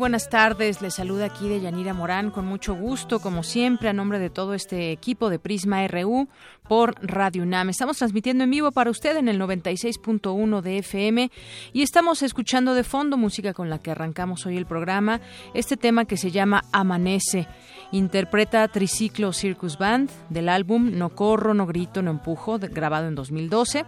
Buenas tardes. Les saluda aquí de Yanira Morán con mucho gusto, como siempre, a nombre de todo este equipo de Prisma RU por Radio UNAM. Estamos transmitiendo en vivo para usted en el 96.1 de FM y estamos escuchando de fondo música con la que arrancamos hoy el programa, este tema que se llama Amanece. Interpreta Triciclo Circus Band del álbum No Corro, No Grito, No Empujo, grabado en 2012.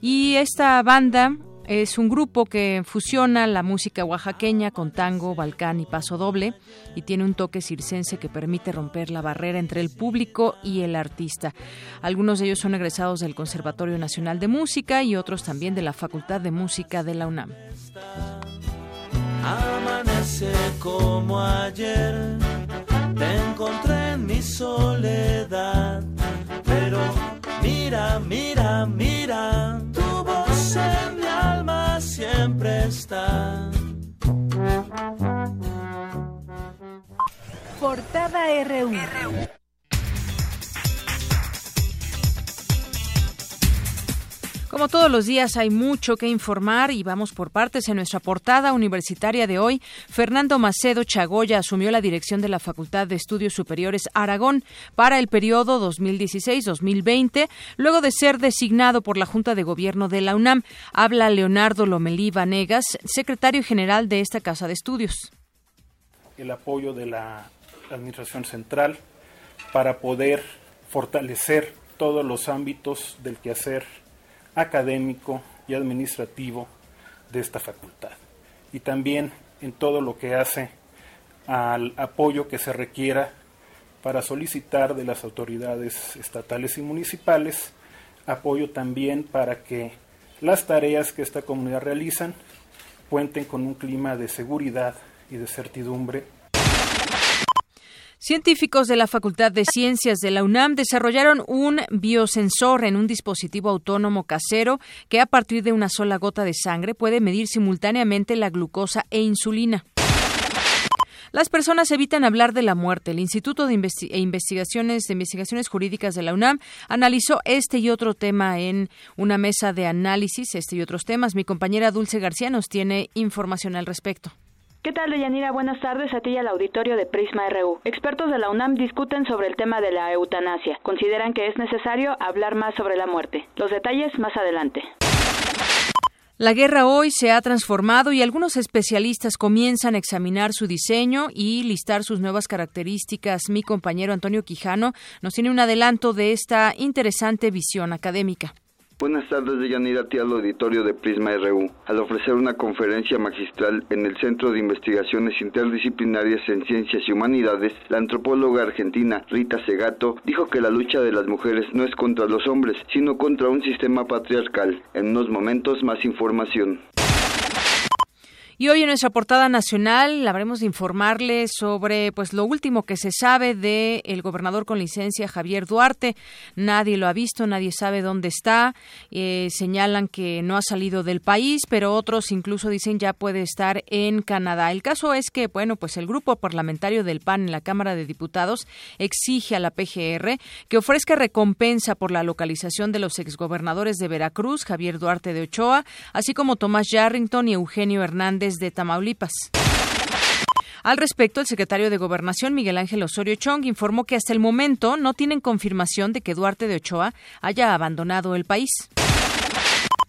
Y esta banda es un grupo que fusiona la música oaxaqueña con tango, balcán y paso doble y tiene un toque circense que permite romper la barrera entre el público y el artista. Algunos de ellos son egresados del Conservatorio Nacional de Música y otros también de la Facultad de Música de la UNAM. Amanece como ayer, te encontré en mi soledad. Pero mira, mira, mira, tu voz en siempre está. Portada RU. Como todos los días hay mucho que informar y vamos por partes en nuestra portada universitaria de hoy. Fernando Macedo Chagoya asumió la dirección de la Facultad de Estudios Superiores Aragón para el periodo 2016-2020, luego de ser designado por la Junta de Gobierno de la UNAM. Habla Leonardo Lomelí Vanegas, secretario general de esta Casa de Estudios. el apoyo de la Administración Central para poder fortalecer todos los ámbitos del quehacer académico y administrativo de esta facultad. Y también en todo lo que hace al apoyo que se requiera para solicitar de las autoridades estatales y municipales apoyo también para que las tareas que esta comunidad realizan cuenten con un clima de seguridad y de certidumbre Científicos de la Facultad de Ciencias de la UNAM desarrollaron un biosensor en un dispositivo autónomo casero que a partir de una sola gota de sangre puede medir simultáneamente la glucosa e insulina. Las personas evitan hablar de la muerte. El Instituto de e Investigaciones de Investigaciones Jurídicas de la UNAM analizó este y otro tema en una mesa de análisis, este y otros temas. Mi compañera Dulce García nos tiene información al respecto. ¿Qué tal, Deyanira? Buenas tardes a ti y al auditorio de Prisma RU. Expertos de la UNAM discuten sobre el tema de la eutanasia. Consideran que es necesario hablar más sobre la muerte. Los detalles más adelante. La guerra hoy se ha transformado y algunos especialistas comienzan a examinar su diseño y listar sus nuevas características. Mi compañero Antonio Quijano nos tiene un adelanto de esta interesante visión académica. Buenas tardes, Deyanira, a ti al auditorio de Prisma RU. Al ofrecer una conferencia magistral en el Centro de Investigaciones Interdisciplinarias en Ciencias y Humanidades, la antropóloga argentina Rita Segato dijo que la lucha de las mujeres no es contra los hombres, sino contra un sistema patriarcal. En unos momentos, más información. Y hoy en nuestra portada nacional habremos de informarle sobre pues lo último que se sabe de el gobernador con licencia Javier Duarte. Nadie lo ha visto, nadie sabe dónde está. Eh, señalan que no ha salido del país, pero otros incluso dicen ya puede estar en Canadá. El caso es que bueno pues el grupo parlamentario del PAN en la Cámara de Diputados exige a la PGR que ofrezca recompensa por la localización de los exgobernadores de Veracruz, Javier Duarte de Ochoa, así como Tomás Yarrington y Eugenio Hernández de Tamaulipas. Al respecto, el secretario de Gobernación, Miguel Ángel Osorio Chong, informó que hasta el momento no tienen confirmación de que Duarte de Ochoa haya abandonado el país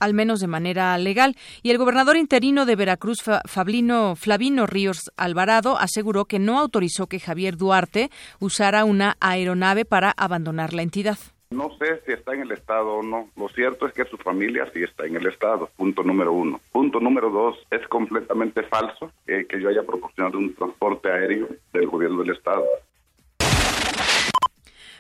al menos de manera legal. Y el gobernador interino de Veracruz, Fablino, Flavino Ríos Alvarado, aseguró que no autorizó que Javier Duarte usara una aeronave para abandonar la entidad. No sé si está en el Estado o no. Lo cierto es que su familia sí está en el Estado. Punto número uno. Punto número dos. Es completamente falso que yo haya proporcionado un transporte aéreo del gobierno del Estado.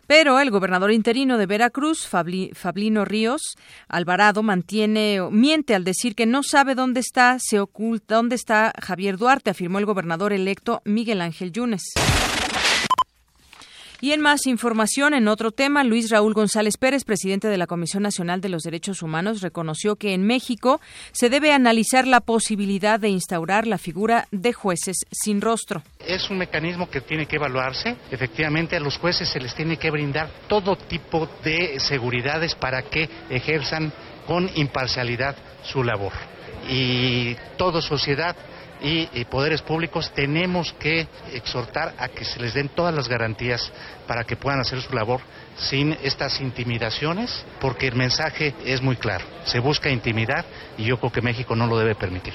Pero el gobernador interino de Veracruz, Fablino Ríos Alvarado, mantiene, miente al decir que no sabe dónde está, se oculta dónde está Javier Duarte, afirmó el gobernador electo Miguel Ángel Yunes. Y en más información, en otro tema, Luis Raúl González Pérez, presidente de la Comisión Nacional de los Derechos Humanos, reconoció que en México se debe analizar la posibilidad de instaurar la figura de jueces sin rostro. Es un mecanismo que tiene que evaluarse. Efectivamente, a los jueces se les tiene que brindar todo tipo de seguridades para que ejerzan con imparcialidad su labor. Y toda sociedad y, poderes públicos tenemos que exhortar a que se les den todas las garantías para que puedan hacer su labor sin estas intimidaciones, porque el mensaje es muy claro. Se busca intimidad y yo creo que México no lo debe permitir.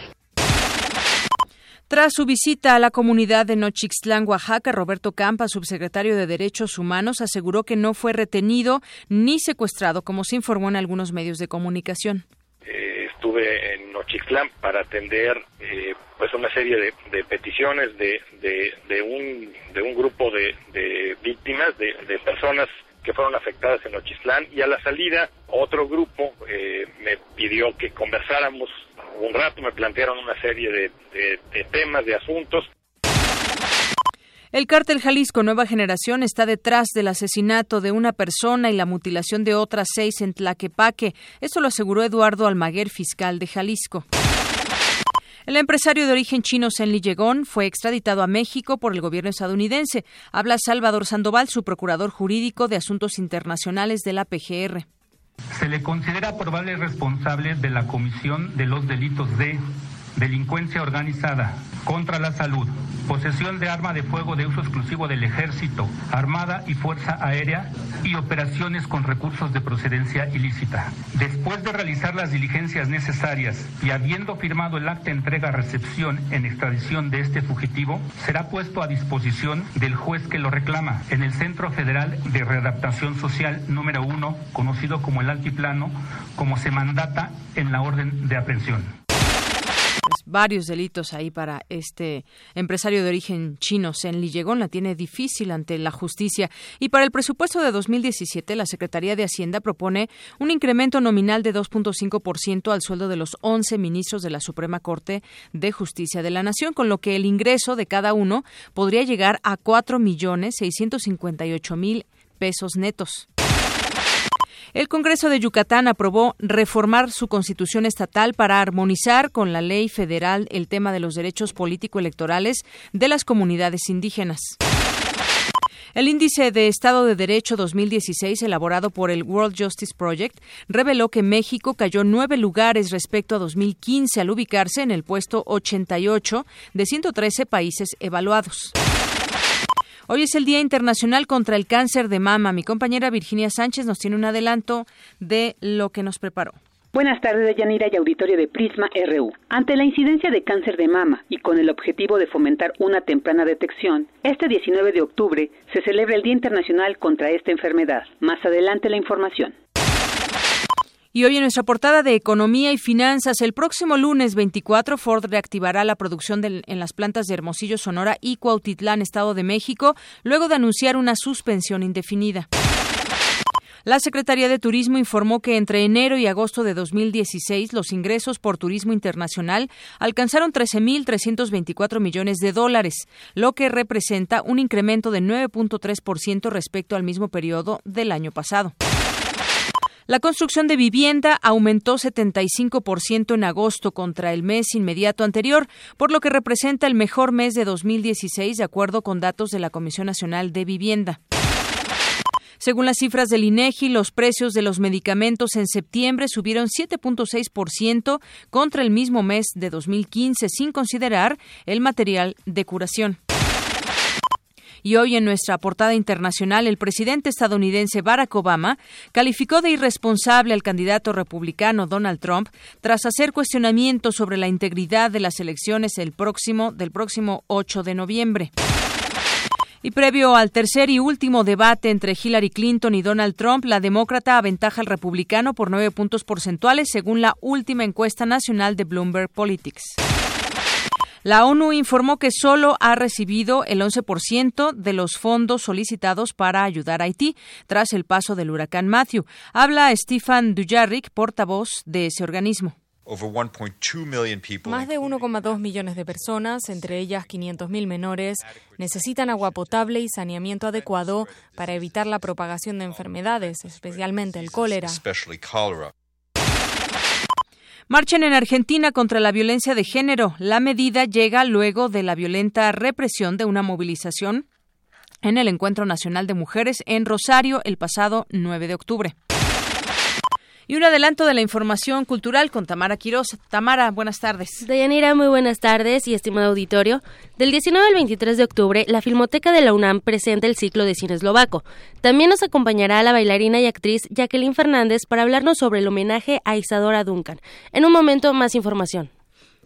Tras su visita a la comunidad de Nochixtlán, Oaxaca, Roberto Campa, subsecretario de Derechos Humanos, aseguró que no fue retenido ni secuestrado, como se informó en algunos medios de comunicación. Eh, en Nochixtlán para atender eh, pues una serie de, peticiones de, de, un, de un grupo de, víctimas, de, personas que fueron afectadas en Ochistlán y a la salida otro grupo eh, me pidió que conversáramos un rato, me plantearon una serie de, temas, de asuntos. El cártel Jalisco Nueva Generación está detrás del asesinato de una persona y la mutilación de otras seis en Tlaquepaque. Esto lo aseguró Eduardo Almaguer, fiscal de Jalisco. El empresario de origen chino Senli Yegon fue extraditado a México por el gobierno estadounidense. Habla Salvador Sandoval, su procurador jurídico de asuntos internacionales de la PGR. Se le considera probable responsable de la comisión de los delitos de delincuencia organizada contra la salud, posesión de arma de fuego de uso exclusivo del ejército, armada y fuerza aérea y operaciones con recursos de procedencia ilícita. Después de realizar las diligencias necesarias y habiendo firmado el acta entrega-recepción en extradición de este fugitivo, será puesto a disposición del juez que lo reclama en el Centro Federal de Readaptación Social número uno, conocido como el Altiplano, como se mandata en la orden de aprehensión varios delitos ahí para este empresario de origen chino, Zen Lillegón, la tiene difícil ante la justicia. Y para el presupuesto de 2017, la Secretaría de Hacienda propone un incremento nominal de 2.5% al sueldo de los 11 ministros de la Suprema Corte de Justicia de la Nación, con lo que el ingreso de cada uno podría llegar a 4.658.000 pesos netos. El Congreso de Yucatán aprobó reformar su constitución estatal para armonizar con la ley federal el tema de los derechos político-electorales de las comunidades indígenas. El índice de Estado de Derecho 2016, elaborado por el World Justice Project, reveló que México cayó nueve lugares respecto a 2015 al ubicarse en el puesto 88 de 113 países evaluados. Hoy es el Día Internacional contra el Cáncer de Mama. Mi compañera Virginia Sánchez nos tiene un adelanto de lo que nos preparó. Buenas tardes, Yanira y auditorio de Prisma RU. Ante la incidencia de cáncer de mama y con el objetivo de fomentar una temprana detección, este 19 de octubre se celebra el Día Internacional contra esta enfermedad. Más adelante la información. Y hoy en nuestra portada de Economía y Finanzas, el próximo lunes 24, Ford reactivará la producción en las plantas de Hermosillo, Sonora y Cuautitlán, Estado de México, luego de anunciar una suspensión indefinida. La Secretaría de Turismo informó que entre enero y agosto de 2016 los ingresos por turismo internacional alcanzaron 13.324 millones de dólares, lo que representa un incremento de 9.3% respecto al mismo periodo del año pasado. La construcción de vivienda aumentó 75% en agosto contra el mes inmediato anterior, por lo que representa el mejor mes de 2016 de acuerdo con datos de la Comisión Nacional de Vivienda. Según las cifras del INEGI, los precios de los medicamentos en septiembre subieron 7.6% contra el mismo mes de 2015, sin considerar el material de curación. Y hoy en nuestra portada internacional, el presidente estadounidense Barack Obama calificó de irresponsable al candidato republicano Donald Trump tras hacer cuestionamientos sobre la integridad de las elecciones el próximo, del próximo 8 de noviembre. Y previo al tercer y último debate entre Hillary Clinton y Donald Trump, la demócrata aventaja al republicano por nueve puntos porcentuales, según la última encuesta nacional de Bloomberg Politics. La ONU informó que solo ha recibido el 11% de los fondos solicitados para ayudar a Haití tras el paso del huracán Matthew. Habla Stefan Dujarric, portavoz de ese organismo. Más de 1,2 millones de personas, entre ellas 500.000 menores, necesitan agua potable y saneamiento adecuado para evitar la propagación de enfermedades, especialmente el cólera. Marchen en Argentina contra la violencia de género. La medida llega luego de la violenta represión de una movilización en el Encuentro Nacional de Mujeres en Rosario el pasado 9 de octubre. Y un adelanto de la información cultural con Tamara Quiroz. Tamara, buenas tardes. Dayanira, muy buenas tardes y estimado auditorio. Del 19 al 23 de octubre, la Filmoteca de la UNAM presenta el ciclo de cine eslovaco. También nos acompañará la bailarina y actriz Jacqueline Fernández para hablarnos sobre el homenaje a Isadora Duncan. En un momento, más información.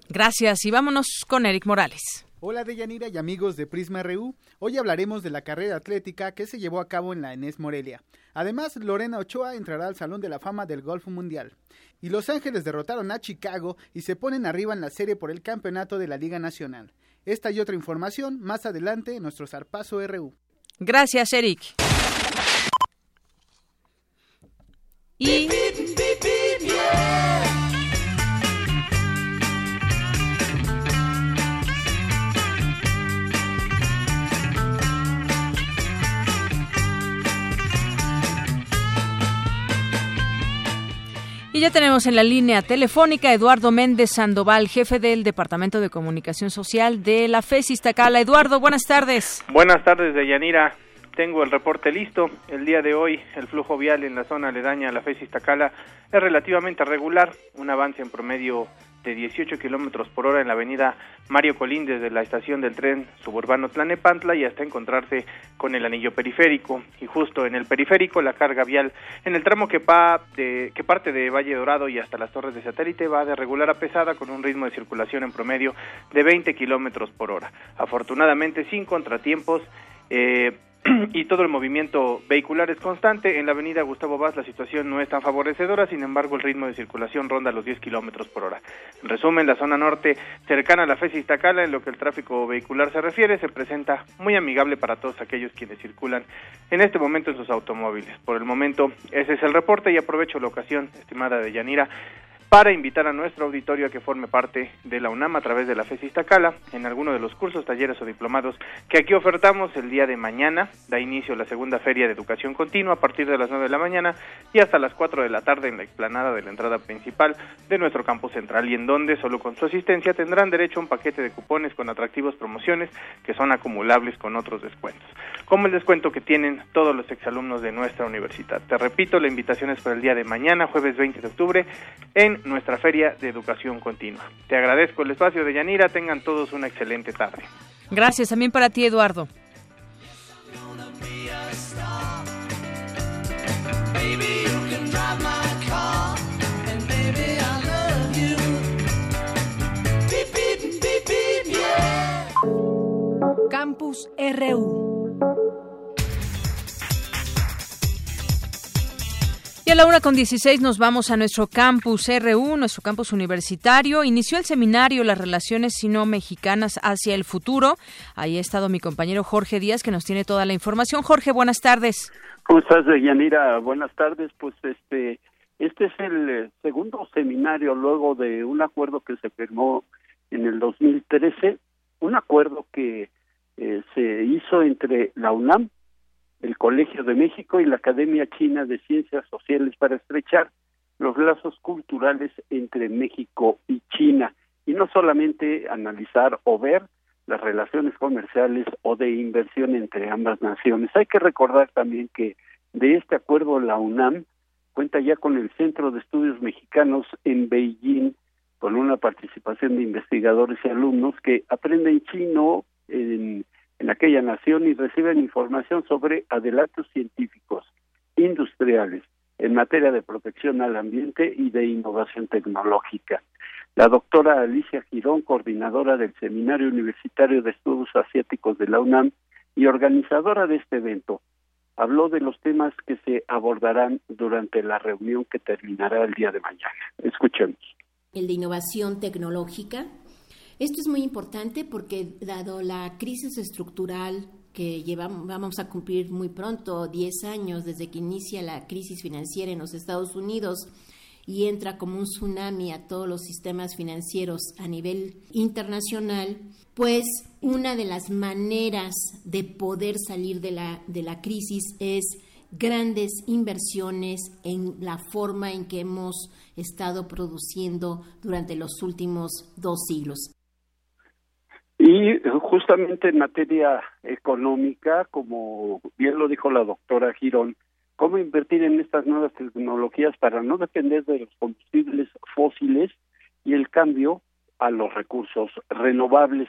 Gracias y vámonos con Eric Morales. Hola Deyanira y amigos de Prisma RU. Hoy hablaremos de la carrera atlética que se llevó a cabo en la Enes Morelia. Además, Lorena Ochoa entrará al Salón de la Fama del Golf Mundial. Y Los Ángeles derrotaron a Chicago y se ponen arriba en la serie por el campeonato de la Liga Nacional. Esta y otra información más adelante en nuestro Zarpazo RU. Gracias, Eric. Y... ya tenemos en la línea telefónica Eduardo Méndez Sandoval, jefe del Departamento de Comunicación Social de la FES Iztacala. Eduardo, buenas tardes. Buenas tardes, Deyanira. Tengo el reporte listo. El día de hoy el flujo vial en la zona aledaña a la FES Iztacala es relativamente regular, un avance en promedio de 18 kilómetros por hora en la avenida Mario Colín desde la estación del tren suburbano Tlanepantla y hasta encontrarse con el anillo periférico. Y justo en el periférico, la carga vial en el tramo que, de, que parte de Valle Dorado y hasta las torres de satélite va de regular a pesada con un ritmo de circulación en promedio de 20 kilómetros por hora. Afortunadamente, sin contratiempos. Eh, y todo el movimiento vehicular es constante. En la avenida Gustavo Vaz la situación no es tan favorecedora, sin embargo el ritmo de circulación ronda los 10 kilómetros por hora. En resumen, la zona norte cercana a la FES Iztacala, en lo que el tráfico vehicular se refiere, se presenta muy amigable para todos aquellos quienes circulan en este momento en sus automóviles. Por el momento, ese es el reporte y aprovecho la ocasión, estimada de Yanira, para invitar a nuestro auditorio a que forme parte de la UNAM a través de la FES Iztacala en alguno de los cursos, talleres o diplomados que aquí ofertamos el día de mañana. Da inicio la segunda feria de educación continua a partir de las 9 de la mañana y hasta las 4 de la tarde en la explanada de la entrada principal de nuestro campus central y en donde solo con su asistencia tendrán derecho a un paquete de cupones con atractivos promociones que son acumulables con otros descuentos, como el descuento que tienen todos los exalumnos de nuestra universidad. Te repito, la invitación es para el día de mañana, jueves 20 de octubre, en nuestra Feria de Educación Continua. Te agradezco el espacio de Yanira, tengan todos una excelente tarde. Gracias también para ti, Eduardo. Campus RU Y a la una con 16 nos vamos a nuestro campus RU, nuestro campus universitario. Inició el seminario Las relaciones sino-mexicanas hacia el futuro. Ahí ha estado mi compañero Jorge Díaz, que nos tiene toda la información. Jorge, buenas tardes. ¿Cómo estás, Yanira? Buenas tardes. Pues este, este es el eh, segundo seminario luego de un acuerdo que se firmó en el 2013, un acuerdo que eh, se hizo entre la UNAM, el Colegio de México y la Academia China de Ciencias Sociales para estrechar los lazos culturales entre México y China y no solamente analizar o ver las relaciones comerciales o de inversión entre ambas naciones. Hay que recordar también que de este acuerdo la UNAM cuenta ya con el Centro de Estudios Mexicanos en Beijing, con una participación de investigadores y alumnos que aprenden chino en en aquella nación y reciben información sobre adelantos científicos, industriales, en materia de protección al ambiente y de innovación tecnológica. La doctora Alicia Girón, coordinadora del Seminario Universitario de Estudios Asiáticos de la UNAM y organizadora de este evento, habló de los temas que se abordarán durante la reunión que terminará el día de mañana. Escuchemos. El de innovación tecnológica. Esto es muy importante porque dado la crisis estructural que llevamos, vamos a cumplir muy pronto, 10 años desde que inicia la crisis financiera en los Estados Unidos y entra como un tsunami a todos los sistemas financieros a nivel internacional, pues una de las maneras de poder salir de la, de la crisis es grandes inversiones en la forma en que hemos estado produciendo durante los últimos dos siglos. Y justamente en materia económica, como bien lo dijo la doctora Girón, cómo invertir en estas nuevas tecnologías para no depender de los combustibles fósiles y el cambio a los recursos renovables.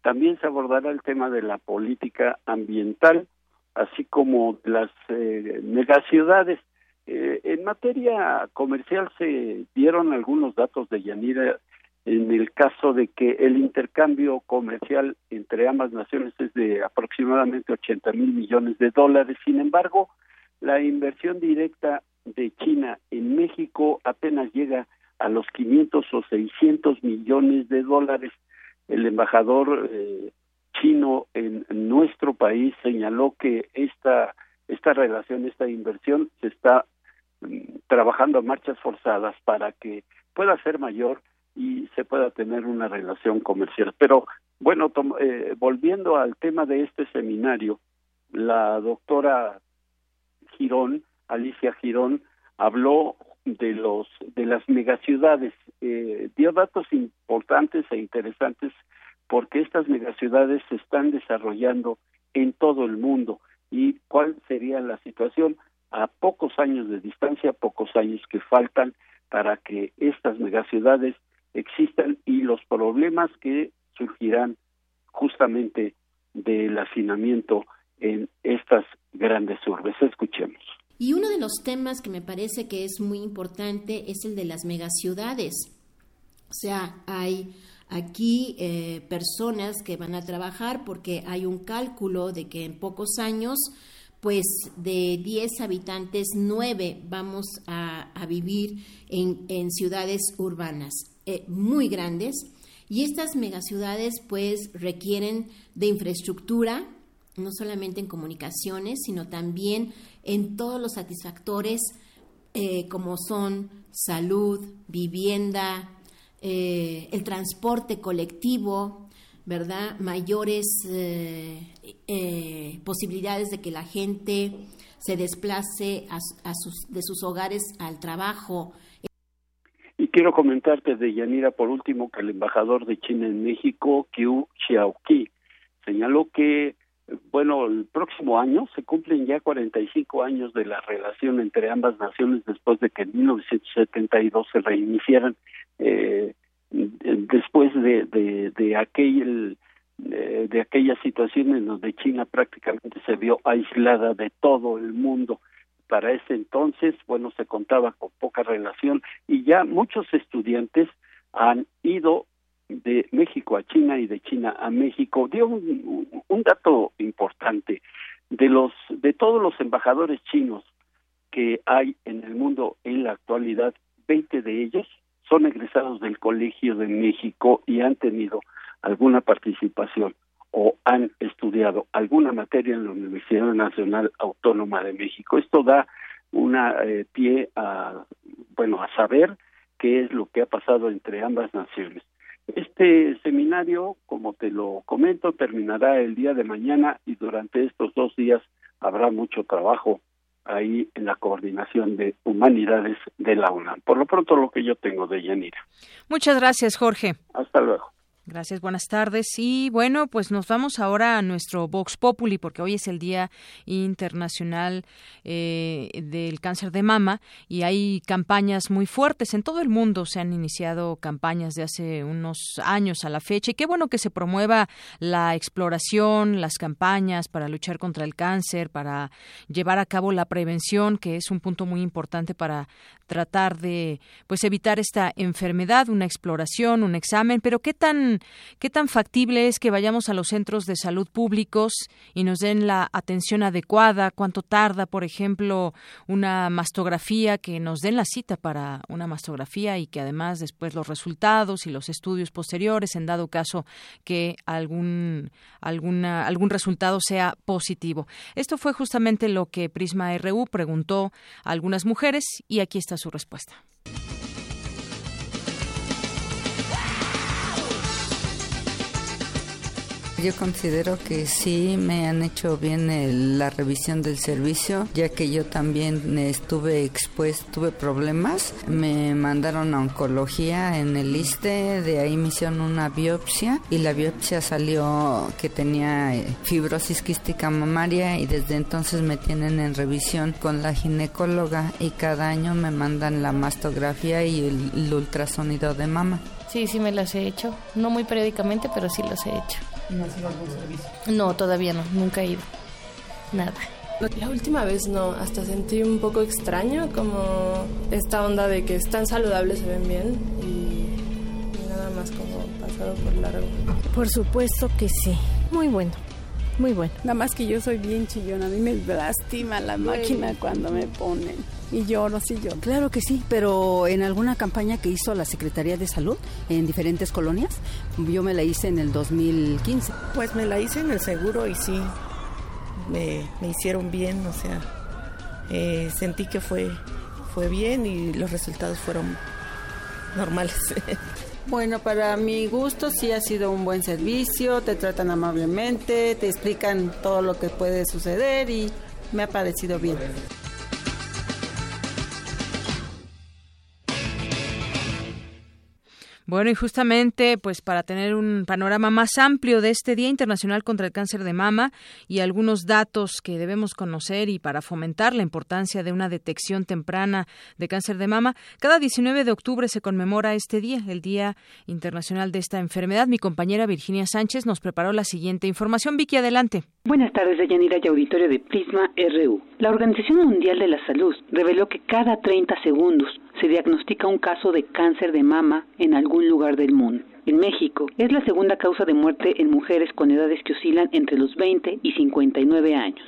También se abordará el tema de la política ambiental, así como las eh, megaciudades. Eh, en materia comercial se dieron algunos datos de Yanira en el caso de que el intercambio comercial entre ambas naciones es de aproximadamente 80 mil millones de dólares. Sin embargo, la inversión directa de China en México apenas llega a los 500 o 600 millones de dólares. El embajador eh, chino en nuestro país señaló que esta esta relación, esta inversión se está mm, trabajando a marchas forzadas para que pueda ser mayor y se pueda tener una relación comercial. Pero bueno, eh, volviendo al tema de este seminario, la doctora Girón, Alicia Girón, habló de los de las megaciudades, eh, dio datos importantes e interesantes porque estas megaciudades se están desarrollando en todo el mundo. Y cuál sería la situación a pocos años de distancia, pocos años que faltan para que estas megaciudades existan y los problemas que surgirán justamente del hacinamiento en estas grandes urbes. Escuchemos. Y uno de los temas que me parece que es muy importante es el de las megaciudades. O sea, hay aquí eh, personas que van a trabajar porque hay un cálculo de que en pocos años, pues de 10 habitantes, 9 vamos a, vivir en, ciudades urbanas eh, muy grandes. Y estas megaciudades pues requieren de infraestructura, no solamente en comunicaciones, sino también en todos los satisfactores eh, como son salud, vivienda, eh, el transporte colectivo, ¿verdad? Mayores posibilidades de que la gente se desplace de sus hogares al trabajo. Quiero comentarte de Yanira, por último, que el embajador de China en México, Qiu Xiaoqi, señaló que bueno, el próximo año se cumplen ya 45 años de la relación entre ambas naciones después de que en 1972 se reiniciaran, eh, después de, de, de aquel eh, de aquella situación en donde China prácticamente se vio aislada de todo el mundo. Para ese entonces, bueno, se contaba con poca relación y ya muchos estudiantes han ido de México a China y de China a México. Dio un, dato importante de los de todos los embajadores chinos que hay en el mundo en la actualidad 20 de ellos son egresados del Colegio de México y han tenido alguna participación o han estudiado alguna materia en la Universidad Nacional Autónoma de México. Esto da una eh, pie a bueno a saber qué es lo que ha pasado entre ambas naciones. Este seminario, como te lo comento, terminará el día de mañana y durante estos dos días habrá mucho trabajo ahí en la coordinación de humanidades de la UNAM. Por lo pronto lo que yo tengo de Yanira. Muchas gracias, Jorge. Hasta luego. Gracias, buenas tardes. Y bueno, pues nos vamos ahora a nuestro Vox Populi, porque hoy es el Día Internacional eh, del Cáncer de Mama y hay campañas muy fuertes en todo el mundo. Se han iniciado campañas de hace unos años a la fecha y qué bueno que se promueva la exploración, las campañas para luchar contra el cáncer, para llevar a cabo la prevención, que es un punto muy importante para tratar de pues evitar esta enfermedad, una exploración, un examen, pero qué tan qué tan factible es que vayamos a los centros de salud públicos y nos den la atención adecuada, cuánto tarda, por ejemplo, una mastografía, que nos den la cita para una mastografía y que además después los resultados y los estudios posteriores, en dado caso que algún alguna algún resultado sea positivo. Esto fue justamente lo que Prisma RU preguntó a algunas mujeres y aquí está su respuesta. Yo considero que sí me han hecho bien la revisión del servicio, ya que yo también estuve expuesto, tuve problemas. Me mandaron a oncología en el ISTE, de ahí me hicieron una biopsia y la biopsia salió que tenía eh, fibrosis quística mamaria y desde entonces me tienen en revisión con la ginecóloga y cada año me mandan la mastografía y el, ultrasonido de mama. Sí, sí me las he hecho. No muy periódicamente, pero sí los he hecho. ¿No has ido a algún servicio? No, todavía no, nunca he ido. Nada. La última vez no, hasta sentí un poco extraño como esta onda de que están saludables, se ven bien y, nada más como pasado por largo. Por supuesto que sí, muy bueno. Muy bueno. Nada más que yo soy bien chillona, a mí me lastima la máquina cuando me ponen. Y lloro, sí yo. Claro que sí, pero en alguna campaña que hizo la Secretaría de Salud en diferentes colonias, yo me la hice en el 2015. Pues me la hice en el seguro y sí, me, hicieron bien, o sea, eh, sentí que fue, fue bien y los resultados fueron normales. Bueno, para mi gusto sí ha sido un buen servicio, te tratan amablemente, te explican todo lo que puede suceder y me ha parecido bien. Bueno, y justamente pues para tener un panorama más amplio de este Día Internacional contra el Cáncer de Mama y algunos datos que debemos conocer y para fomentar la importancia de una detección temprana de cáncer de mama, cada 19 de octubre se conmemora este día, el Día Internacional de esta enfermedad. Mi compañera Virginia Sánchez nos preparó la siguiente información. Vicky, adelante. Buenas tardes, Deyanira y auditorio de Prisma RU. La Organización Mundial de la Salud reveló que cada 30 segundos se diagnostica un caso de cáncer de mama en algún lugar del mundo. En México es la segunda causa de muerte en mujeres con edades que oscilan entre los 20 y 59 años.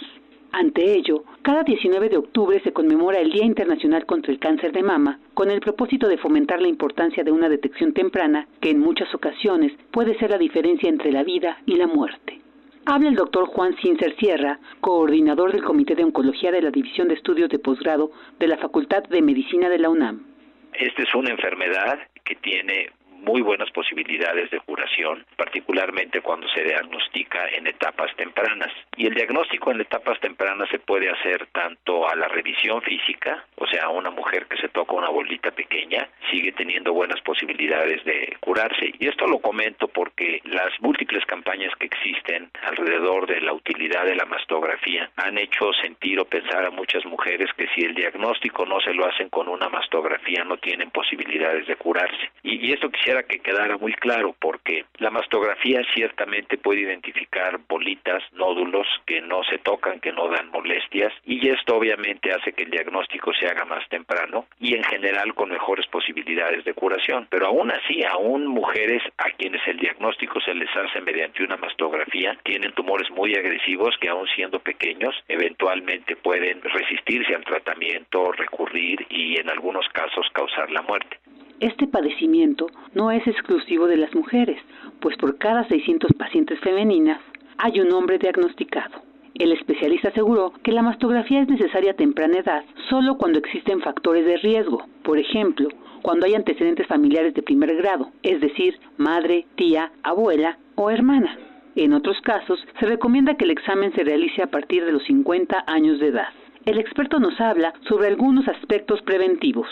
Ante ello, cada 19 de octubre se conmemora el Día Internacional contra el Cáncer de Mama, con el propósito de fomentar la importancia de una detección temprana que en muchas ocasiones puede ser la diferencia entre la vida y la muerte. Habla el doctor Juan Cincer Sierra, coordinador del Comité de Oncología de la División de Estudios de Posgrado de la Facultad de Medicina de la UNAM. Esta es una enfermedad que tiene muy buenas posibilidades de curación, particularmente cuando se diagnostica en etapas tempranas. Y el diagnóstico en etapas tempranas se puede hacer tanto a la revisión física, o sea, una mujer que se toca una bolita pequeña sigue teniendo buenas posibilidades de curarse. Y esto lo comento porque las múltiples campañas que existen alrededor de la utilidad de la mastografía han hecho sentir o pensar a muchas mujeres que si el diagnóstico no se lo hacen con una mastografía no tienen posibilidades de curarse. Y, y esto quisiera que quedara muy claro porque la mastografía ciertamente puede identificar bolitas, nódulos que no se tocan, que no dan molestias y esto obviamente hace que el diagnóstico se haga más temprano y en general con mejores posibilidades de curación. Pero aún así, aún mujeres a quienes el diagnóstico se les hace mediante una mastografía tienen tumores muy agresivos que aún siendo pequeños eventualmente pueden resistirse al tratamiento, recurrir y en algunos casos causar la muerte. Este padecimiento no es exclusivo de las mujeres, pues por cada 600 pacientes femeninas hay un hombre diagnosticado. El especialista aseguró que la mastografía es necesaria a temprana edad solo cuando existen factores de riesgo, por ejemplo, cuando hay antecedentes familiares de primer grado, es decir, madre, tía, abuela o hermana. En otros casos, se recomienda que el examen se realice a partir de los 50 años de edad. El experto nos habla sobre algunos aspectos preventivos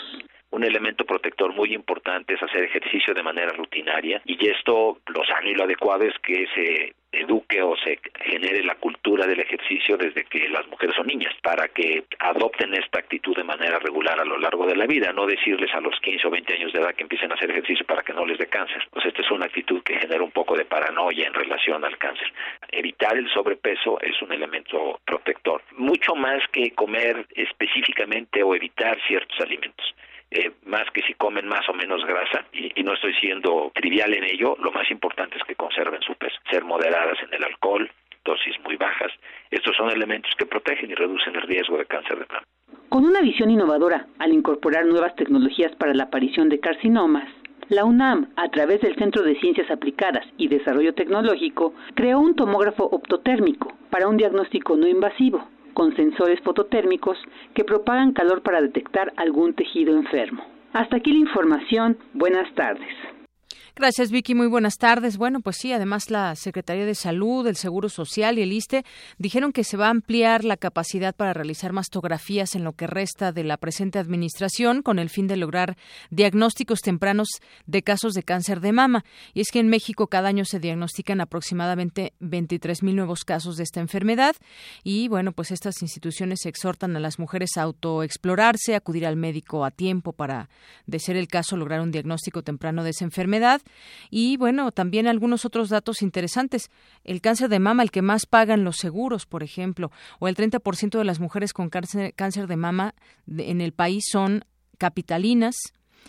un elemento protector muy importante es hacer ejercicio de manera rutinaria y esto lo sano y lo adecuado es que se eduque o se genere la cultura del ejercicio desde que las mujeres son niñas, para que adopten esta actitud de manera regular a lo largo de la vida, no decirles a los 15 o 20 años de edad que empiecen a hacer ejercicio para que no les dé cáncer. Pues esta es una actitud que genera un poco de paranoia en relación al cáncer. Evitar el sobrepeso es un elemento protector, mucho más que comer específicamente o evitar ciertos alimentos. Eh, más que si comen más o menos grasa, y, y, no estoy siendo trivial en ello, lo más importante es que conserven su peso, ser moderadas en el alcohol, dosis muy bajas. Estos son elementos que protegen y reducen el riesgo de cáncer de mama. Con una visión innovadora al incorporar nuevas tecnologías para la aparición de carcinomas, la UNAM, a través del Centro de Ciencias Aplicadas y Desarrollo Tecnológico, creó un tomógrafo optotérmico para un diagnóstico no invasivo con sensores fototérmicos que propagan calor para detectar algún tejido enfermo. Hasta aquí la información. Buenas tardes. Gracias, Vicky. Muy buenas tardes. Bueno, pues sí, además la Secretaría de Salud, el Seguro Social y el ISTE dijeron que se va a ampliar la capacidad para realizar mastografías en lo que resta de la presente administración con el fin de lograr diagnósticos tempranos de casos de cáncer de mama. Y es que en México cada año se diagnostican aproximadamente 23 mil nuevos casos de esta enfermedad y bueno, pues estas instituciones exhortan a las mujeres a autoexplorarse, acudir al médico a tiempo para, de ser el caso, lograr un diagnóstico temprano de esa enfermedad y bueno, también algunos otros datos interesantes. El cáncer de mama, el que más pagan los seguros, por ejemplo, o el 30% de las mujeres con cáncer, cáncer de mama en el país son capitalinas,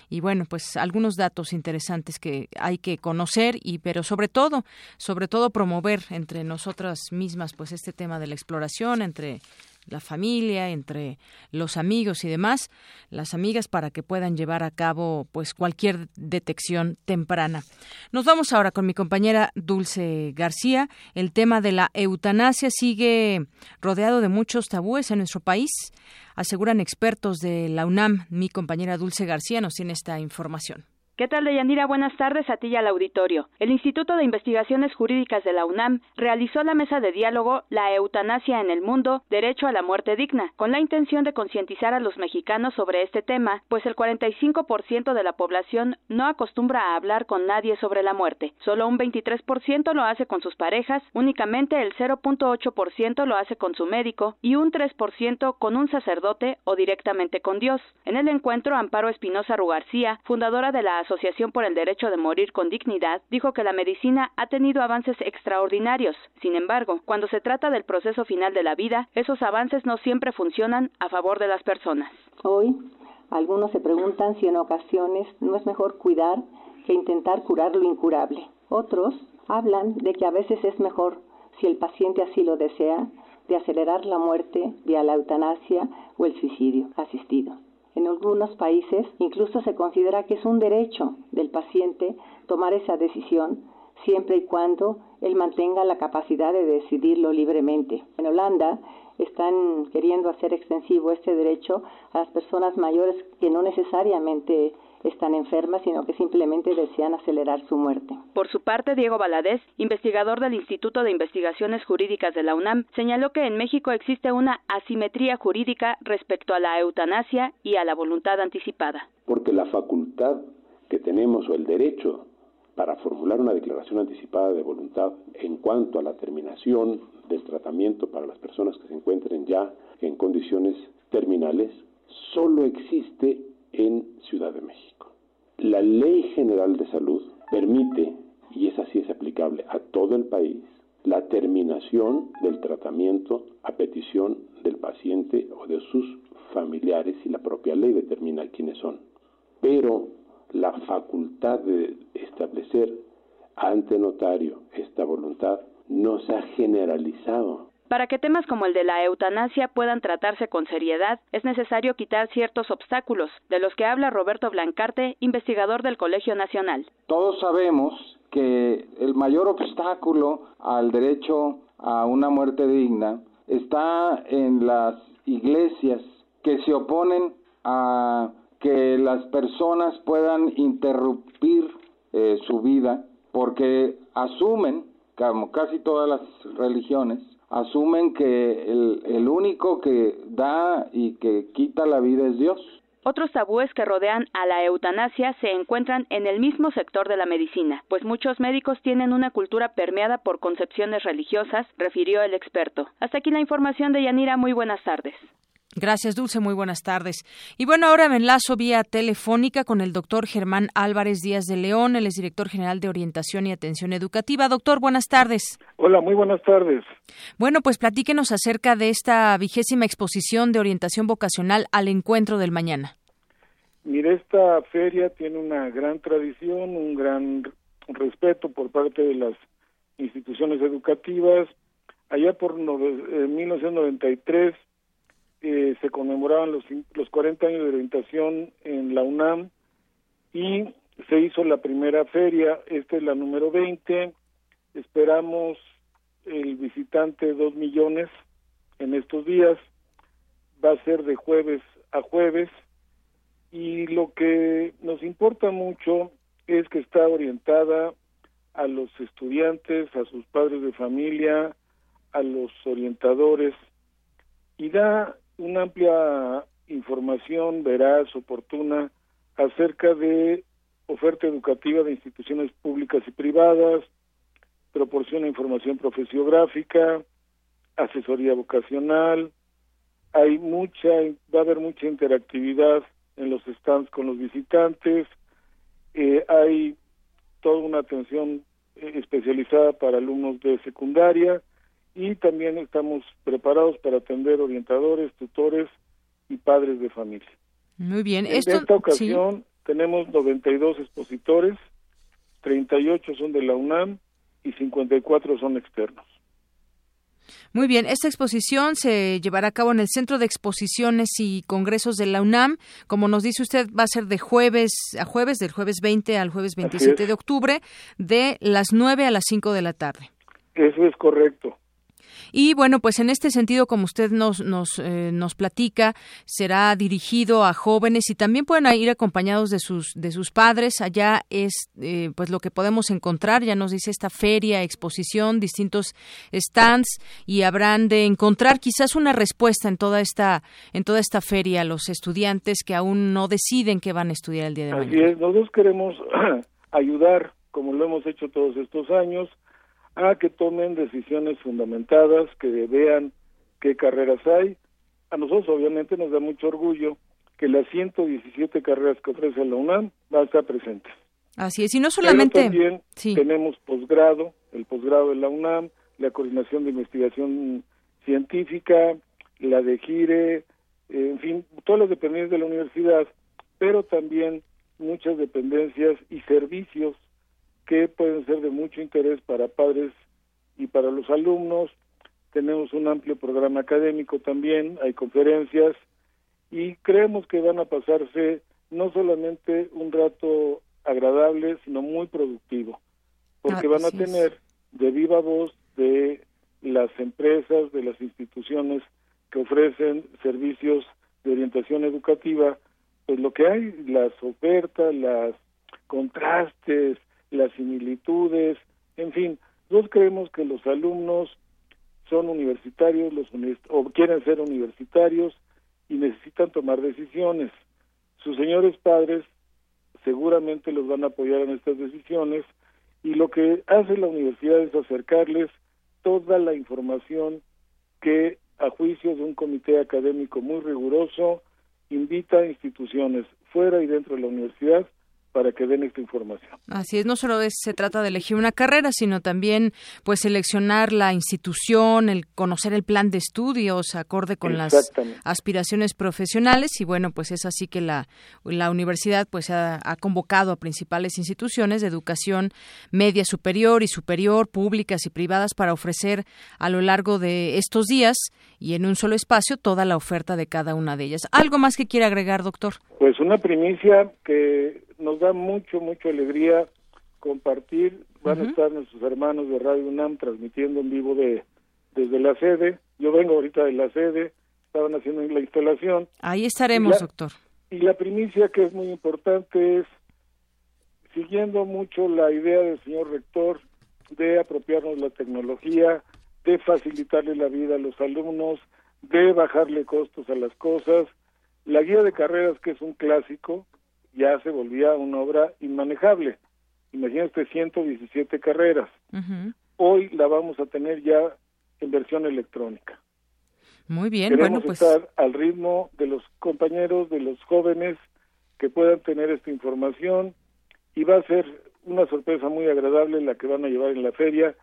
y bueno, pues algunos datos interesantes que hay que conocer y pero sobre todo, sobre todo promover entre nosotras mismas pues este tema de la exploración entre la familia, entre los amigos y demás, las amigas para que puedan llevar a cabo pues cualquier detección temprana. Nos vamos ahora con mi compañera Dulce García. El tema de la eutanasia sigue rodeado de muchos tabúes en nuestro país, aseguran expertos de la UNAM. Mi compañera Dulce García nos tiene esta información. ¿Qué tal, Deyanira? Buenas tardes a ti y al auditorio. El Instituto de Investigaciones Jurídicas de la UNAM realizó la mesa de diálogo La eutanasia en el mundo, derecho a la muerte digna, con la intención de concientizar a los mexicanos sobre este tema, pues el 45% de la población no acostumbra a hablar con nadie sobre la muerte. Solo un 23% lo hace con sus parejas, únicamente el 0.8% lo hace con su médico y un 3% con un sacerdote o directamente con Dios. En el encuentro, Amparo Espinosa Rugarcía, fundadora de la Asociación por el Derecho de Morir con Dignidad dijo que la medicina ha tenido avances extraordinarios. Sin embargo, cuando se trata del proceso final de la vida, esos avances no siempre funcionan a favor de las personas. Hoy, algunos se preguntan si en ocasiones no es mejor cuidar que intentar curar lo incurable. Otros hablan de que a veces es mejor, si el paciente así lo desea, de acelerar la muerte vía la eutanasia o el suicidio asistido. En algunos países incluso se considera que es un derecho del paciente tomar esa decisión siempre y cuando él mantenga la capacidad de decidirlo libremente. En Holanda están queriendo hacer extensivo este derecho a las personas mayores que no necesariamente están enfermas, sino que simplemente desean acelerar su muerte. Por su parte, Diego Valadez, investigador del Instituto de Investigaciones Jurídicas de la UNAM, señaló que en México existe una asimetría jurídica respecto a la eutanasia y a la voluntad anticipada. Porque la facultad que tenemos o el derecho para formular una declaración anticipada de voluntad en cuanto a la terminación del tratamiento para las personas que se encuentren ya en condiciones terminales, solo existe en Ciudad de México. La Ley General de Salud permite, y es así es aplicable a todo el país, la terminación del tratamiento a petición del paciente o de sus familiares y la propia ley determina quiénes son. Pero la facultad de establecer ante notario esta voluntad no se ha generalizado para que temas como el de la eutanasia puedan tratarse con seriedad, es necesario quitar ciertos obstáculos, de los que habla Roberto Blancarte, investigador del Colegio Nacional. Todos sabemos que el mayor obstáculo al derecho a una muerte digna está en las iglesias que se oponen a que las personas puedan interrumpir eh, su vida porque asumen, como casi todas las religiones, asumen que el, único que da y que quita la vida es Dios. Otros tabúes que rodean a la eutanasia se encuentran en el mismo sector de la medicina, pues muchos médicos tienen una cultura permeada por concepciones religiosas, refirió el experto. Hasta aquí la información de Yanira. Muy buenas tardes. Gracias, Dulce. Muy buenas tardes. Y bueno, ahora me enlazo vía telefónica con el doctor Germán Álvarez Díaz de León. Él es director general de Orientación y Atención Educativa. Doctor, buenas tardes. Hola, muy buenas tardes. Bueno, pues platíquenos acerca de esta vigésima exposición de orientación vocacional al encuentro del mañana. Mire, esta feria tiene una gran tradición, un gran respeto por parte de las instituciones educativas. Allá por 1993 eh, se conmemoraban los, los 40 años de orientación en la UNAM y se hizo la primera feria, esta es la número 20, esperamos el visitante 2 millones en estos días, va a ser de jueves a jueves. Y lo que nos importa mucho es que está orientada a los estudiantes, a sus padres de familia, a los orientadores. Y da una amplia información veraz, oportuna, acerca de oferta educativa de instituciones públicas y privadas, proporciona información profesiográfica, asesoría vocacional, hay mucha, va a haber mucha interactividad en los stands con los visitantes, eh, hay toda una atención eh, especializada para alumnos de secundaria, y también estamos preparados para atender orientadores, tutores y padres de familia. Muy bien. En esta ocasión tenemos 92 expositores, 38 son de la UNAM y 54 son externos. Muy bien, esta exposición se llevará a cabo en el Centro de Exposiciones y Congresos de la UNAM. Como nos dice usted, va a ser de jueves a jueves, del jueves 20 al jueves 27 de octubre, de las 9 a las 5 de la tarde. Eso es correcto. Y bueno, pues en este sentido, como usted nos, nos, eh, nos platica, será dirigido a jóvenes y también pueden ir acompañados de sus, de sus padres. Allá es eh, pues lo que podemos encontrar, ya nos dice esta feria, exposición, distintos stands y habrán de encontrar quizás una respuesta en toda esta, en toda esta feria a los estudiantes que aún no deciden qué van a estudiar el día de Así mañana. Es, nosotros queremos ayudar, como lo hemos hecho todos estos años, a que tomen decisiones fundamentadas, que vean qué carreras hay. A nosotros obviamente nos da mucho orgullo que las 117 carreras que ofrece la UNAM van a estar presentes. Así es, y no solamente... también tenemos posgrado, el posgrado de la UNAM, la coordinación de investigación científica, la de GIRE, en fin, todas las dependencias de la universidad, pero también muchas dependencias y servicios que pueden ser de mucho interés para padres y para los alumnos. Tenemos un amplio programa académico también, hay conferencias y creemos que van a pasarse no solamente un rato agradable, sino muy productivo, porque van a tener de viva voz de las empresas, de las instituciones que ofrecen servicios de orientación educativa, pues lo que hay, las ofertas, las contrastes, las similitudes, en fin, nosotros creemos que los alumnos son universitarios los o quieren ser universitarios y necesitan tomar decisiones. Sus señores padres seguramente los van a apoyar en estas decisiones y lo que hace la universidad es acercarles toda la información que a juicio de un comité académico muy riguroso invita a instituciones fuera y dentro de la universidad para que den esta información. Así es, no solo se trata de elegir una carrera, sino también pues seleccionar la institución, el conocer el plan de estudios acorde con las aspiraciones profesionales y bueno, pues es así que la, la universidad pues ha, ha, convocado a principales instituciones de educación media superior y superior, públicas y privadas para ofrecer a lo largo de estos días y en un solo espacio toda la oferta de cada una de ellas. ¿Algo más que quiera agregar, doctor? Pues una primicia que nos da mucho, mucha alegría compartir. Van a estar nuestros hermanos de Radio UNAM transmitiendo en vivo de desde la sede. Yo vengo ahorita de la sede, estaban haciendo la instalación. Ahí estaremos, doctor. Y la primicia que es muy importante es, siguiendo mucho la idea del señor rector de apropiarnos la tecnología, de facilitarle la vida a los alumnos, de bajarle costos a las cosas, La guía de carreras, que es un clásico, ya se volvía una obra inmanejable. Imagínate 117 carreras. Hoy la vamos a tener ya en versión electrónica. Muy bien, Queremos bueno, pues estar al ritmo de los compañeros, de los jóvenes que puedan tener esta información y va a ser una sorpresa muy agradable la que van a llevar en la feria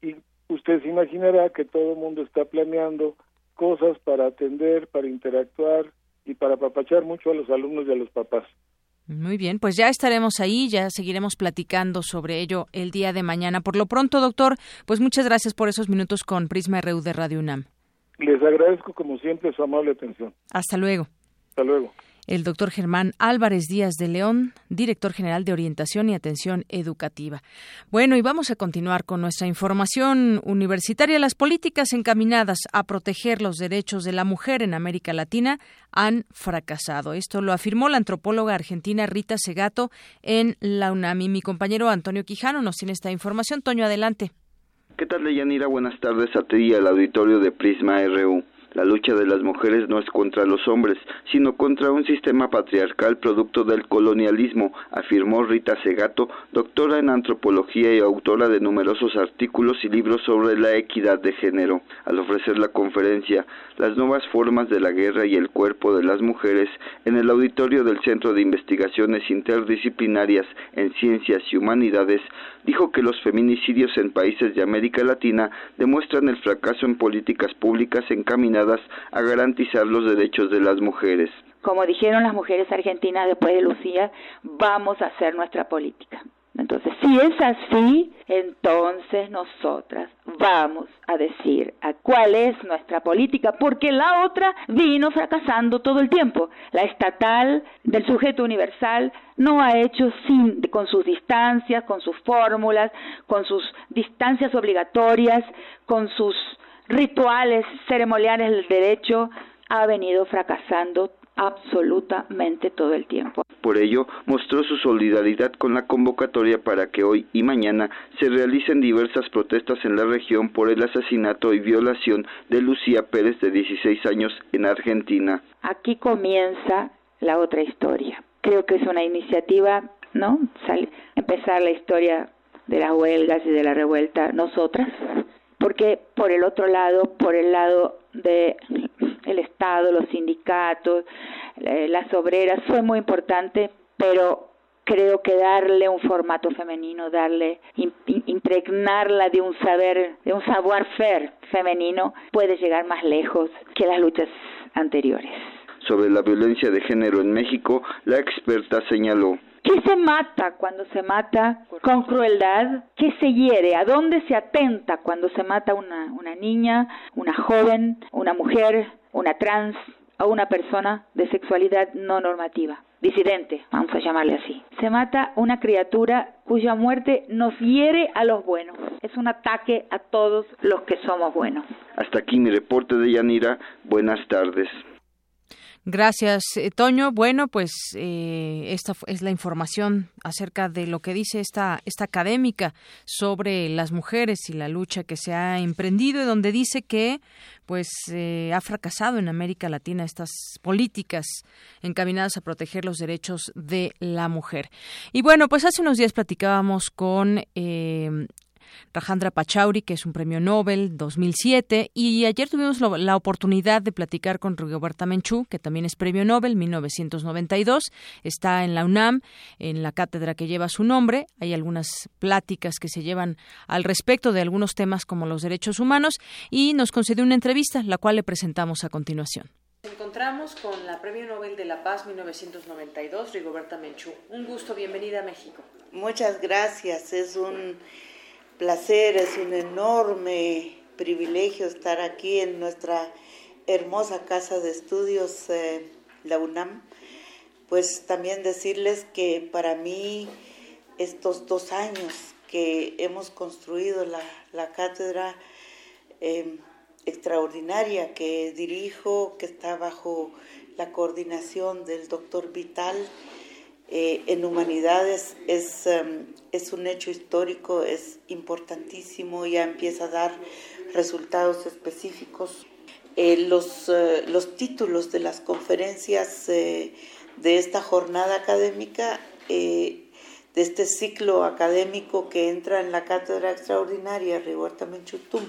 y usted se imaginará que todo el mundo está planeando cosas para atender, para interactuar y para apapachar mucho a los alumnos y a los papás. Muy bien, pues ya estaremos ahí, ya seguiremos platicando sobre ello el día de mañana. Por lo pronto, doctor, pues muchas gracias por esos minutos con Prisma RU de Radio UNAM. Les agradezco como siempre su amable atención. Hasta luego. Hasta luego. El doctor Germán Álvarez Díaz de León, director general de Orientación y Atención Educativa. Bueno, y vamos a continuar con nuestra información universitaria. Las políticas encaminadas a proteger los derechos de la mujer en América Latina han fracasado. Esto lo afirmó la antropóloga argentina Rita Segato en la UNAMI. Mi compañero Antonio Quijano nos tiene esta información. Toño, adelante. ¿Qué tal, Leyanira? Buenas tardes a ti y al auditorio de Prisma RU. La lucha de las mujeres no es contra los hombres, sino contra un sistema patriarcal producto del colonialismo, afirmó Rita Segato, doctora en antropología y autora de numerosos artículos y libros sobre la equidad de género. Al ofrecer la conferencia Las nuevas formas de la guerra y el cuerpo de las mujeres en el auditorio del Centro de Investigaciones Interdisciplinarias en Ciencias y Humanidades, dijo que los feminicidios en países de América Latina demuestran el fracaso en políticas públicas encaminadas a garantizar los derechos de las mujeres. Como dijeron las mujeres argentinas después de Lucía, vamos a hacer nuestra política. Entonces, si es así, entonces nosotras vamos a decir a cuál es nuestra política, porque la otra vino fracasando todo el tiempo. La estatal del sujeto universal no ha hecho sin, con sus distancias, con sus fórmulas, con sus distancias obligatorias, con sus rituales ceremoniales del derecho ha venido fracasando absolutamente todo el tiempo. Por ello, mostró su solidaridad con la convocatoria para que hoy y mañana se realicen diversas protestas en la región por el asesinato y violación de Lucía Pérez de 16 años en Argentina. Aquí comienza la otra historia. Creo que es una iniciativa, ¿no? empezar la historia de las huelgas y de la revuelta nosotras, porque por el otro lado, por el lado de el Estado, los sindicatos, eh, las obreras, fue muy importante, pero creo que darle un formato femenino, darle, impregnarla de un saber, de un savoir-faire femenino, puede llegar más lejos que las luchas anteriores. Sobre la violencia de género en México, la experta señaló ¿Qué se mata cuando se mata con crueldad? ¿Qué se hiere? ¿A dónde se atenta cuando se mata una, una niña, una joven, una mujer, una trans o una persona de sexualidad no normativa? disidente, vamos a llamarle así. Se mata una criatura cuya muerte nos hiere a los buenos. Es un ataque a todos los que somos buenos. Hasta aquí mi reporte de Yanira. Buenas tardes. Gracias, eh, Toño. Bueno, pues eh, esta es la información acerca de lo que dice esta, esta académica sobre las mujeres y la lucha que se ha emprendido y donde dice que pues eh, ha fracasado en América Latina estas políticas encaminadas a proteger los derechos de la mujer. Y bueno, pues hace unos días platicábamos con Rajandra Pachauri, que es un premio Nobel 2007, y ayer tuvimos la oportunidad de platicar con Rigoberta Menchú, que también es premio Nobel 1992, está en la UNAM, en la cátedra que lleva su nombre, hay algunas pláticas que se llevan al respecto de algunos temas como los derechos humanos, y nos concedió una entrevista, la cual le presentamos a continuación. Nos encontramos con la Premio Nobel de la Paz 1992, Rigoberta Menchú. Un gusto, bienvenida a México. Muchas gracias, es un placer, es un enorme privilegio estar aquí en nuestra hermosa casa de estudios, eh, la UNAM. Pues también decirles que para mí estos dos años que hemos construido la, cátedra em, extraordinaria que dirijo, que está bajo la coordinación del doctor Vital, eh, en humanidades es, em, es un hecho histórico, es importantísimo, ya empieza a dar resultados específicos. eh, los, eh, los títulos de las conferencias de esta jornada académica, de este ciclo académico que entra en la Cátedra Extraordinaria Rigoberta Menchutum,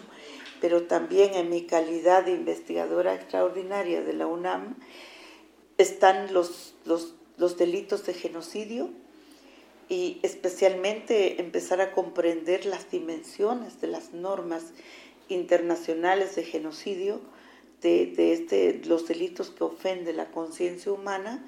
pero también en mi calidad de investigadora extraordinaria de la UNAM, están los, los, los delitos de genocidio, y especialmente empezar a comprender las dimensiones de las normas internacionales de genocidio, de, este, los delitos que ofenden la conciencia humana,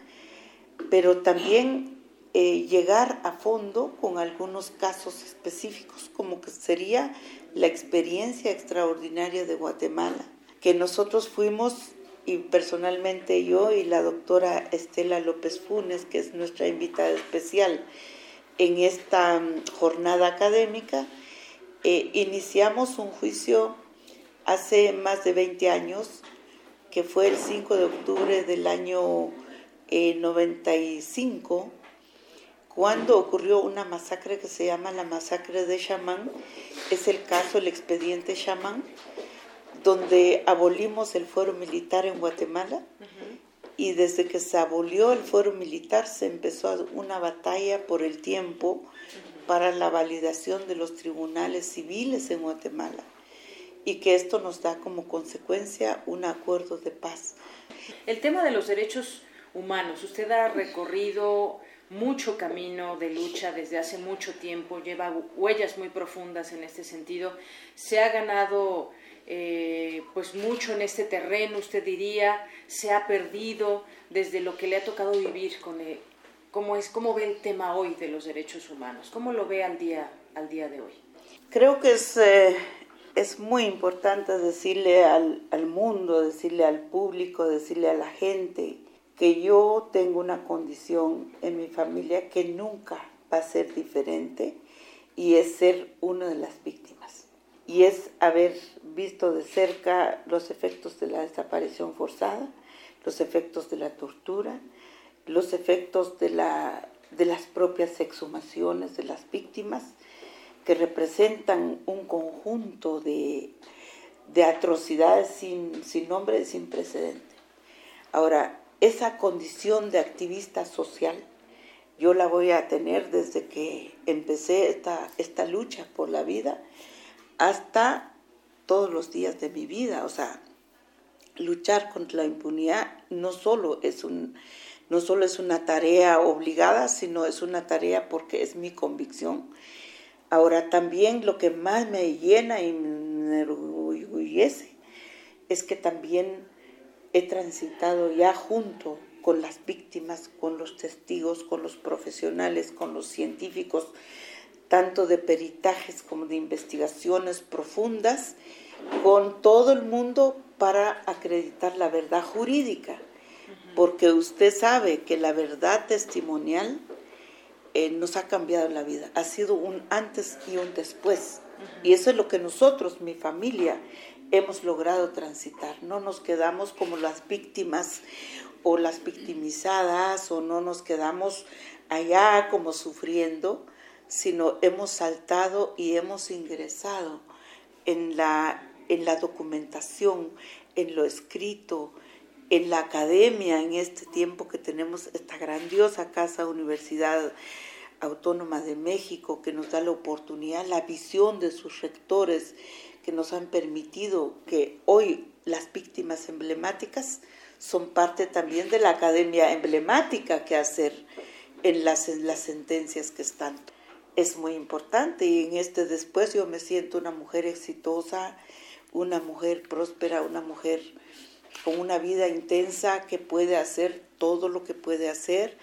pero también eh, llegar a fondo con algunos casos específicos, como que sería la experiencia extraordinaria de Guatemala, que nosotros fuimos, y personalmente yo y la doctora Estela López Funes, que es nuestra invitada especial, en esta mm, jornada académica. Eh, iniciamos un juicio hace más de 20 años, que fue el 5 de octubre del año 95, eh, cuando ocurrió una masacre que se llama la masacre de Chamán. Es el caso, el expediente Chamán, donde abolimos el fuero militar en Guatemala y desde que se abolió el fuero militar se empezó una batalla por el tiempo para la validación de los tribunales civiles en Guatemala y que esto nos da como consecuencia un acuerdo de paz. El tema de los derechos humanos, usted ha recorrido mucho camino de lucha desde hace mucho tiempo, lleva huellas muy profundas en este sentido, se ha ganado eh, pues mucho en este terreno, usted diría, se ha perdido desde lo que le ha tocado vivir con el, cómo es cómo ve el tema hoy de los derechos humanos, cómo lo ve al día al día de hoy. Creo que es eh, es muy importante decirle al, al mundo, decirle al público, decirle a la gente que yo tengo una condición en mi familia que nunca va a ser diferente y es ser una de las víctimas y es haber visto de cerca los efectos de la desaparición forzada, los efectos de la tortura, los efectos de, la, de las propias exhumaciones de las víctimas, que representan un conjunto de, de atrocidades sin, sin nombre sin precedente. Ahora, esa condición de activista social, yo la voy a tener desde que empecé esta, esta lucha por la vida hasta todos los días de mi vida. O sea, luchar contra la impunidad no solo es un no solo es una tarea obligada, sino es una tarea porque es mi convicción. Ahora también lo que más me llena y me enorgullece es que también he transitado ya junto con las víctimas, con los testigos, con los profesionales, con los científicos, tanto de peritajes como de investigaciones profundas, con todo el mundo para acreditar la verdad jurídica, porque usted sabe que la verdad testimonial eh, nos ha cambiado la vida, ha sido un antes y un después, y eso es lo que nosotros, mi familia, hemos logrado transitar, no nos quedamos como las víctimas o las victimizadas o no nos quedamos allá como sufriendo, sino hemos saltado y hemos ingresado en la, en la documentación, en lo escrito, en la academia, en este tiempo que tenemos esta grandiosa casa Universidad Autónoma de México, que nos da la oportunidad, la visión de sus rectores, que nos han permitido que hoy las víctimas emblemáticas son parte también de la academia emblemática que hacer en las, en las sentencias que están es muy importante y en este después yo me siento una mujer exitosa, una mujer próspera, una mujer con una vida intensa que puede hacer todo lo que puede hacer.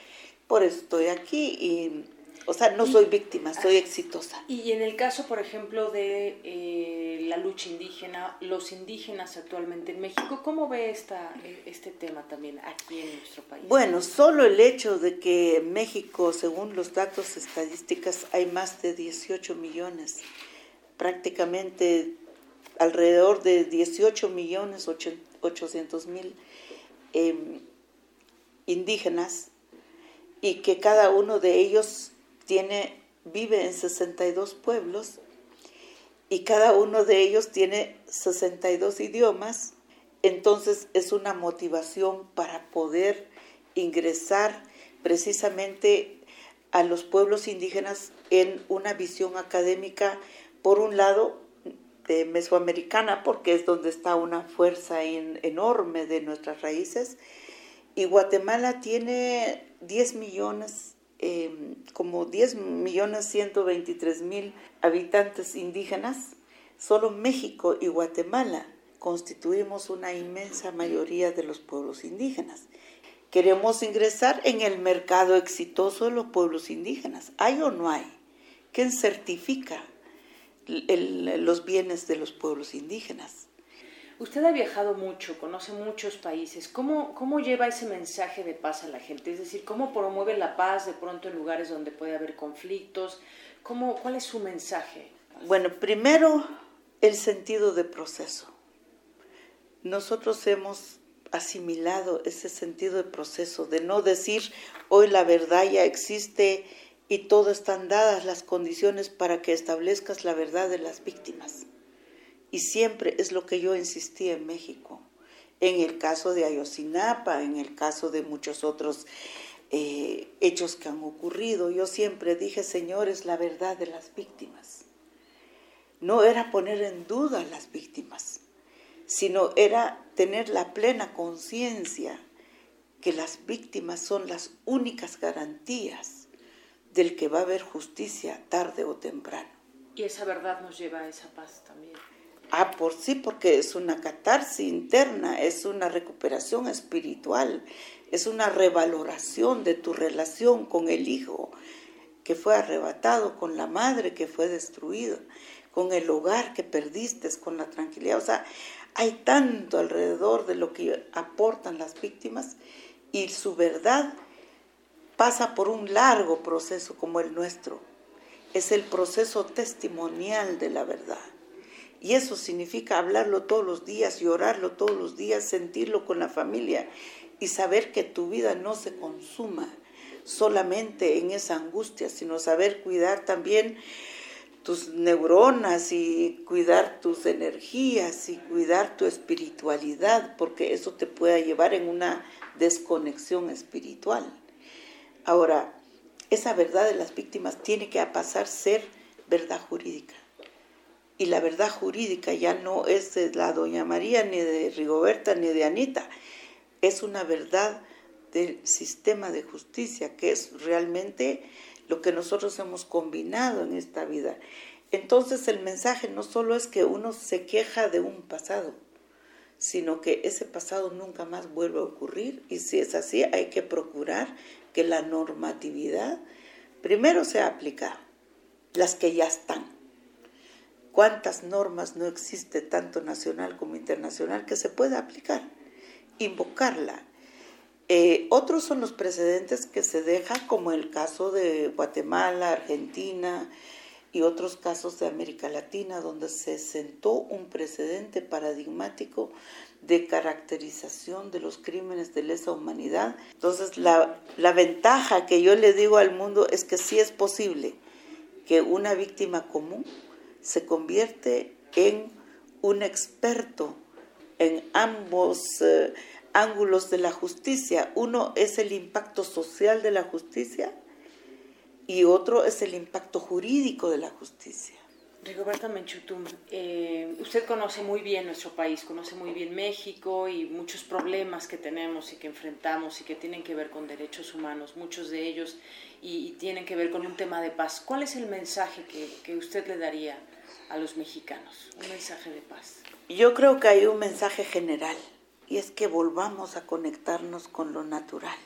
Por eso estoy aquí y o sea, no soy víctima, soy exitosa. Y en el caso, por ejemplo, de eh, la lucha indígena, los indígenas actualmente en México, ¿cómo ve esta, este tema también aquí en nuestro país? Bueno, solo el hecho de que en México, según los datos estadísticas, hay más de 18 millones, prácticamente alrededor de 18 millones 800 mil em, indígenas y que cada uno de ellos tiene, vive en 62 pueblos y cada uno de ellos tiene 62 idiomas. entonces es una motivación para poder ingresar precisamente a los pueblos indígenas en una visión académica, por un lado, de mesoamericana, porque es donde está una fuerza enorme de nuestras raíces, y Guatemala tiene 10 millones, em, como 10 millones 123 mil habitantes indígenas, solo México y Guatemala constituimos una inmensa mayoría de los pueblos indígenas. Queremos ingresar en el mercado exitoso de los pueblos indígenas. ¿Hay o no hay? ¿Quién certifica los bienes de los pueblos indígenas? Usted ha viajado mucho, conoce muchos países. ¿Cómo, ¿Cómo lleva ese mensaje de paz a la gente? Es decir, ¿cómo promueve la paz de pronto en lugares donde puede haber conflictos? ¿Cómo, ¿Cuál es su mensaje? Bueno, primero el sentido de proceso. Nosotros hemos asimilado ese sentido de proceso, de no decir hoy la verdad ya existe y todo están dadas las condiciones para que establezcas la verdad de las víctimas. Y siempre es lo que yo insistí en México. En el caso de Ayotzinapa, en el caso de muchos otros eh, hechos que han ocurrido, yo siempre dije, señores, la verdad de las víctimas. No era poner en duda a las víctimas, sino era tener la plena conciencia que las víctimas son las únicas garantías del que va a haber justicia tarde o temprano. Y esa verdad nos lleva a esa paz también. Ah, por sí, porque es una catarsis interna, es una recuperación espiritual, es una revaloración de tu relación con el hijo que fue arrebatado, con la madre que fue destruida, con el hogar que perdiste, con la tranquilidad. O sea, hay tanto alrededor de lo que aportan las víctimas y su verdad pasa por un largo proceso como el nuestro. Es el proceso testimonial de la verdad. Y eso significa hablarlo todos los días, llorarlo todos los días, sentirlo con la familia y saber que tu vida no se consuma solamente en esa angustia, sino saber cuidar también tus neuronas y cuidar tus energías y cuidar tu espiritualidad, porque eso te puede llevar en una desconexión espiritual. Ahora, esa verdad de las víctimas tiene que pasar a ser verdad jurídica y la verdad jurídica ya no es de la doña María, ni de Rigoberta, ni de Anita, es una verdad del sistema de justicia, que es realmente lo que nosotros hemos combinado en esta vida. Entonces el mensaje no solo es que uno se queja de un pasado, sino que ese pasado nunca más vuelva a ocurrir y si es así hay que procurar que la normatividad primero sea aplicada, las que ya están cuántas normas no existe, tanto nacional como internacional, que se pueda aplicar, invocarla. Eh, otros son los precedentes que se dejan, como el caso de Guatemala, Argentina y otros casos de América Latina, donde se sentó un precedente paradigmático de caracterización de los crímenes de lesa humanidad. Entonces, la, la ventaja que yo le digo al mundo es que sí es posible que una víctima común se convierte en un experto en ambos eh, ángulos de la justicia. Uno es el impacto social de la justicia y otro es el impacto jurídico de la justicia. Rigoberta Menchutum, eh, usted conoce muy bien nuestro país, conoce muy bien México y muchos problemas que tenemos y que enfrentamos y que tienen que ver con derechos humanos, muchos de ellos, y, tienen que ver con un tema de paz. ¿Cuál es el mensaje que, que usted le daría a los mexicanos? Un mensaje de paz. Yo creo que hay un mensaje general y es que volvamos a conectarnos con lo natural.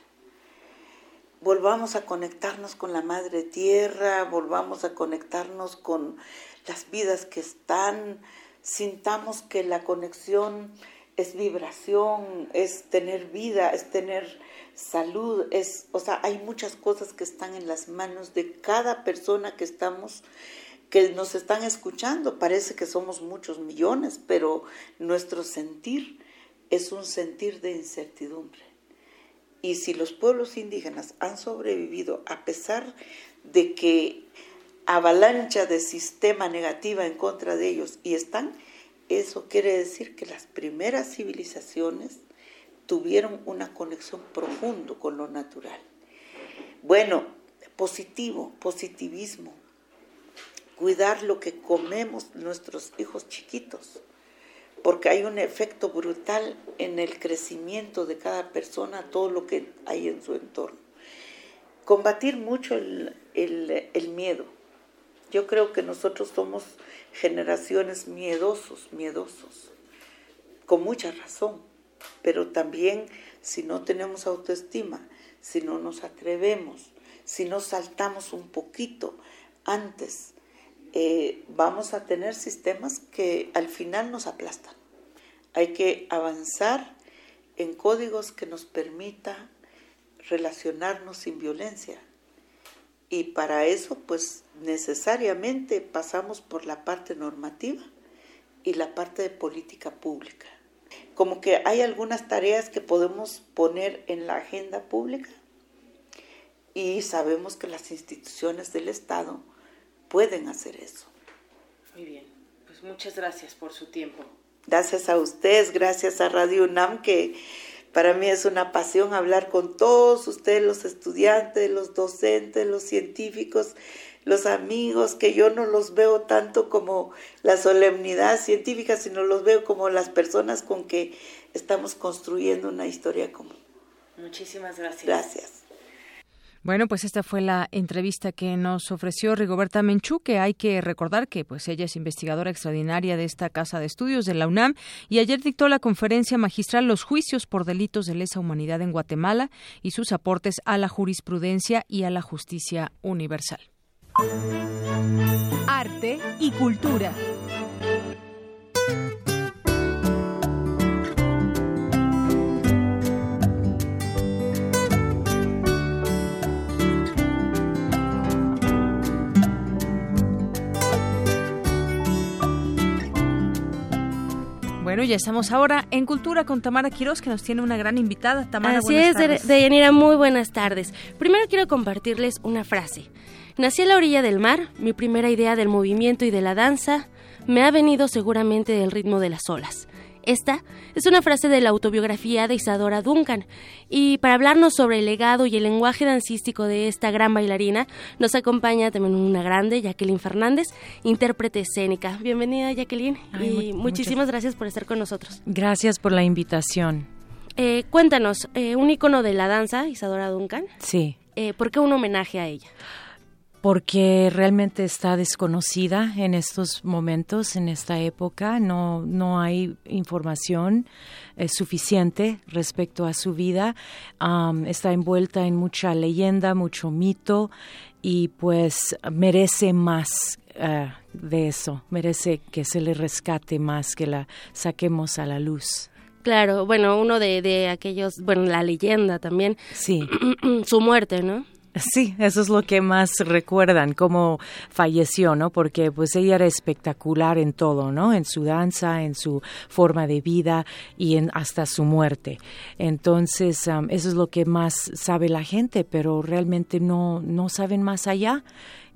Volvamos a conectarnos con la madre tierra, volvamos a conectarnos con las vidas que están, sintamos que la conexión es vibración, es tener vida, es tener salud, es, o sea, hay muchas cosas que están en las manos de cada persona que estamos que nos están escuchando. Parece que somos muchos millones, pero nuestro sentir es un sentir de incertidumbre. Y si los pueblos indígenas han sobrevivido a pesar de que avalancha de sistema negativa en contra de ellos y están, eso quiere decir que las primeras civilizaciones tuvieron una conexión profunda con lo natural. Bueno, positivo, positivismo, cuidar lo que comemos nuestros hijos chiquitos, porque hay un efecto brutal en el crecimiento de cada persona, todo lo que hay en su entorno. Combatir mucho el, el miedo. Yo creo que nosotros somos generaciones miedosos, miedosos, con mucha razón, pero también si no tenemos autoestima, si no nos atrevemos, si no saltamos un poquito antes, eh, vamos a tener sistemas que al final nos aplastan. Hay que avanzar en códigos que nos permita relacionarnos sin violencia. Y para eso, pues necesariamente pasamos por la parte normativa y la parte de política pública. Como que hay algunas tareas que podemos poner en la agenda pública y sabemos que las instituciones del Estado pueden hacer eso. Muy bien, pues muchas gracias por su tiempo. Gracias a ustedes, gracias a Radio UNAM, que para mí es una pasión hablar con todos ustedes, los estudiantes, los docentes, los científicos, los amigos, que yo no los veo tanto como la solemnidad científica, sino los veo como las personas con que estamos construyendo una historia común. Muchísimas gracias. Gracias. Bueno, pues esta fue la entrevista que nos ofreció Rigoberta Menchú, que hay que recordar que pues ella es investigadora extraordinaria de esta casa de estudios de la UNAM y ayer dictó la conferencia magistral Los juicios por delitos de lesa humanidad en Guatemala y sus aportes a la jurisprudencia y a la justicia universal. Arte y cultura. Bueno, ya estamos ahora en Cultura con Tamara Quiroz, que nos tiene una gran invitada. Tamara, Así es, tardes. Deyanira, muy buenas tardes. Primero quiero compartirles una frase. Nací a la orilla del mar, mi primera idea del movimiento y de la danza me ha venido seguramente del ritmo de las olas. Esta es una frase de la autobiografía de Isadora Duncan. Y para hablarnos sobre el legado y el lenguaje dancístico de esta gran bailarina, nos acompaña también una grande, Jacqueline Fernández, intérprete escénica. Bienvenida, Jacqueline, y muchísimas gracias por estar con nosotros. Gracias por la invitación. Eh, cuéntanos, eh, un icono de la danza, Isadora Duncan. Sí. Eh, ¿Por qué un homenaje a ella? Porque realmente está desconocida en estos momentos, en esta época. No, no hay información eh, suficiente respecto a su vida. está envuelta en mucha leyenda, mucho mito y pues merece más eh, de eso, merece que se le rescate más, que la saquemos a la luz. Claro, bueno, uno de, de aquellos, bueno, la leyenda también. Sí. su muerte, ¿no? Sí, eso es lo que más recuerdan, cómo falleció, ¿no? Porque pues ella era espectacular en todo, ¿no? En su danza, en su forma de vida y en hasta su muerte. Entonces, eso es lo que más sabe la gente, pero realmente no, no saben más allá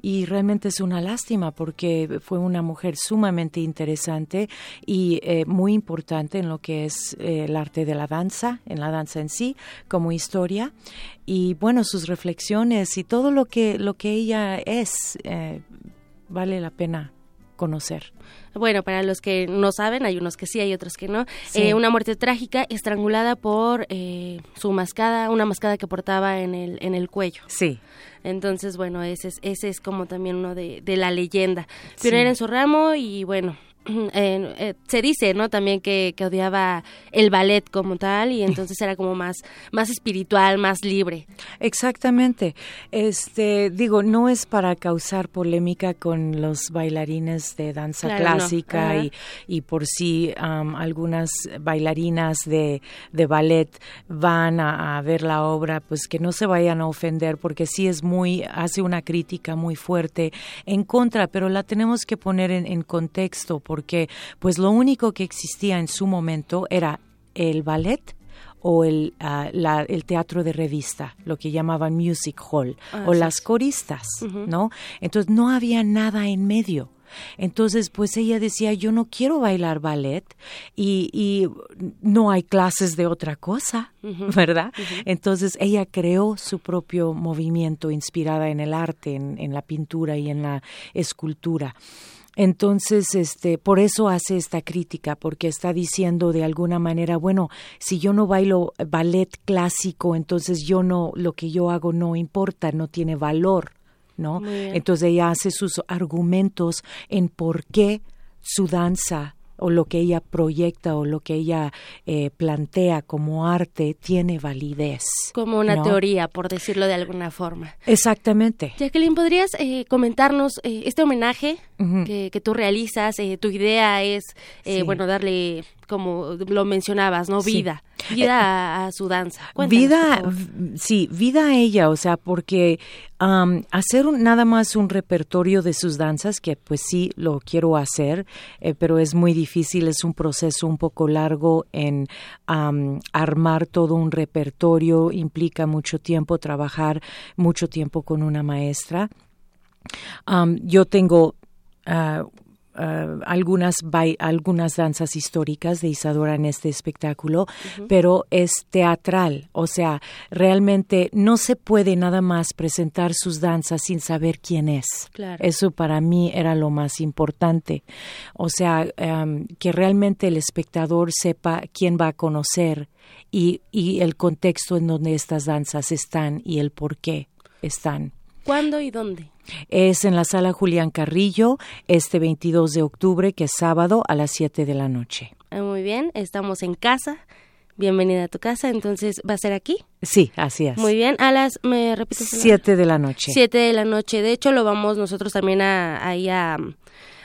y realmente es una lástima porque fue una mujer sumamente interesante y eh, muy importante en lo que es eh, el arte de la danza, en la danza en sí, como historia y bueno, sus reflexiones y todo lo que, lo que ella es, eh, vale la pena conocer. Bueno, para los que no saben, hay unos que sí, hay otros que no. una muerte trágica, estrangulada por su mascada, una mascada que portaba en el, en el cuello. Sí. Entonces, bueno, ese es, ese es como también uno de, de la leyenda. Pionera en su ramo y bueno, eh, se dice, ¿no? También que, que, odiaba el ballet como tal y entonces era como más, más espiritual, más libre. Exactamente. Este, digo, no es para causar polémica con los bailarines de danza clásica y, y por si algunas bailarinas de, de ballet van a, ver la obra, pues que no se vayan a ofender porque sí es muy, hace una crítica muy fuerte en contra, pero la tenemos que poner en, en contexto porque pues lo único que existía en su momento era el ballet o el, ah, el teatro de revista, lo que llamaban music hall, o las coristas, ¿no? Entonces no había nada en medio. Entonces, pues ella decía, yo no quiero bailar ballet y, y no hay clases de otra cosa, ¿verdad? Entonces, ella creó su propio movimiento inspirada en el arte, en, en la pintura y en la escultura. Entonces, este, por eso hace esta crítica, porque está diciendo de alguna manera, bueno, si yo no bailo ballet clásico, entonces yo no, lo que yo hago no importa, no tiene valor, ¿no? Entonces ella hace sus argumentos en por qué su danza o lo que ella proyecta o lo que ella eh, plantea como arte tiene validez. Como una teoría, por decirlo de alguna forma. Exactamente. Jacqueline, ¿podrías eh, comentarnos eh, este homenaje que, que, tú realizas? tu idea es, bueno, darle como lo mencionabas, ¿no? Vida, vida a, su danza. vida, sí, vida a ella, o sea, porque hacer nada más un repertorio de sus danzas, que pues sí lo quiero hacer, eh, pero es muy difícil, es un proceso un poco largo en armar todo un repertorio, implica mucho tiempo, trabajar mucho tiempo con una maestra. yo tengo uh, Uh, algunas, algunas danzas históricas de Isadora en este espectáculo, pero es teatral, o sea, realmente no se puede nada más presentar sus danzas sin saber quién es. Eso para mí era lo más importante, o sea, um, que realmente el espectador sepa quién va a conocer y, y el contexto en donde estas danzas están y el por qué están. ¿Cuándo y dónde? Es en la sala Julián Carrillo, este 22 de octubre, que es sábado a las 7 de la noche. Ah, muy bien, estamos en casa. Bienvenida a tu casa, entonces, ¿va a ser aquí? Sí, así es. Muy bien, a las, ¿me repites? 7 de la noche. 7 de la noche. De hecho, lo vamos nosotros también a, ahí a,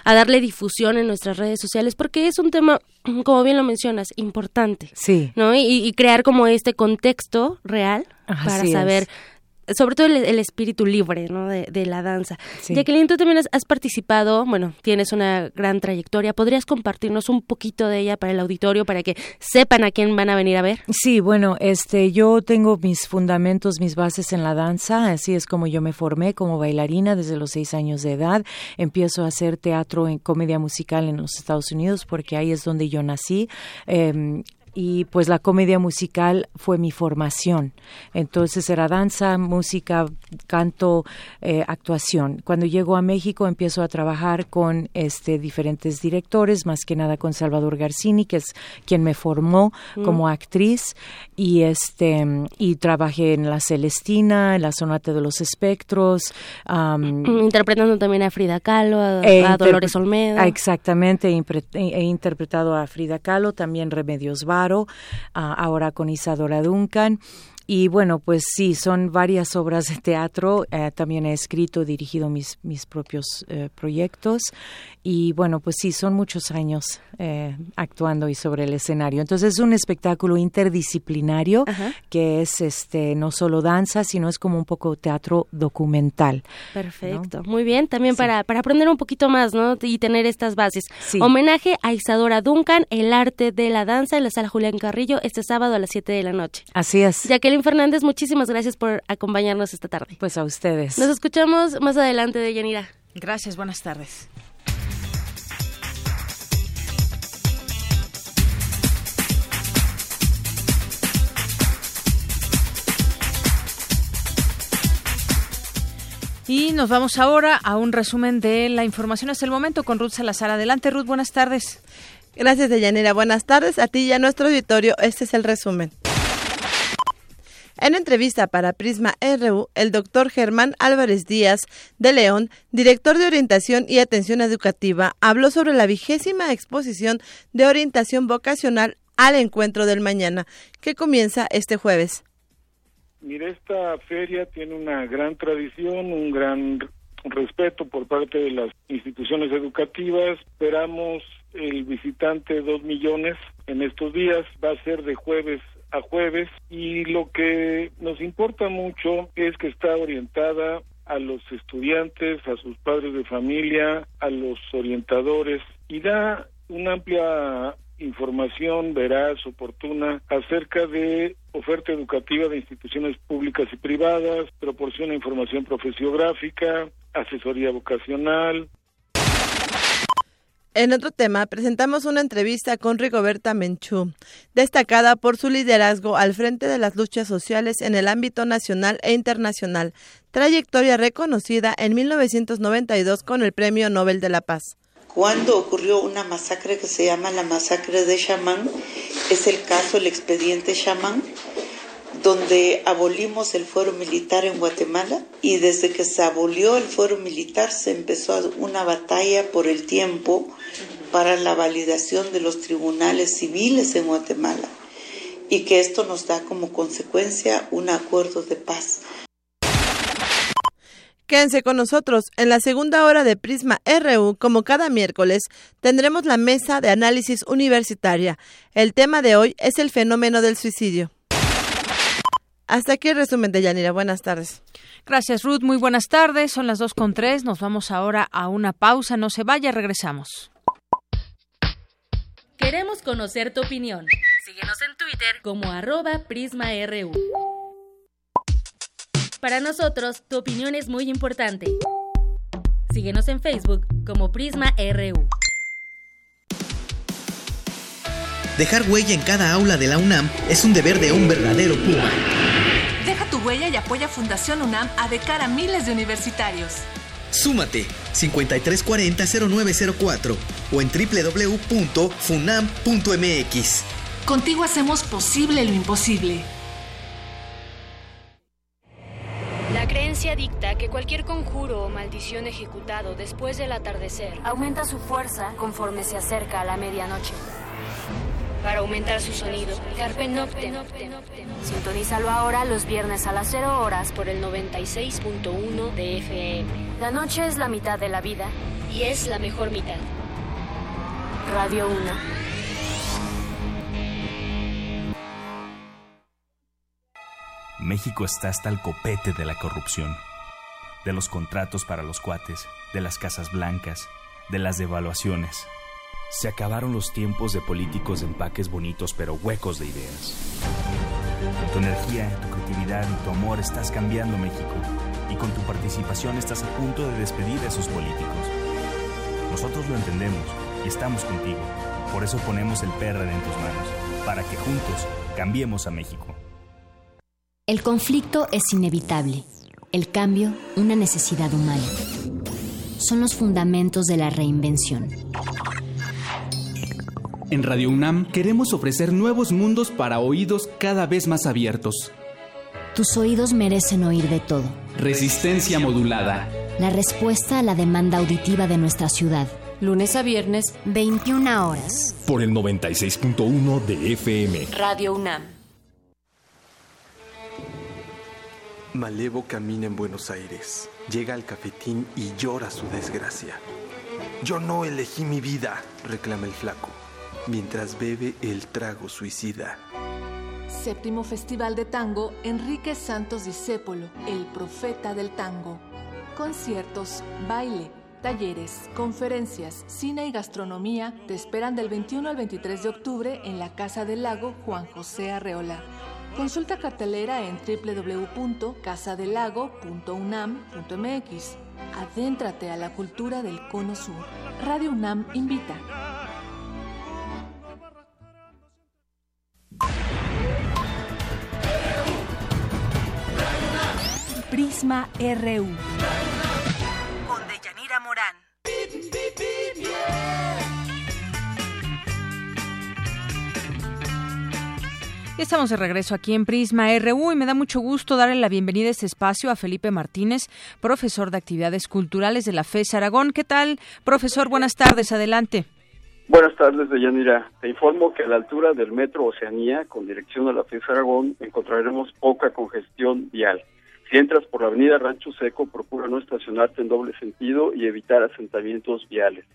a darle difusión en nuestras redes sociales porque es un tema, como bien lo mencionas, importante. Sí. ¿No? Y, crear como este contexto real para saber sobre todo el, espíritu libre ¿no? de, la danza. Sí. Jacqueline, tú también has, participado, bueno, tienes una gran trayectoria. ¿Podrías compartirnos un poquito de ella para el auditorio, para que sepan a quién van a venir a ver? Sí, bueno, este, yo tengo mis fundamentos, mis bases en la danza, así es como yo me formé como bailarina desde los seis años de edad. Empiezo a hacer teatro en comedia musical en los Estados Unidos porque ahí es donde yo nací. Eh, y pues la comedia musical fue mi formación. Entonces era danza, música, canto, eh, actuación. Cuando llego a México empiezo a trabajar con este diferentes directores, más que nada con Salvador Garcini, que es quien me formó mm. como actriz y este y trabajé en La Celestina, en la Sonata de los Espectros, interpretando también a Frida Kahlo, a, Dolores Olmedo. Exactamente, he, interpretado a Frida Kahlo, también Remedios Ah, ahora con Isadora Duncan. Y bueno, pues sí, son varias obras de teatro. Eh, también he escrito, dirigido mis, mis propios eh, proyectos. Y bueno, pues sí, son muchos años eh, actuando y sobre el escenario. Entonces es un espectáculo interdisciplinario que es este no solo danza, sino es como un poco teatro documental. Perfecto, muy bien. También para, para aprender un poquito más, ¿no? Y tener estas bases. Homenaje a Isadora Duncan, el arte de la danza en la sala Julián Carrillo, este sábado a las 7 de la noche. Así es. Jacqueline Fernández, muchísimas gracias por acompañarnos esta tarde. Pues a ustedes. Nos escuchamos más adelante de Yanira. Gracias, buenas tardes. Y nos vamos ahora a un resumen de la información hasta el momento con Ruth Salazar. Adelante, Ruth, buenas tardes. Gracias, Deyanira. Buenas tardes a ti y a nuestro auditorio. Este es el resumen. En entrevista para Prisma RU, el doctor Germán Álvarez Díaz de León, director de orientación y atención educativa, habló sobre la vigésima exposición de orientación vocacional al encuentro del mañana, que comienza este jueves. Mire, esta feria tiene una gran tradición, un gran respeto por parte de las instituciones educativas. Esperamos el visitante dos millones en estos días. Va a ser de jueves a jueves y lo que nos importa mucho es que está orientada a los estudiantes, a sus padres de familia, a los orientadores y da una amplia información veraz, oportuna, acerca de oferta educativa de instituciones públicas y privadas, proporciona información profesiográfica, asesoría vocacional. En otro tema, presentamos una entrevista con Rigoberta Menchú, destacada por su liderazgo al frente de las luchas sociales en el ámbito nacional e internacional, trayectoria reconocida en 1992 con el Premio Nobel de la Paz. Cuando ocurrió una masacre que se llama la masacre de Chamán, es el caso, el expediente Chamán, donde abolimos el fuero militar en Guatemala y desde que se abolió el fuero militar se empezó una batalla por el tiempo para la validación de los tribunales civiles en Guatemala y que esto nos da como consecuencia un acuerdo de paz. Quédense con nosotros. En la segunda hora de Prisma RU, como cada miércoles, tendremos la mesa de análisis universitaria. El tema de hoy es el fenómeno del suicidio. Hasta aquí el resumen de Yanira. Buenas tardes. Gracias, Ruth. Muy buenas tardes. Son las dos con tres. Nos vamos ahora a una pausa. No se vaya, regresamos. Queremos conocer tu opinión. Síguenos en Twitter como arroba PrismaRU. Para nosotros, tu opinión es muy importante. Síguenos en Facebook como PrismaRU. Dejar huella en cada aula de la UNAM es un deber de un verdadero Puma. Huella y apoya Fundación UNAM a de cara a miles de universitarios. Súmate 5340-0904 o en www.funam.mx. Contigo hacemos posible lo imposible. La creencia dicta que cualquier conjuro o maldición ejecutado después del atardecer aumenta su fuerza conforme se acerca a la medianoche. Para aumentar su sonido, Carpe Noctem. Sintonízalo ahora los viernes a las 0 horas por el 96.1 de FM. La noche es la mitad de la vida y es la mejor mitad. Radio 1. México está hasta el copete de la corrupción, de los contratos para los cuates, de las casas blancas, de las devaluaciones. Se acabaron los tiempos de políticos de empaques bonitos pero huecos de ideas. Tu energía, tu creatividad y tu amor estás cambiando México y con tu participación estás a punto de despedir a esos políticos. Nosotros lo entendemos y estamos contigo. Por eso ponemos el PRD en tus manos, para que juntos cambiemos a México. El conflicto es inevitable, el cambio una necesidad humana. Son los fundamentos de la reinvención. En Radio UNAM queremos ofrecer nuevos mundos para oídos cada vez más abiertos. Tus oídos merecen oír de todo. Resistencia modulada. La respuesta a la demanda auditiva de nuestra ciudad. Lunes a viernes, 21 horas. Por el 96.1 de FM. Radio UNAM. Malevo camina en Buenos Aires, llega al cafetín y llora su desgracia. Yo no elegí mi vida, reclama el flaco, mientras bebe el trago suicida. Séptimo Festival de Tango Enrique Santos Discépolo, el profeta del tango. Conciertos, baile, talleres, conferencias, cine y gastronomía te esperan del 21 al 23 de octubre en la Casa del Lago Juan José Arreola. Consulta cartelera en www.casadelago.unam.mx. Adéntrate a la cultura del Cono Sur. Radio UNAM invita. Prisma RU. Con Deyanira Morán. Estamos de regreso aquí en Prisma RU y me da mucho gusto darle la bienvenida a este espacio a Felipe Martínez, profesor de actividades culturales de la FES Aragón. ¿Qué tal, profesor? Buenas tardes, adelante. Buenas tardes, Deyanira. Te informo que a la altura del Metro Oceanía, con dirección a la FES Aragón, encontraremos poca congestión vial. Si entras por la avenida Rancho Seco, procura no estacionarte en doble sentido y evitar asentamientos viales.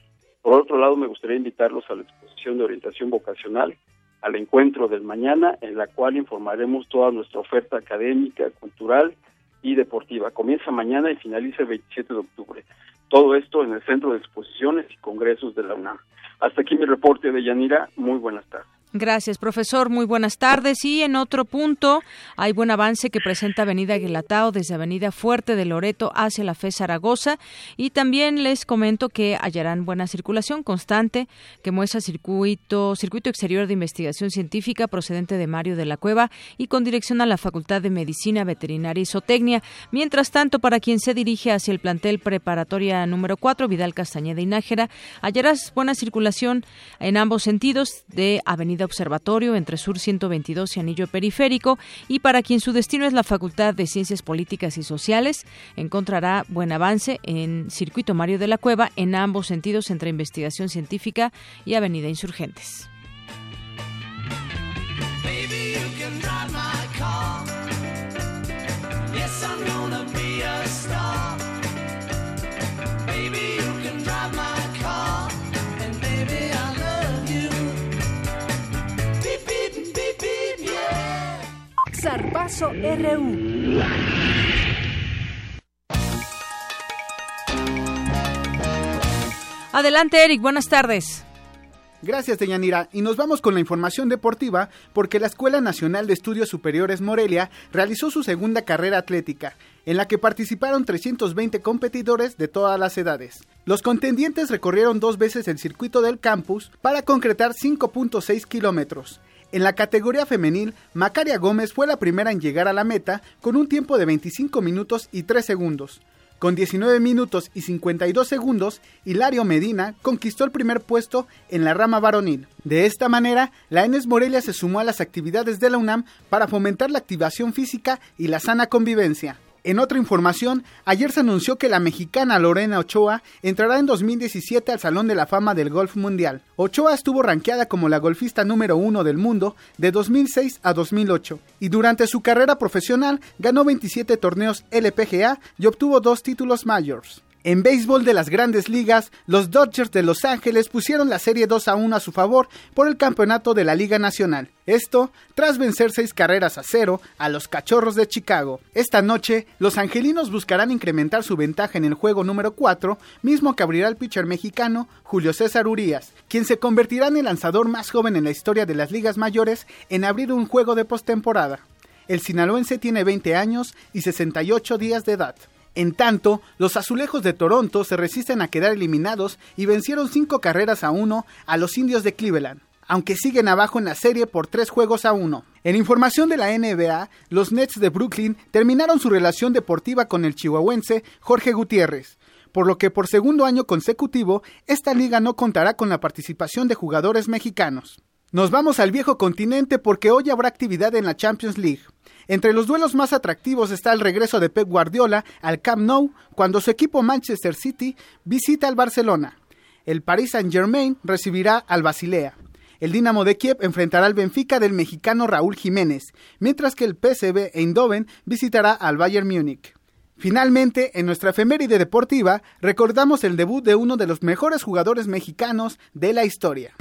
Por otro lado, me gustaría invitarlos a la exposición de orientación vocacional al encuentro del mañana, en la cual informaremos toda nuestra oferta académica, cultural y deportiva. Comienza mañana y finaliza el 27 de octubre. Todo esto en el Centro de Exposiciones y Congresos de la UNAM. Hasta aquí mi reporte de Yanira. Muy buenas tardes. Gracias, profesor. Muy buenas tardes. Y en otro punto, hay buen avance que presenta Avenida Guelatao desde Avenida Fuerte de Loreto hacia la FE Zaragoza. Y también les comento que hallarán buena circulación constante que muestra circuito, circuito exterior de investigación científica procedente de Mario de la Cueva y con dirección a la Facultad de Medicina Veterinaria y Zootecnia. Mientras tanto, para quien se dirige hacia el plantel preparatoria número 4, Vidal Castañeda y Nájera, hallarás buena circulación en ambos sentidos de Avenida Observatorio entre Sur 122 y Anillo Periférico y para quien su destino es la Facultad de Ciencias Políticas y Sociales encontrará buen avance en Circuito Mario de la Cueva en ambos sentidos entre Investigación Científica y Avenida Insurgentes. Zarpazo RU. Adelante, Eric, buenas tardes. Gracias, Deyanira. Y nos vamos con la información deportiva porque la Escuela Nacional de Estudios Superiores Morelia realizó su segunda carrera atlética, en la que participaron 320 competidores de todas las edades. Los contendientes recorrieron dos veces el circuito del campus para concretar 5.6 kilómetros. En la categoría femenil, Macaria Gómez fue la primera en llegar a la meta con un tiempo de 25 minutos y 3 segundos. Con 19 minutos y 52 segundos, Hilario Medina conquistó el primer puesto en la rama varonil. De esta manera, la ENES Morelia se sumó a las actividades de la UNAM para fomentar la activación física y la sana convivencia. En otra información, ayer se anunció que la mexicana Lorena Ochoa entrará en 2017 al Salón de la Fama del Golf Mundial. Ochoa estuvo rankeada como la golfista número uno del mundo de 2006 a 2008 y durante su carrera profesional ganó 27 torneos LPGA y obtuvo dos títulos mayores. En béisbol de las grandes ligas, los Dodgers de Los Ángeles pusieron la serie 2 a 1 a su favor por el campeonato de la Liga Nacional. Esto tras vencer seis carreras a cero a los Cachorros de Chicago. Esta noche, los angelinos buscarán incrementar su ventaja en el juego número 4, mismo que abrirá el pitcher mexicano Julio César Urías, quien se convertirá en el lanzador más joven en la historia de las ligas mayores en abrir un juego de postemporada. El sinaloense tiene 20 años y 68 días de edad. En tanto, los azulejos de Toronto se resisten a quedar eliminados y vencieron cinco carreras a uno a los indios de Cleveland, aunque siguen abajo en la serie por tres juegos a uno. En información de la NBA, los Nets de Brooklyn terminaron su relación deportiva con el chihuahuense Jorge Gutiérrez, por lo que por segundo año consecutivo esta liga no contará con la participación de jugadores mexicanos. Nos vamos al viejo continente porque hoy habrá actividad en la Champions League. Entre los duelos más atractivos está el regreso de Pep Guardiola al Camp Nou cuando su equipo Manchester City visita al Barcelona. El Paris Saint-Germain recibirá al Basilea. El Dinamo de Kiev enfrentará al Benfica del mexicano Raúl Jiménez, mientras que el PSV Eindhoven visitará al Bayern Múnich. Finalmente, en nuestra efeméride deportiva, recordamos el debut de uno de los mejores jugadores mexicanos de la historia.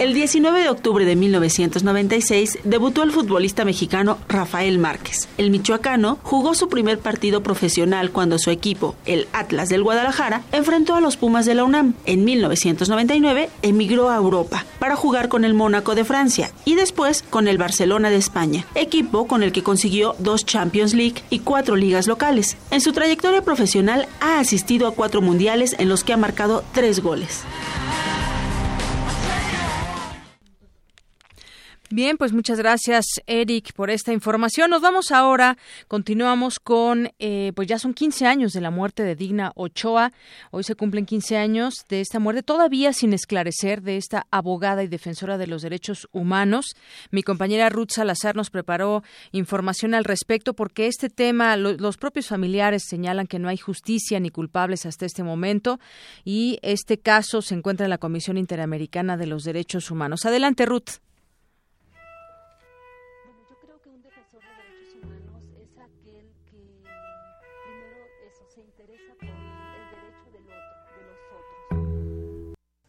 El 19 de octubre de 1996 debutó el futbolista mexicano Rafael Márquez. El michoacano jugó su primer partido profesional cuando su equipo, el Atlas del Guadalajara, enfrentó a los Pumas de la UNAM. En 1999 emigró a Europa para jugar con el Mónaco de Francia y después con el Barcelona de España, equipo con el que consiguió dos Champions League y cuatro ligas locales. En su trayectoria profesional ha asistido a cuatro mundiales en los que ha marcado tres goles. Bien, pues muchas gracias, Eric, por esta información. Nos vamos ahora, continuamos con, eh, pues ya son 15 años de la muerte de Digna Ochoa. Hoy se cumplen 15 años de esta muerte, todavía sin esclarecer, de esta abogada y defensora de los derechos humanos. Mi compañera Ruth Salazar nos preparó información al respecto porque este tema, los propios familiares señalan que no hay justicia ni culpables hasta este momento y este caso se encuentra en la Comisión Interamericana de los Derechos Humanos. Adelante, Ruth.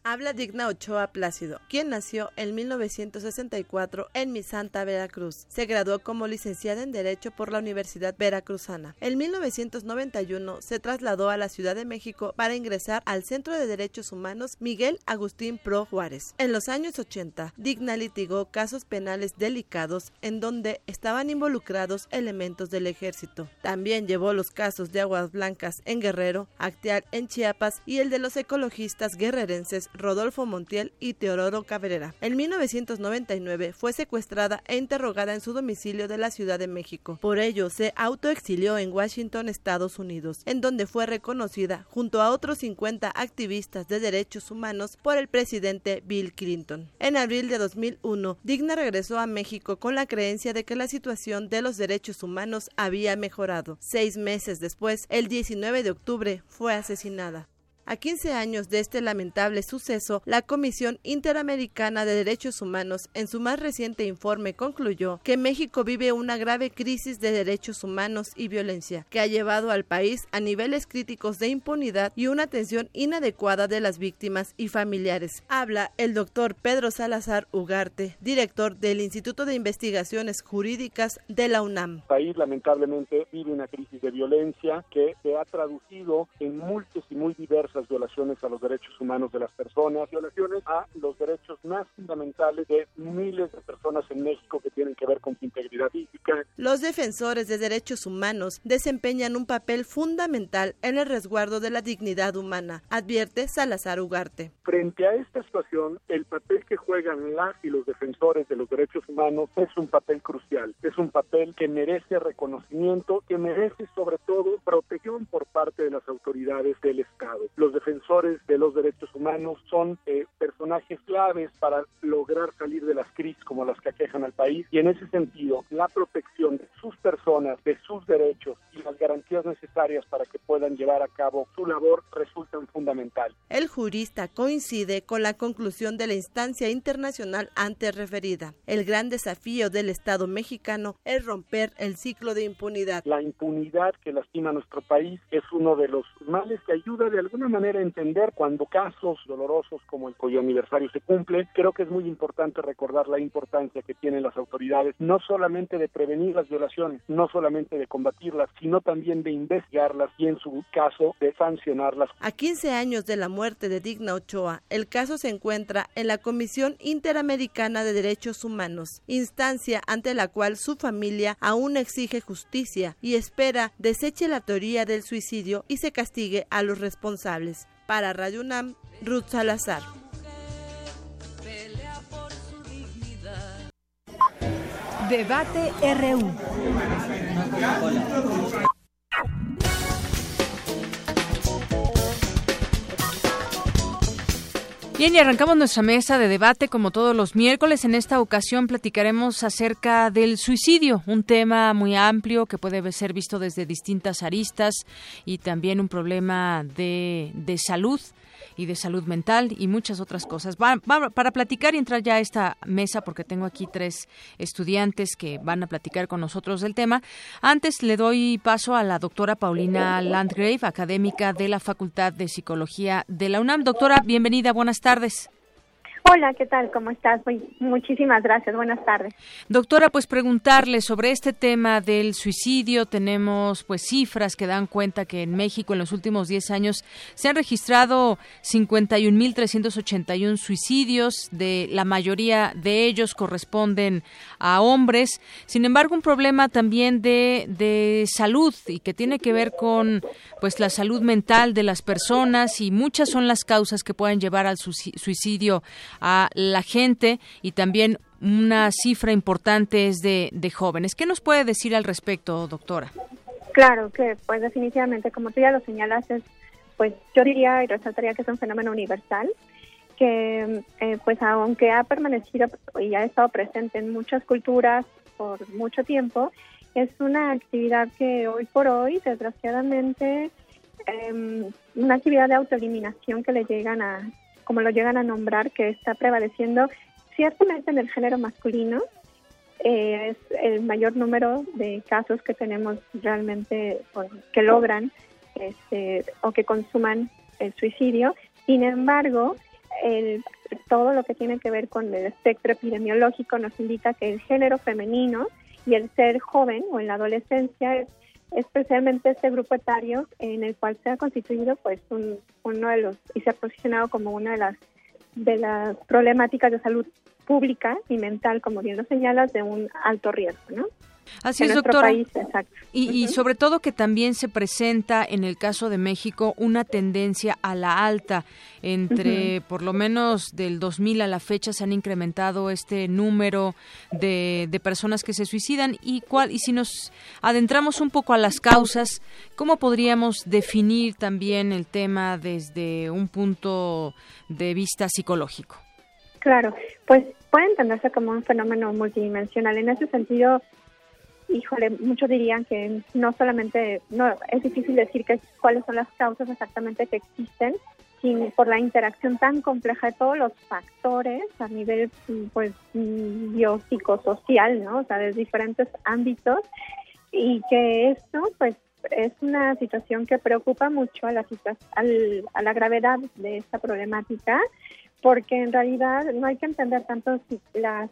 Habla Digna Ochoa Plácido, quien nació en 1964 en Misanta, Veracruz. Se graduó como licenciada en Derecho por la Universidad Veracruzana. En 1991 se trasladó a la Ciudad de México para ingresar al Centro de Derechos Humanos Miguel Agustín Pro Juárez. En los años 80, Digna litigó casos penales delicados en donde estaban involucrados elementos del ejército. También llevó los casos de Aguas Blancas en Guerrero, Acteal en Chiapas y el de los ecologistas guerrerenses Rodolfo Montiel y Teodoro Cabrera. En 1999 fue secuestrada e interrogada en su domicilio de la Ciudad de México. Por ello, se autoexilió en Washington, Estados Unidos, en donde fue reconocida junto a otros 50 activistas de derechos humanos por el presidente Bill Clinton. En abril de 2001, Digna regresó a México con la creencia de que la situación de los derechos humanos había mejorado. Seis meses después, el 19 de octubre, fue asesinada. A 15 años de este lamentable suceso, la Comisión Interamericana de Derechos Humanos en su más reciente informe concluyó que México vive una grave crisis de derechos humanos y violencia que ha llevado al país a niveles críticos de impunidad y una atención inadecuada de las víctimas y familiares. Habla el doctor Pedro Salazar Ugarte, director del Instituto de Investigaciones Jurídicas de la UNAM. El país lamentablemente vive una crisis de violencia que se ha traducido en múltiples y muy diversas las violaciones a los derechos humanos de las personas, violaciones a los derechos más fundamentales de miles de personas en México que tienen que ver con su integridad física. Los defensores de derechos humanos desempeñan un papel fundamental en el resguardo de la dignidad humana, advierte Salazar Ugarte. Frente a esta situación, el papel que juegan las y los defensores de los derechos humanos es un papel crucial, es un papel que merece reconocimiento, que merece sobre todo protección por parte de las autoridades del Estado los defensores de los derechos humanos son eh, personajes claves para lograr salir de las crisis como las que aquejan al país y en ese sentido la protección de sus personas, de sus derechos y las garantías necesarias para que puedan llevar a cabo su labor resultan fundamental. El jurista coincide con la conclusión de la instancia internacional antes referida. El gran desafío del Estado mexicano es romper el ciclo de impunidad. La impunidad que lastima a nuestro país es uno de los males que ayuda de alguna manera entender cuando casos dolorosos como el cuyo aniversario se cumple. Creo que es muy importante recordar la importancia que tienen las autoridades, no solamente de prevenir las violaciones, no solamente de combatirlas, sino también de investigarlas y en su caso de sancionarlas. A 15 años de la muerte de Digna Ochoa, el caso se encuentra en la Comisión Interamericana de Derechos Humanos, instancia ante la cual su familia aún exige justicia y espera deseche la teoría del suicidio y se castigue a los responsables. Para Radio UNAM, Ruth Salazar. Debate RU. Bien, y arrancamos nuestra mesa de debate como todos los miércoles. En esta ocasión platicaremos acerca del suicidio, un tema muy amplio que puede ser visto desde distintas aristas y también un problema de, de salud y de salud mental y muchas otras cosas. para platicar y entrar ya a esta mesa, porque tengo aquí tres estudiantes que van a platicar con nosotros del tema, antes le doy paso a la doctora Paulina Landgrave, académica de la Facultad de Psicología de la UNAM. Doctora, bienvenida, buenas tardes. Hola, ¿qué tal? ¿Cómo estás? muchísimas gracias. Buenas tardes. Doctora, pues preguntarle sobre este tema del suicidio. Tenemos pues cifras que dan cuenta que en México en los últimos 10 años se han registrado 51.381 suicidios. De la mayoría de ellos corresponden a hombres. Sin embargo, un problema también de, de salud y que tiene que ver con pues la salud mental de las personas y muchas son las causas que pueden llevar al suicidio a la gente y también una cifra importante es de, de jóvenes. ¿Qué nos puede decir al respecto, doctora? Claro que, pues definitivamente, como tú ya lo señalas, es, pues yo diría y resaltaría que es un fenómeno universal que, eh, pues aunque ha permanecido y ha estado presente en muchas culturas por mucho tiempo, es una actividad que hoy por hoy, desgraciadamente, eh, una actividad de autoeliminación que le llegan a, como lo llegan a nombrar, que está prevaleciendo ciertamente en el género masculino. Eh, es el mayor número de casos que tenemos realmente que logran este, o que consuman el suicidio. Sin embargo, el, todo lo que tiene que ver con el espectro epidemiológico nos indica que el género femenino y el ser joven o en la adolescencia es, especialmente este grupo etario en el cual se ha constituido pues un, uno de los y se ha posicionado como una de las de las problemáticas de salud pública y mental, como bien lo señalas, de un alto riesgo, ¿no? Así es, doctora. Y, sobre todo que también se presenta en el caso de México una tendencia a la alta. Entre por lo menos del 2000 a la fecha se han incrementado este número de, de personas que se suicidan. Y, cuál, y si nos adentramos un poco a las causas, ¿cómo podríamos definir también el tema desde un punto de vista psicológico? Claro, pues puede entenderse como un fenómeno multidimensional. En ese sentido, híjole, muchos dirían que no solamente, no, es difícil decir que, cuáles son las causas exactamente que existen, sino por la interacción tan compleja de todos los factores a nivel, pues, biopsicosocial, ¿no? O sea, de diferentes ámbitos, y que esto, pues, es una situación que preocupa mucho a la, a la gravedad de esta problemática, porque en realidad no hay que entender tanto las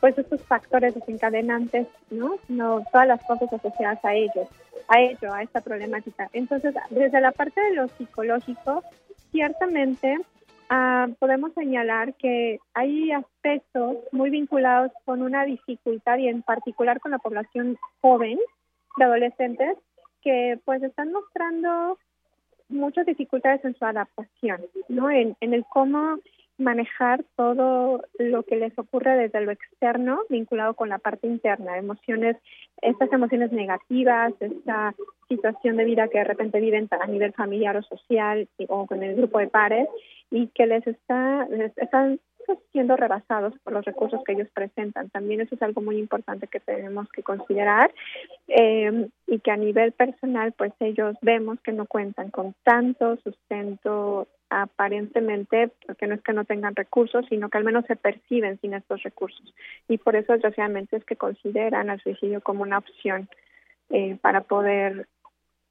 pues estos factores desencadenantes, ¿no? Sino todas las cosas asociadas a ellos, a ello, a esta problemática. Entonces, desde la parte de lo psicológico, ciertamente ah, podemos señalar que hay aspectos muy vinculados con una dificultad y en particular con la población joven de adolescentes que pues están mostrando muchas dificultades en su adaptación, ¿no? En, en el cómo manejar todo lo que les ocurre desde lo externo vinculado con la parte interna, emociones, estas emociones negativas, esta situación de vida que de repente viven a nivel familiar o social o con el grupo de pares y que les está les están siendo rebasados por los recursos que ellos presentan. También eso es algo muy importante que tenemos que considerar eh, y que a nivel personal, pues ellos vemos que no cuentan con tanto sustento aparentemente, porque no es que no tengan recursos, sino que al menos se perciben sin estos recursos. Y por eso, desgraciadamente, es que consideran al suicidio como una opción eh, para poder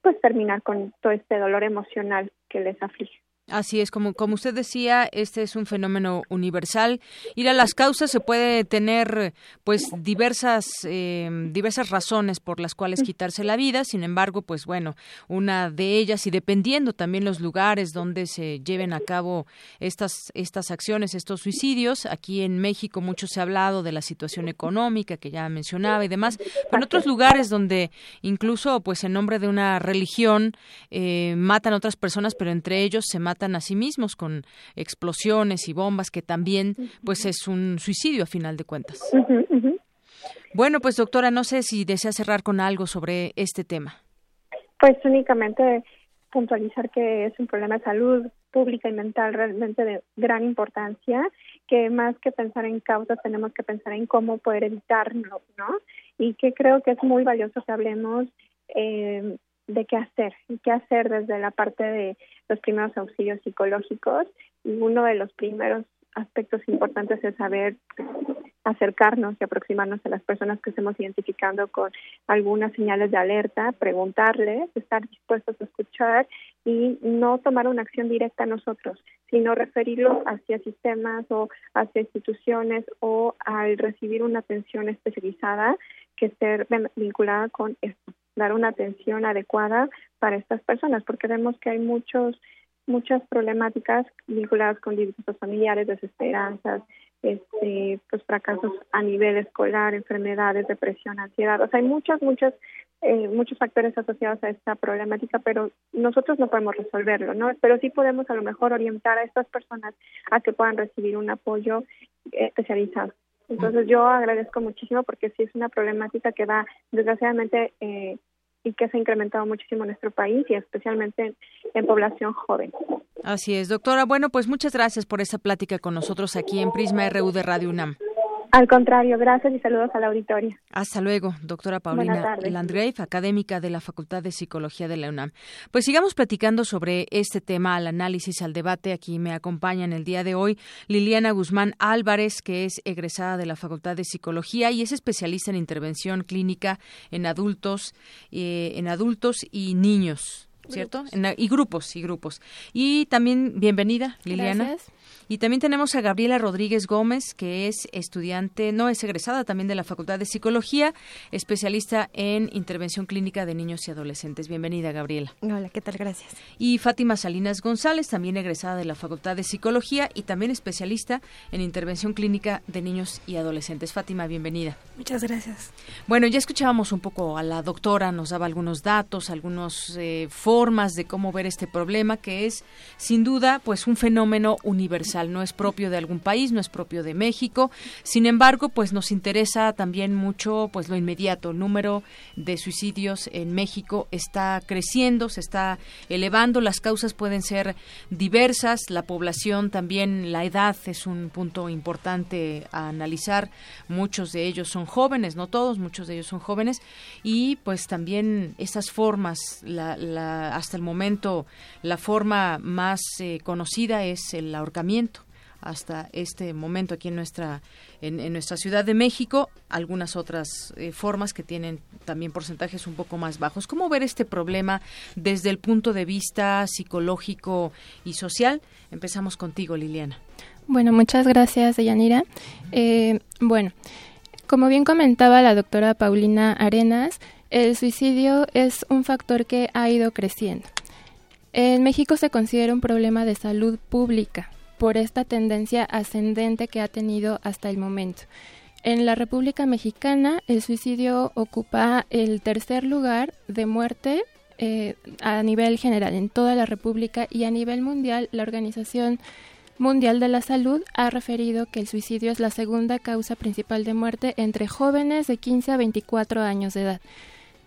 pues terminar con todo este dolor emocional que les aflige. Así es, como, como usted decía, este es un fenómeno universal. Ir a las causas se puede tener pues diversas, eh, diversas razones por las cuales quitarse la vida. Sin embargo, pues bueno, una de ellas y dependiendo también los lugares donde se lleven a cabo estas, estas acciones, estos suicidios. Aquí en México mucho se ha hablado de la situación económica que ya mencionaba y demás. Pero en otros lugares donde incluso pues en nombre de una religión eh, matan a otras personas, pero entre ellos se matan matan a sí mismos con explosiones y bombas, que también pues es un suicidio a final de cuentas. Bueno, pues doctora, no sé si desea cerrar con algo sobre este tema. Pues únicamente puntualizar que es un problema de salud pública y mental realmente de gran importancia, que más que pensar en causas tenemos que pensar en cómo poder evitarlo, ¿no? Y que creo que es muy valioso que hablemos eh, de qué hacer, qué hacer desde la parte de los primeros auxilios psicológicos. Y uno de los primeros aspectos importantes es saber acercarnos y aproximarnos a las personas que estemos identificando con algunas señales de alerta, preguntarles, estar dispuestos a escuchar y no tomar una acción directa a nosotros, sino referirlos hacia sistemas o hacia instituciones o al recibir una atención especializada que esté vinculada con esto dar una atención adecuada para estas personas, porque vemos que hay muchos muchas problemáticas vinculadas con divorcios familiares, desesperanzas, este, pues fracasos a nivel escolar, enfermedades, depresión, ansiedad. O sea, hay muchos, muchos, eh, muchos factores asociados a esta problemática, pero nosotros no podemos resolverlo, ¿no? Pero sí podemos a lo mejor orientar a estas personas a que puedan recibir un apoyo especializado. Entonces yo agradezco muchísimo porque sí es una problemática que va desgraciadamente eh, y que se ha incrementado muchísimo en nuestro país y especialmente en, población joven. Así es, doctora. Bueno, pues muchas gracias por esa plática con nosotros aquí en Prisma RU de Radio UNAM. Al contrario, gracias y saludos a la auditoria. Hasta luego, doctora Paulina Landgrave, académica de la Facultad de Psicología de la UNAM. Pues sigamos platicando sobre este tema, al análisis, al debate. Aquí me acompaña en el día de hoy Liliana Guzmán Álvarez, que es egresada de la Facultad de Psicología y es especialista en intervención clínica en adultos, eh, en adultos y niños ¿cierto? y grupos, y grupos. Y también, bienvenida, Liliana. Gracias. Y también tenemos a Gabriela Rodríguez Gómez, que es estudiante, no es egresada también de la Facultad de Psicología, especialista en intervención clínica de niños y adolescentes. Bienvenida, Gabriela. Hola, ¿qué tal? Gracias. Y Fátima Salinas González, también egresada de la Facultad de Psicología y también especialista en intervención clínica de niños y adolescentes. Fátima, bienvenida. Muchas gracias. Bueno, ya escuchábamos un poco a la doctora, nos daba algunos datos, algunas eh, formas de cómo ver este problema, que es sin duda pues un fenómeno universal no es propio de algún país, no es propio de México. Sin embargo, pues nos interesa también mucho pues lo inmediato. El número de suicidios en México está creciendo, se está elevando, las causas pueden ser diversas, la población también, la edad es un punto importante a analizar. Muchos de ellos son jóvenes, no todos, muchos de ellos son jóvenes y pues también estas formas, la, hasta el momento la forma más eh, conocida es el ahorcamiento hasta este momento aquí en nuestra en, nuestra Ciudad de México, algunas otras eh, formas que tienen también porcentajes un poco más bajos. ¿Cómo ver este problema desde el punto de vista psicológico y social? Empezamos contigo, Liliana. Bueno, muchas gracias, Yanira. Eh, bueno, como bien comentaba la doctora Paulina Arenas, el suicidio es un factor que ha ido creciendo. En México se considera un problema de salud pública por esta tendencia ascendente que ha tenido hasta el momento. En la República Mexicana, el suicidio ocupa el tercer lugar de muerte eh, a nivel general en toda la República y a nivel mundial, la Organización Mundial de la Salud ha referido que el suicidio es la segunda causa principal de muerte entre jóvenes de 15 a 24 años de edad.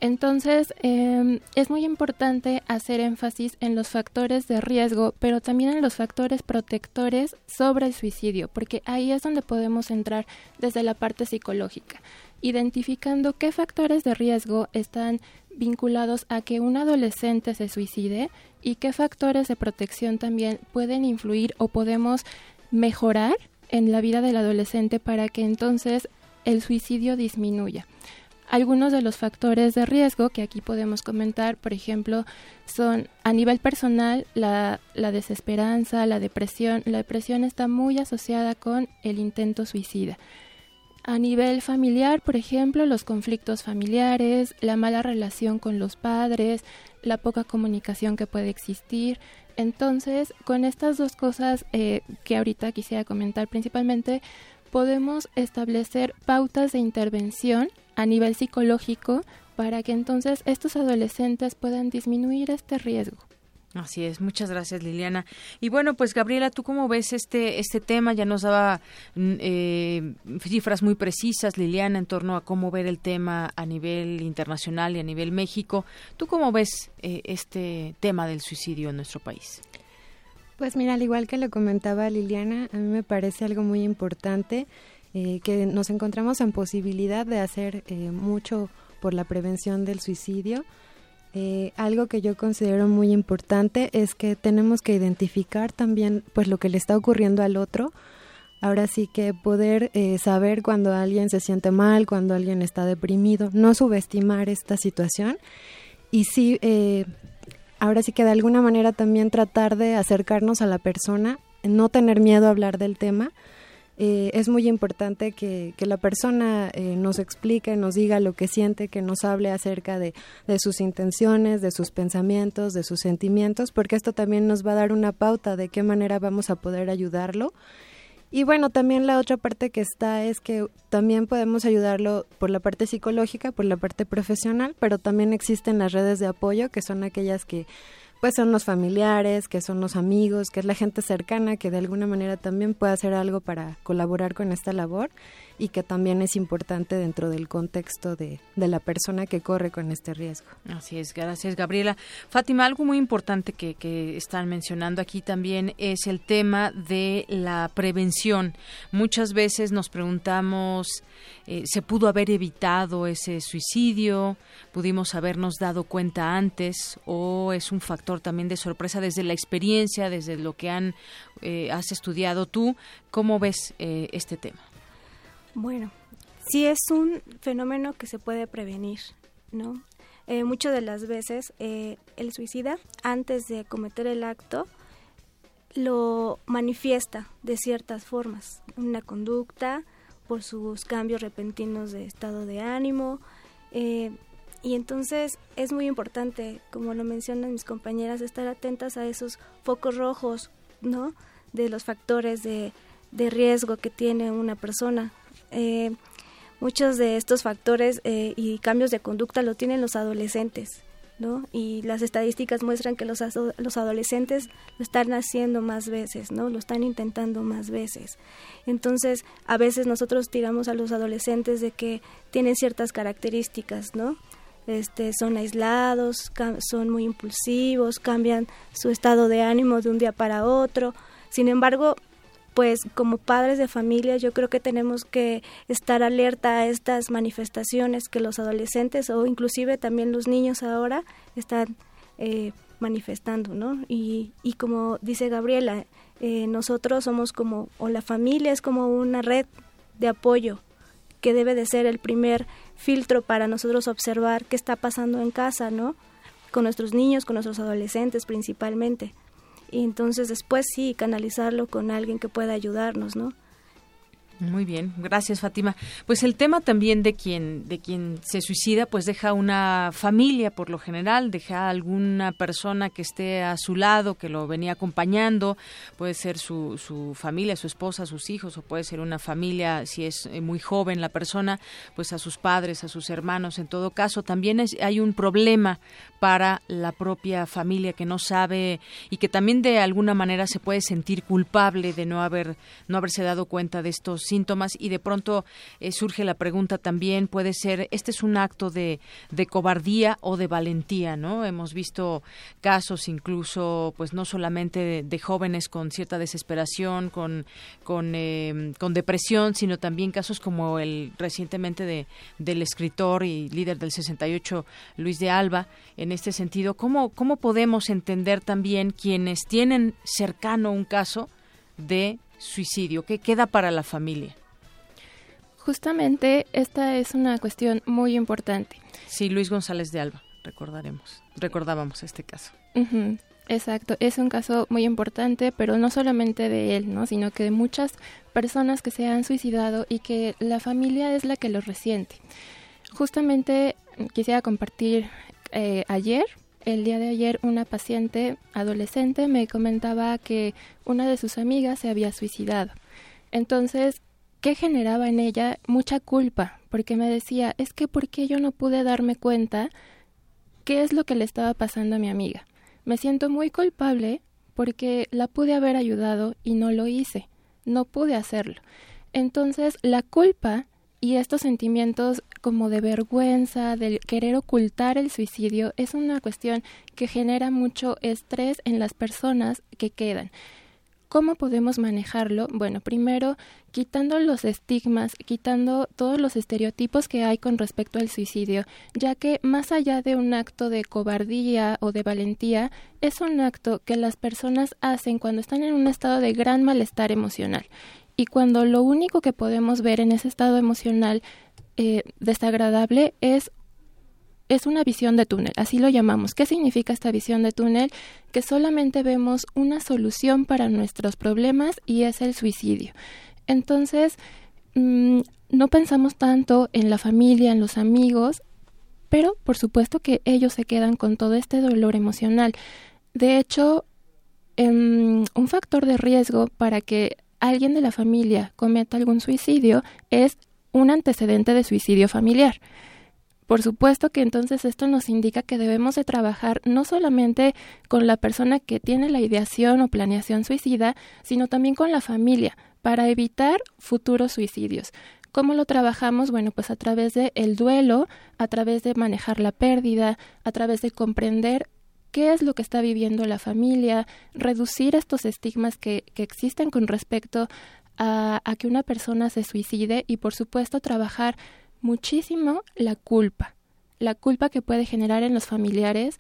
Entonces, em, es muy importante hacer énfasis en los factores de riesgo, pero también en los factores protectores sobre el suicidio, porque ahí es donde podemos entrar desde la parte psicológica, identificando qué factores de riesgo están vinculados a que un adolescente se suicide y qué factores de protección también pueden influir o podemos mejorar en la vida del adolescente para que entonces el suicidio disminuya. Algunos de los factores de riesgo que aquí podemos comentar, por ejemplo, son a nivel personal la, desesperanza, la depresión. La depresión está muy asociada con el intento suicida. A nivel familiar, por ejemplo, los conflictos familiares, la mala relación con los padres, la poca comunicación que puede existir. Entonces, con estas dos cosas eh, que ahorita quisiera comentar principalmente, podemos establecer pautas de intervención a nivel psicológico para que entonces estos adolescentes puedan disminuir este riesgo. Así es, muchas gracias Liliana. Y bueno, pues Gabriela, ¿tú cómo ves este, este tema? Ya nos daba mm, eh, cifras muy precisas Liliana en torno a cómo ver el tema a nivel internacional y a nivel México. ¿Tú cómo ves eh, este tema del suicidio en nuestro país? Pues mira, al igual que lo comentaba Liliana, a mí me parece algo muy importante eh, que nos encontramos en posibilidad de hacer eh, mucho por la prevención del suicidio. Eh, algo que yo considero muy importante es que tenemos que identificar también pues lo que le está ocurriendo al otro. Ahora sí que poder saber cuando alguien se siente mal, cuando alguien está deprimido, no subestimar esta situación y sí ahora sí que de alguna manera también tratar de acercarnos a la persona, no tener miedo a hablar del tema. Eh, es muy importante que, la persona eh, nos explique, nos diga lo que siente, que nos hable acerca de, de, sus intenciones, de sus pensamientos, de sus sentimientos, porque esto también nos va a dar una pauta de qué manera vamos a poder ayudarlo y bueno, también la otra parte que está es que también podemos ayudarlo por la parte psicológica, por la parte profesional, pero también existen las redes de apoyo, que son aquellas que pues son los familiares, que son los amigos, que es la gente cercana que de alguna manera también puede hacer algo para colaborar con esta labor y que también es importante dentro del contexto de, de la persona que corre con este riesgo. Así es, gracias Gabriela. Fátima, algo muy importante que, que están mencionando aquí también es el tema de la prevención. Muchas veces nos preguntamos, eh, ¿se pudo haber evitado ese suicidio? ¿Pudimos habernos dado cuenta antes? ¿O es un factor también de sorpresa desde la experiencia, desde lo que han, eh, has estudiado tú? ¿Cómo ves eh, este tema? Bueno, sí es un fenómeno que se puede prevenir. ¿no? Eh, muchas de las veces eh, el suicida, antes de cometer el acto, lo manifiesta de ciertas formas, una conducta, por sus cambios repentinos de estado de ánimo. Eh, y entonces es muy importante, como lo mencionan mis compañeras, estar atentas a esos focos rojos, ¿no? De los factores de, de riesgo que tiene una persona. Eh, muchos de estos factores eh, y cambios de conducta lo tienen los adolescentes, ¿no? Y las estadísticas muestran que los, los adolescentes lo están haciendo más veces, ¿no? Lo están intentando más veces. Entonces, a veces nosotros tiramos a los adolescentes de que tienen ciertas características, ¿no? Este, son aislados, son muy impulsivos, cambian su estado de ánimo de un día para otro. Sin embargo, pues como padres de familia yo creo que tenemos que estar alerta a estas manifestaciones que los adolescentes o inclusive también los niños ahora están eh, manifestando, ¿no? Y, y como dice Gabriela, eh, nosotros somos como, o la familia es como una red de apoyo que debe de ser el primer filtro para nosotros observar qué está pasando en casa, ¿no? Con nuestros niños, con nuestros adolescentes principalmente y entonces después sí canalizarlo con alguien que pueda ayudarnos, ¿no? Muy bien, gracias Fátima. Pues el tema también de quien de quien se suicida, pues deja una familia por lo general, deja alguna persona que esté a su lado, que lo venía acompañando, puede ser su, su familia, su esposa, sus hijos, o puede ser una familia, si es eh, muy joven la persona, pues a sus padres, a sus hermanos. En todo caso, también hay un problema para la propia familia que no sabe y que también de alguna manera se puede sentir culpable de no haber no haberse dado cuenta de estos síntomas y de pronto eh, surge la pregunta también puede ser este es un acto de, de cobardía o de valentía no hemos visto casos incluso pues no solamente de, jóvenes con cierta desesperación con con, eh, con depresión sino también casos como el recientemente de del escritor y líder del 68 Luis de Alba en este sentido cómo cómo podemos entender también quienes tienen cercano un caso de suicidio? ¿Qué queda para la familia? Justamente esta es una cuestión muy importante. Sí, Luis González de Alba, recordaremos, recordábamos este caso. exacto, es un caso muy importante, pero no solamente de él, ¿no? sino que de muchas personas que se han suicidado y que la familia es la que lo resiente. Justamente quisiera compartir eh, ayer el día de ayer una paciente adolescente me comentaba que una de sus amigas se había suicidado. Entonces, ¿qué generaba en ella? Mucha culpa, porque me decía, es que ¿por qué yo no pude darme cuenta qué es lo que le estaba pasando a mi amiga? Me siento muy culpable porque la pude haber ayudado y no lo hice, no pude hacerlo. Entonces, la culpa y estos sentimientos como de vergüenza, de querer ocultar el suicidio, es una cuestión que genera mucho estrés en las personas que quedan. ¿Cómo podemos manejarlo? Bueno, primero, quitando los estigmas, quitando todos los estereotipos que hay con respecto al suicidio, ya que más allá de un acto de cobardía o de valentía, es un acto que las personas hacen cuando están en un estado de gran malestar emocional y cuando lo único que podemos ver en ese estado emocional eh, desagradable es es una visión de túnel, así lo llamamos. ¿Qué significa esta visión de túnel? Que solamente vemos una solución para nuestros problemas y es el suicidio. Entonces, mm, no pensamos tanto en la familia, en los amigos, pero por supuesto que ellos se quedan con todo este dolor emocional. De hecho, em, un factor de riesgo para que alguien de la familia cometa algún suicidio es un antecedente de suicidio familiar. Por supuesto que entonces esto nos indica que debemos de trabajar no solamente con la persona que tiene la ideación o planeación suicida, sino también con la familia para evitar futuros suicidios. ¿Cómo lo trabajamos? Bueno, pues a través del el duelo, a través de manejar la pérdida, a través de comprender qué es lo que está viviendo la familia, reducir estos estigmas que, existen con respecto a, que una persona se suicide y por supuesto trabajar muchísimo la culpa, la culpa que puede generar en los familiares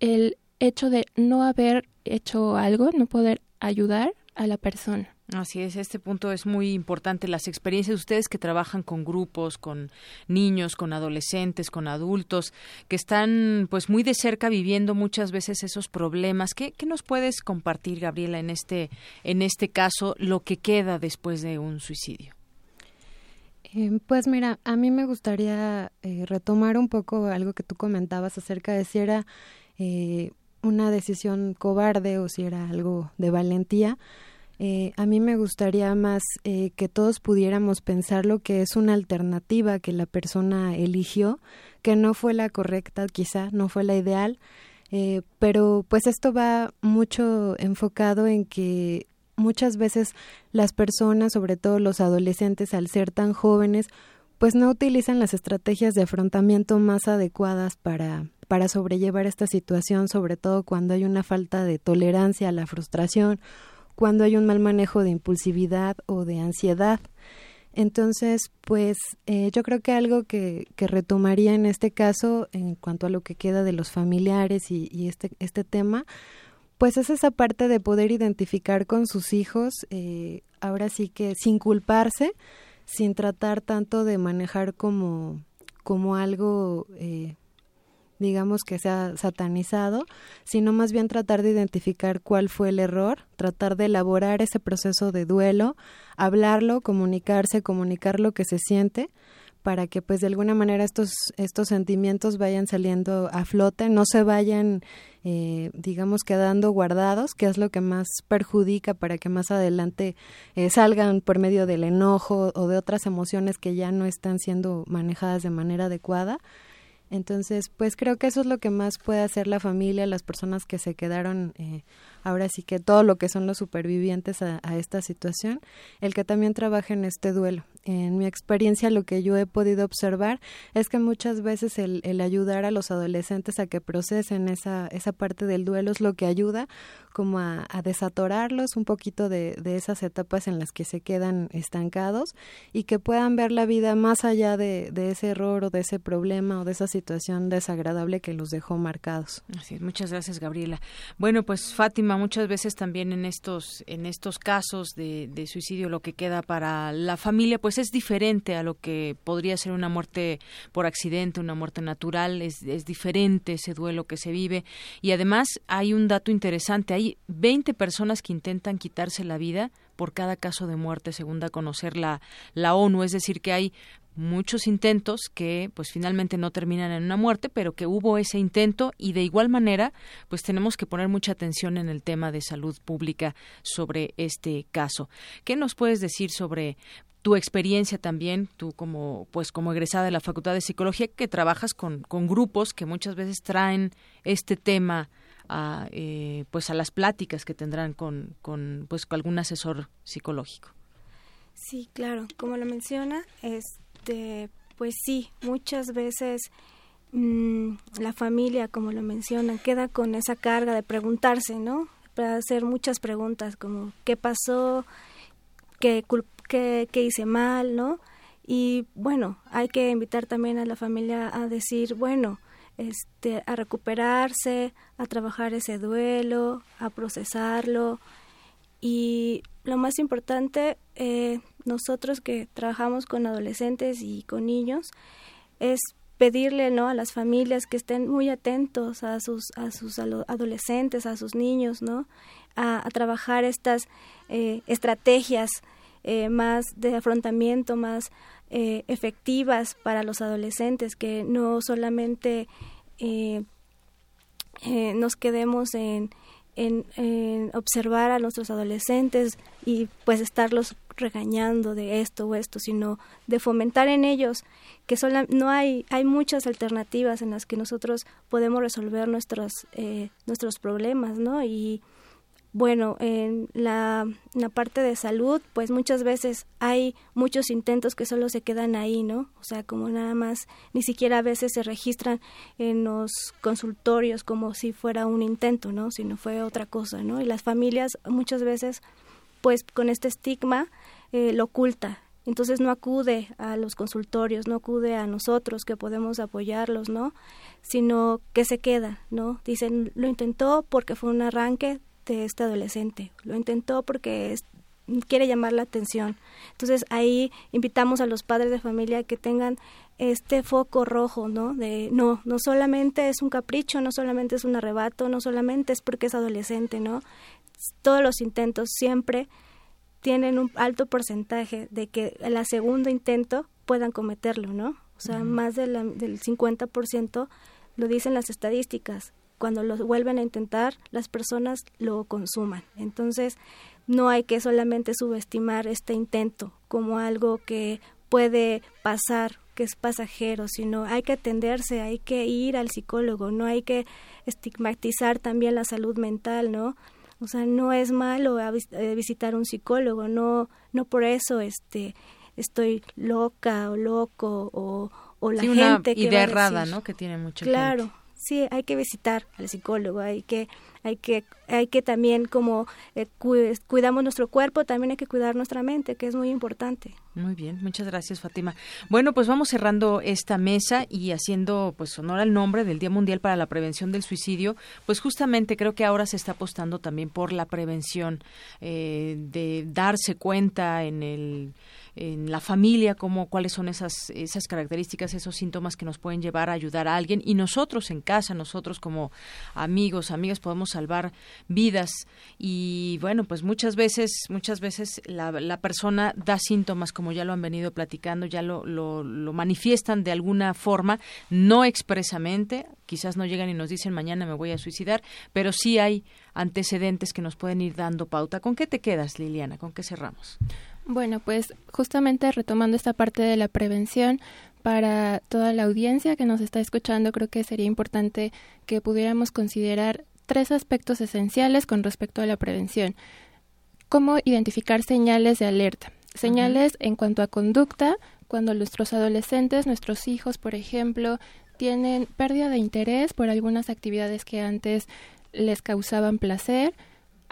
el hecho de no haber hecho algo, no poder ayudar a la persona. Así es, este punto es muy importante. Las experiencias de ustedes que trabajan con grupos, con niños, con adolescentes, con adultos, que están pues muy de cerca viviendo muchas veces esos problemas. ¿Qué, qué nos puedes compartir, Gabriela, en este, en este caso, lo que queda después de un suicidio? Eh, pues mira, a mí me gustaría eh, retomar un poco algo que tú comentabas acerca de si era eh, una decisión cobarde o si era algo de valentía. Eh, a mí me gustaría más eh, que todos pudiéramos pensar lo que es una alternativa que la persona eligió, que no fue la correcta, quizá no fue la ideal, eh, pero pues esto va mucho enfocado en que muchas veces las personas, sobre todo los adolescentes, al ser tan jóvenes, pues no utilizan las estrategias de afrontamiento más adecuadas para, para sobrellevar esta situación, sobre todo cuando hay una falta de tolerancia a la frustración cuando hay un mal manejo de impulsividad o de ansiedad. Entonces, pues eh, yo creo que algo que, retomaría en este caso, en cuanto a lo que queda de los familiares y, y este, este tema, pues es esa parte de poder identificar con sus hijos, eh, ahora sí que sin culparse, sin tratar tanto de manejar como, como algo eh, digamos que sea satanizado, sino más bien tratar de identificar cuál fue el error, tratar de elaborar ese proceso de duelo, hablarlo, comunicarse, comunicar lo que se siente para que pues de alguna manera estos estos sentimientos vayan saliendo a flote, no se vayan eh, digamos quedando guardados, que es lo que más perjudica para que más adelante eh, salgan por medio del enojo o de otras emociones que ya no están siendo manejadas de manera adecuada. Entonces, pues creo que eso es lo que más puede hacer la familia, las personas que se quedaron, eh, ahora sí que todo lo que son los supervivientes a, esta situación, el que también trabaje en este duelo. En mi experiencia, lo que yo he podido observar es que muchas veces el, el ayudar a los adolescentes a que procesen esa, esa parte del duelo es lo que ayuda como a, desatorarlos un poquito de, esas etapas en las que se quedan estancados y que puedan ver la vida más allá de, ese error o de ese problema o de esa situación desagradable que los dejó marcados. Así es, muchas gracias Gabriela. Bueno, pues Fátima, muchas veces también en estos, en estos casos de, de suicidio lo que queda para la familia pues es diferente a lo que podría ser una muerte por accidente, una muerte natural, es, es diferente ese duelo que se vive y además hay un dato interesante, hay 20 personas que intentan quitarse la vida por cada caso de muerte, según da a conocer la, ONU. Es decir, que hay muchos intentos que pues finalmente no terminan en una muerte, pero que hubo ese intento y de igual manera pues tenemos que poner mucha atención en el tema de salud pública sobre este caso. ¿Qué nos puedes decir sobre tu experiencia también, tú como pues como egresada de la Facultad de Psicología que trabajas con grupos que muchas veces traen este tema a, eh, pues a las pláticas que tendrán con, con pues con algún asesor psicológico. Sí, claro, como lo menciona, este, pues sí, muchas veces mmm, la familia, como lo mencionan, queda con esa carga de preguntarse, ¿no? Para hacer muchas preguntas como qué pasó, qué, qué, qué hice mal, ¿no? Y bueno, hay que invitar también a la familia a decir, bueno, este, a recuperarse, a trabajar ese duelo, a procesarlo. Y lo más importante, eh, nosotros que trabajamos con adolescentes y con niños, es pedirle ¿no? a las familias que estén muy atentos a sus, a sus adolescentes, a sus niños, ¿no? a, trabajar estas eh, estrategias eh, más de afrontamiento, más eh, efectivas para los adolescentes, que no solamente eh, eh, nos quedemos en, en, en, observar a nuestros adolescentes y pues estarlos regañando de esto o esto, sino de fomentar en ellos que sola, no hay hay muchas alternativas en las que nosotros podemos resolver nuestros eh, nuestros problemas, ¿no? Y bueno, en la, parte de salud, pues muchas veces hay muchos intentos que solo se quedan ahí, ¿no? O sea, como nada más, ni siquiera a veces se registran en los consultorios como si fuera un intento, ¿no? Si no fue otra cosa, ¿no? Y las familias muchas veces, pues con este estigma, eh, lo oculta. Entonces no acude a los consultorios, no acude a nosotros que podemos apoyarlos, ¿no? Sino que se queda, ¿no? Dicen, lo intentó porque fue un arranque, de este adolescente. Lo intentó porque quiere llamar la atención. Entonces ahí invitamos a los padres de familia que tengan este foco rojo, ¿no? De no, no solamente es un capricho, no solamente es un arrebato, no solamente es porque es adolescente, ¿no? Todos los intentos siempre tienen un alto porcentaje de que el segundo intento puedan cometerlo, ¿no? O sea, más de la, del 50% lo dicen las estadísticas. Cuando lo vuelven a intentar, las personas lo consuman. Entonces, no hay que solamente subestimar este intento como algo que puede pasar, que es pasajero, sino hay que atenderse, hay que ir al psicólogo, no hay que estigmatizar también la salud mental, ¿no? O sea, no es malo eh, visitar un psicólogo, no no por eso este estoy loca o loco o, o la gente que idea errada, ¿no? Que tiene mucha claro, sí, hay que visitar al psicólogo, hay que hay que hay que también como eh, cuidamos nuestro cuerpo, también hay que cuidar nuestra mente, que es muy importante. Muy bien, muchas gracias Fátima. Bueno, pues vamos cerrando esta mesa y haciendo pues honor al nombre del Día Mundial para la Prevención del Suicidio, pues justamente creo que ahora se está apostando también por la prevención, eh, de darse cuenta en el en la familia, cómo, cuáles son esas, esas características, esos síntomas que nos pueden llevar a ayudar a alguien y nosotros en casa, nosotros como amigos, amigas, podemos salvar vidas y bueno, pues muchas veces, muchas veces la, la persona da síntomas como ya lo han venido platicando, ya lo, lo, lo manifiestan de alguna forma, no expresamente, quizás no llegan y nos dicen mañana me voy a suicidar, pero sí hay antecedentes que nos pueden ir dando pauta. ¿Con qué te quedas, Liliana? ¿Con qué cerramos? Bueno, pues justamente retomando esta parte de la prevención, para toda la audiencia que nos está escuchando, creo que sería importante que pudiéramos considerar tres aspectos esenciales con respecto a la prevención. ¿Cómo identificar señales de alerta? Señales en cuanto a conducta, cuando nuestros adolescentes, nuestros hijos, por ejemplo, tienen pérdida de interés por algunas actividades que antes les causaban placer,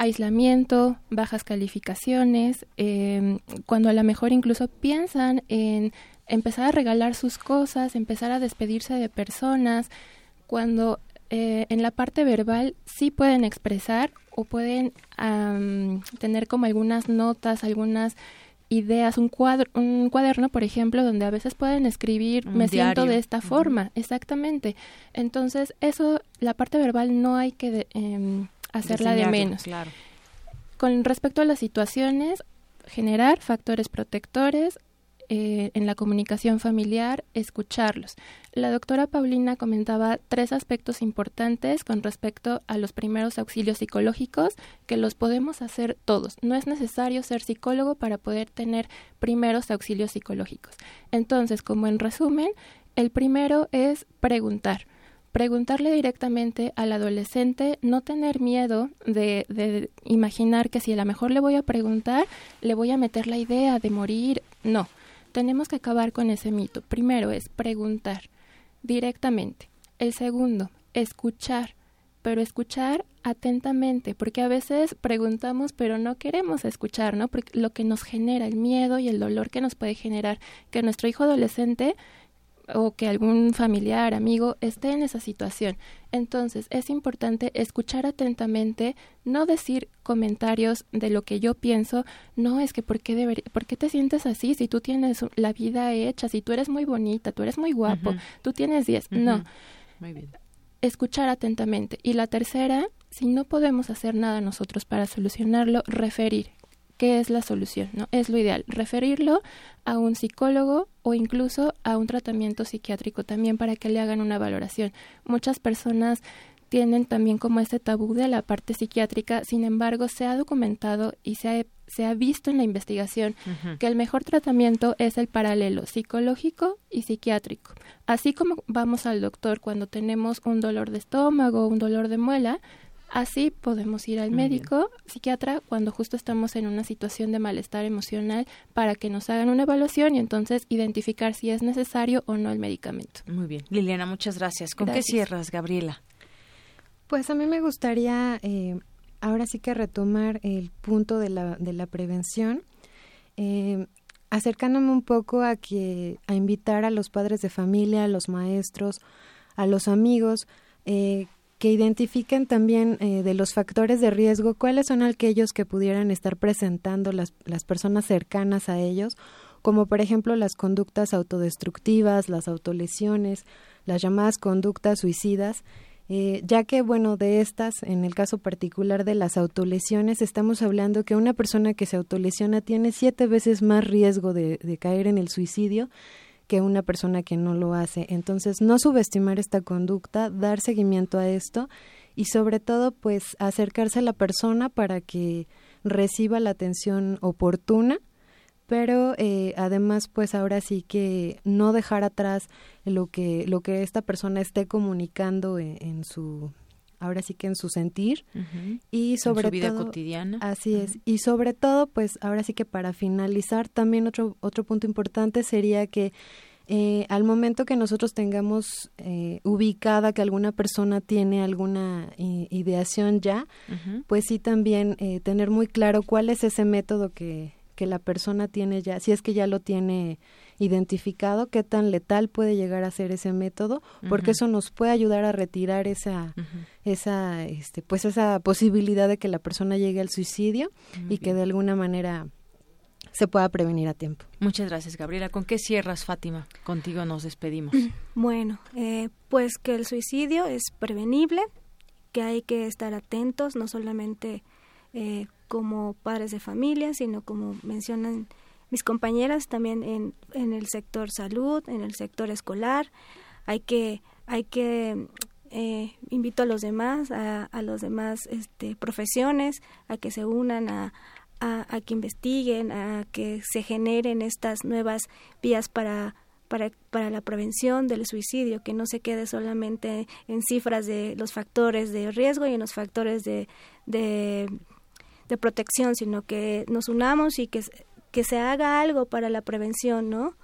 aislamiento, bajas calificaciones, em, cuando a lo mejor incluso piensan en empezar a regalar sus cosas, empezar a despedirse de personas, cuando eh, en la parte verbal sí pueden expresar o pueden tener como algunas notas, algunas ideas, un cuadro, un cuaderno, por ejemplo, donde a veces pueden escribir me siento de esta forma, exactamente. Entonces, eso, la parte verbal no hay que em, hacerla de menos. Claro. Con respecto a las situaciones, generar factores protectores eh, en la comunicación familiar, escucharlos. La doctora Paulina comentaba tres aspectos importantes con respecto a los primeros auxilios psicológicos que los podemos hacer todos. No es necesario ser psicólogo para poder tener primeros auxilios psicológicos. Entonces, como en resumen, el primero es preguntar preguntarle directamente al adolescente, no tener miedo de, de, imaginar que si a lo mejor le voy a preguntar, le voy a meter la idea de morir. No, tenemos que acabar con ese mito. Primero es preguntar directamente. El segundo, escuchar, pero escuchar atentamente, porque a veces preguntamos pero no queremos escuchar, ¿no? Porque lo que nos genera el miedo y el dolor que nos puede generar que nuestro hijo adolescente o que algún familiar, amigo esté en esa situación. Entonces, es importante escuchar atentamente, no decir comentarios de lo que yo pienso, no es que ¿por qué, ¿por qué te sientes así si tú tienes la vida hecha, si tú eres muy bonita, tú eres muy guapo, tú tienes 10, no. Muy bien. Escuchar atentamente. Y la tercera, si no podemos hacer nada nosotros para solucionarlo, referir qué es la solución, ¿no? Es lo ideal, referirlo a un psicólogo o incluso a un tratamiento psiquiátrico también para que le hagan una valoración. Muchas personas tienen también como este tabú de la parte psiquiátrica, sin embargo, se ha documentado y se ha, se ha visto en la investigación que el mejor tratamiento es el paralelo psicológico y psiquiátrico. Así como vamos al doctor cuando tenemos un dolor de estómago un dolor de muela, Así podemos ir al médico, psiquiatra, cuando justo estamos en una situación de malestar emocional para que nos hagan una evaluación y entonces identificar si es necesario o no el medicamento. Muy bien. Liliana, muchas gracias. ¿Con qué cierras, Gabriela? Pues a mí me gustaría eh, ahora sí que retomar el punto de la, de la prevención. Eh, acercándome un poco a que a invitar a los padres de familia, a los maestros, a los amigos, eh, que identifiquen también eh, de los factores de riesgo cuáles son aquellos que pudieran estar presentando las, las personas cercanas a ellos, como por ejemplo las conductas autodestructivas, las autolesiones, las llamadas conductas suicidas, eh, ya que, bueno, de estas, en el caso particular de las autolesiones, estamos hablando que una persona que se autolesiona tiene siete veces más riesgo de, de caer en el suicidio que una persona que no lo hace. Entonces, no subestimar esta conducta, dar seguimiento a esto y sobre todo, pues, acercarse a la persona para que reciba la atención oportuna pero eh, además pues ahora sí que no dejar atrás lo que lo que esta persona esté comunicando en, su ahora sí que en su sentir y sobre en su vida todo cotidiana. así es. Y sobre todo pues ahora sí que para finalizar también otro otro punto importante sería que eh, al momento que nosotros tengamos eh, ubicada que alguna persona tiene alguna ideación ya, pues sí también tener muy claro cuál es ese método que, que la persona tiene ya, si es que ya lo tiene identificado, qué tan letal puede llegar a ser ese método, porque eso nos puede ayudar a retirar esa, esa, este, pues esa posibilidad de que la persona llegue al suicidio y que de alguna manera se pueda prevenir a tiempo. Muchas gracias, Gabriela. ¿Con qué cierras, Fátima? Contigo nos despedimos. Bueno, eh, pues que el suicidio es prevenible, que hay que estar atentos, no solamente eh, como padres de familia, sino como mencionan mis compañeras también en, en el sector salud, en el sector escolar. Hay que, hay que eh, invito a los demás, a, a los demás este, profesiones, a que se unan a, a, que investiguen, a que se generen estas nuevas vías para, para, para la prevención del suicidio, que no se quede solamente en cifras de los factores de riesgo y en los factores de, de de protección, sino que nos unamos y que, que se haga algo para la prevención, ¿no?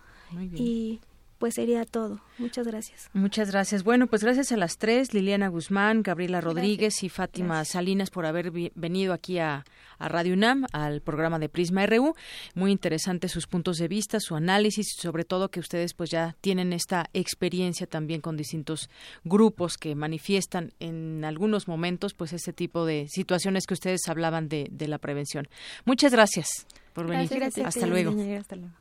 Y pues sería todo. Muchas gracias. Muchas gracias. Bueno, pues gracias a las tres, Liliana Guzmán, Gabriela Rodríguez y Fátima Salinas por haber venido aquí a, Radio UNAM, al programa de Prisma RU. Muy interesantes sus puntos de vista, su análisis y sobre todo que ustedes pues ya tienen esta experiencia también con distintos grupos que manifiestan en algunos momentos pues este tipo de situaciones que ustedes hablaban de, de la prevención. Muchas gracias por venir. hasta luego. Hasta luego.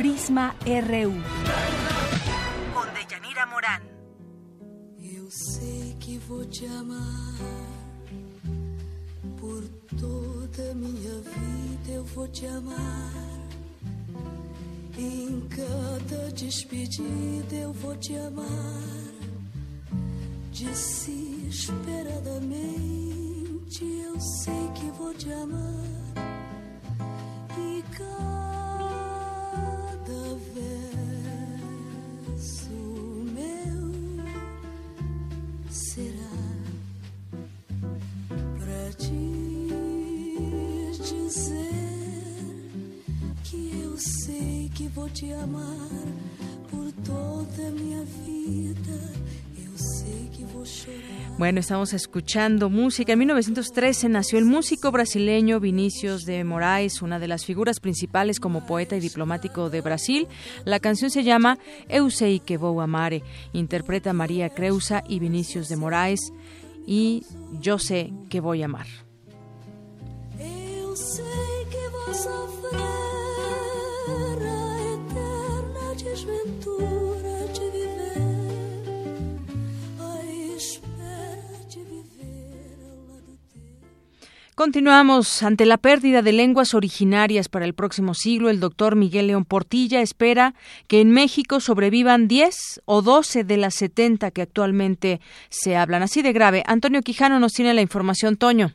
Prisma RU. Con Deyanira Morán. Eu sei que vou te amar. Por toda minha vida eu vou te amar. Em cada despedida eu vou te amar. Desesperadamente eu sei que vou te amar. E cada vou te amar por toda minha vida. Sei que. Bueno, estamos escuchando música. En 1913 nació el músico brasileño Vinicius de Moraes, una de las figuras principales como poeta y diplomático de Brasil. La canción se llama Eu sei que vou amare. Interpreta María Creusa y Vinicius de Moraes y Yo sé que voy a amar. Eu sei que vou Continuamos. Ante la pérdida de lenguas originarias para el próximo siglo, el doctor Miguel León Portilla espera que en México sobrevivan 10 o 12 de las 70 que actualmente se hablan. Así de grave. Antonio Quijano nos tiene la información. Toño.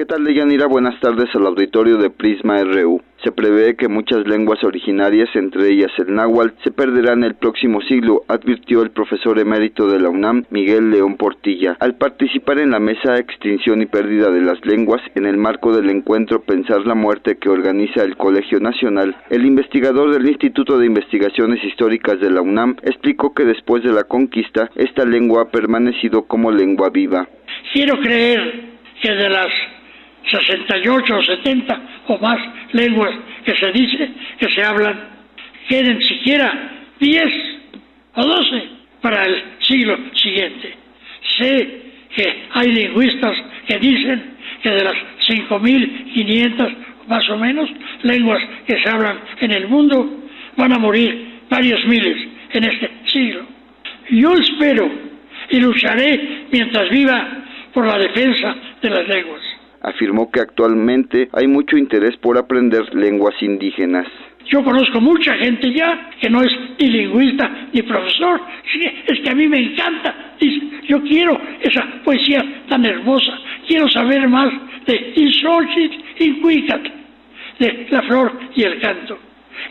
¿Qué tal, Deyanira? Buenas tardes al auditorio de Prisma RU. Se prevé que muchas lenguas originarias, entre ellas el náhuatl, se perderán el próximo siglo, advirtió el profesor emérito de la UNAM, Miguel León Portilla, al participar en la mesa Extinción y Pérdida de las Lenguas en el marco del encuentro Pensar la Muerte que organiza el Colegio Nacional. El investigador del Instituto de Investigaciones Históricas de la UNAM explicó que después de la conquista, esta lengua ha permanecido como lengua viva. Quiero creer que de las 68 o 70 o más lenguas que se dice que se hablan, queden siquiera 10 o 12 para el siglo siguiente. Sé que hay lingüistas que dicen que de las 5.500 más o menos lenguas que se hablan en el mundo van a morir varios miles en este siglo. Yo espero y lucharé mientras viva por la defensa de las lenguas. Afirmó que actualmente hay mucho interés por aprender lenguas indígenas. Yo conozco mucha gente ya que no es ni lingüista ni profesor, es que a mí me encanta. Yo quiero esa poesía tan hermosa, quiero saber más de Insolchit y Cuicat, de la flor y el canto.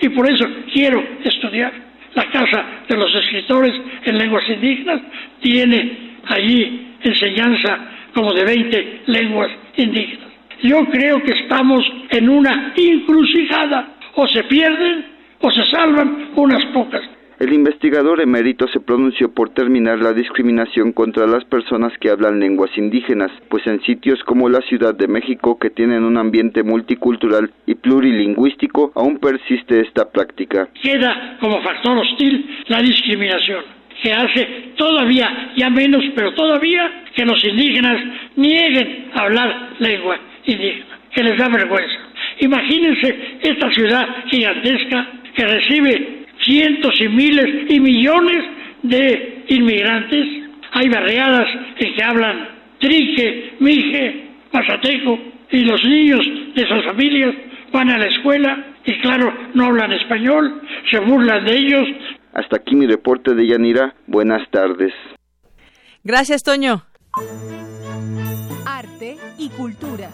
Y por eso quiero estudiar. La Casa de los Escritores en Lenguas Indígenas tiene allí enseñanza como de 20 lenguas indígenas. Yo creo que estamos en una encrucijada, o se pierden o se salvan unas pocas. El investigador emérito se pronunció por terminar la discriminación contra las personas que hablan lenguas indígenas, pues en sitios como la Ciudad de México, que tienen un ambiente multicultural y plurilingüístico, aún persiste esta práctica. Queda como factor hostil la discriminación que hace todavía, ya menos, pero todavía, que los indígenas nieguen hablar lengua indígena, que les da vergüenza. Imagínense esta ciudad gigantesca que recibe cientos y miles y millones de inmigrantes. Hay barriadas en que hablan trique, mije, mazateco, y los niños de esas familias van a la escuela y claro, no hablan español, se burlan de ellos, hasta aquí mi reporte de Yanira. Buenas tardes. Gracias, Toño. Arte y cultura.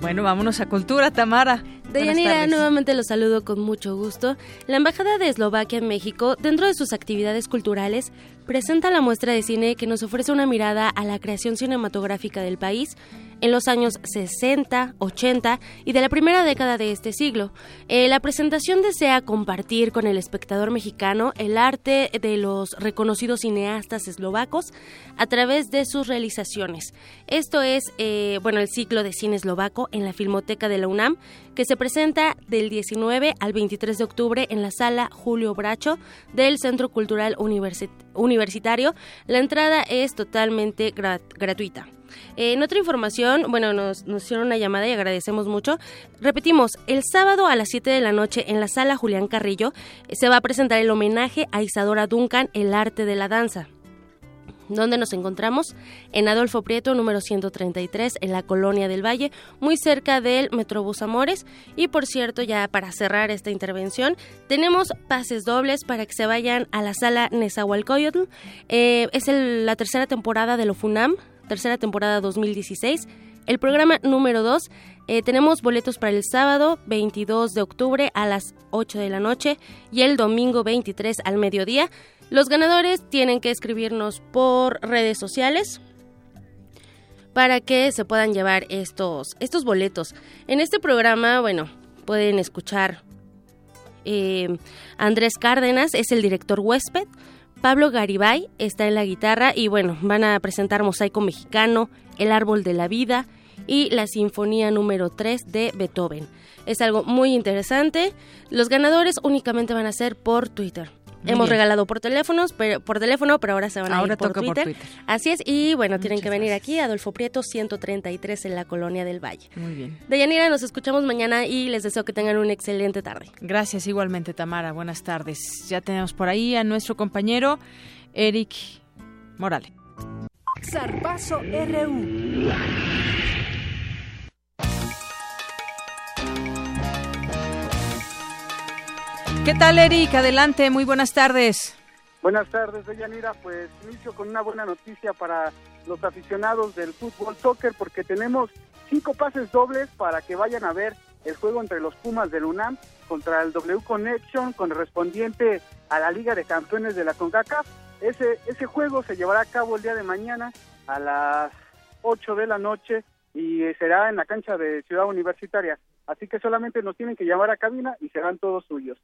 Bueno, vámonos a cultura, Tamara. Deyanira, nuevamente los saludo con mucho gusto. La Embajada de Eslovaquia en México, dentro de sus actividades culturales, presenta la muestra de cine que nos ofrece una mirada a la creación cinematográfica del país en los años 60, 80 y de la primera década de este siglo. Eh, la presentación desea compartir con el espectador mexicano el arte de los reconocidos cineastas eslovacos a través de sus realizaciones. Esto es, eh, bueno, el ciclo de cine eslovaco en la Filmoteca de la UNAM, que se presenta del 19 al 23 de octubre en la sala Julio Bracho del Centro Cultural Universitario. La entrada es totalmente gratuita. Eh, en otra información, bueno, nos, nos hicieron una llamada y agradecemos mucho. Repetimos, el sábado a las 7 de la noche en la sala Julián Carrillo eh, se va a presentar el homenaje a Isadora Duncan, el arte de la danza. ¿Dónde nos encontramos? En Adolfo Prieto, número 133, en la Colonia del Valle, muy cerca del Metrobús Amores. Y por cierto, ya para cerrar esta intervención, tenemos pases dobles para que se vayan a la sala Nezahualcóyotl. Eh, es la tercera temporada de lo FUNAM, tercera temporada 2016. El programa número 2, eh, tenemos boletos para el sábado 22 de octubre a las 8 de la noche y el domingo 23 al mediodía. Los ganadores tienen que escribirnos por redes sociales para que se puedan llevar estos, estos boletos. En este programa, bueno, pueden escuchar eh, Andrés Cárdenas, es el director huésped. Pablo Garibay está en la guitarra y bueno, van a presentar Mosaico Mexicano, El Árbol de la Vida y la Sinfonía número 3 de Beethoven. Es algo muy interesante. Los ganadores únicamente van a ser por Twitter. Hemos regalado por teléfonos, pero, por teléfono, pero ahora se van a ir por Twitter. Así es, y bueno, tienen que venir aquí, Adolfo Prieto 133 en la Colonia del Valle. Muy bien. Deyanira, nos escuchamos mañana y les deseo que tengan una excelente tarde. Gracias igualmente, Tamara. Buenas tardes. Ya tenemos por ahí a nuestro compañero Eric Morales. Zarpazo RU. ¿Qué tal, Eric? Adelante, muy buenas tardes. Buenas tardes, Deyanira. Pues inicio con una buena noticia para los aficionados del fútbol soccer porque tenemos cinco pases dobles para que vayan a ver el juego entre los Pumas del UNAM contra el W Connection correspondiente a la Liga de Campeones de la CONCACAF. Ese, ese juego se llevará a cabo el día de mañana a las 8 de la noche y será en la cancha de Ciudad Universitaria. Así que solamente nos tienen que llamar a cabina y serán todos suyos.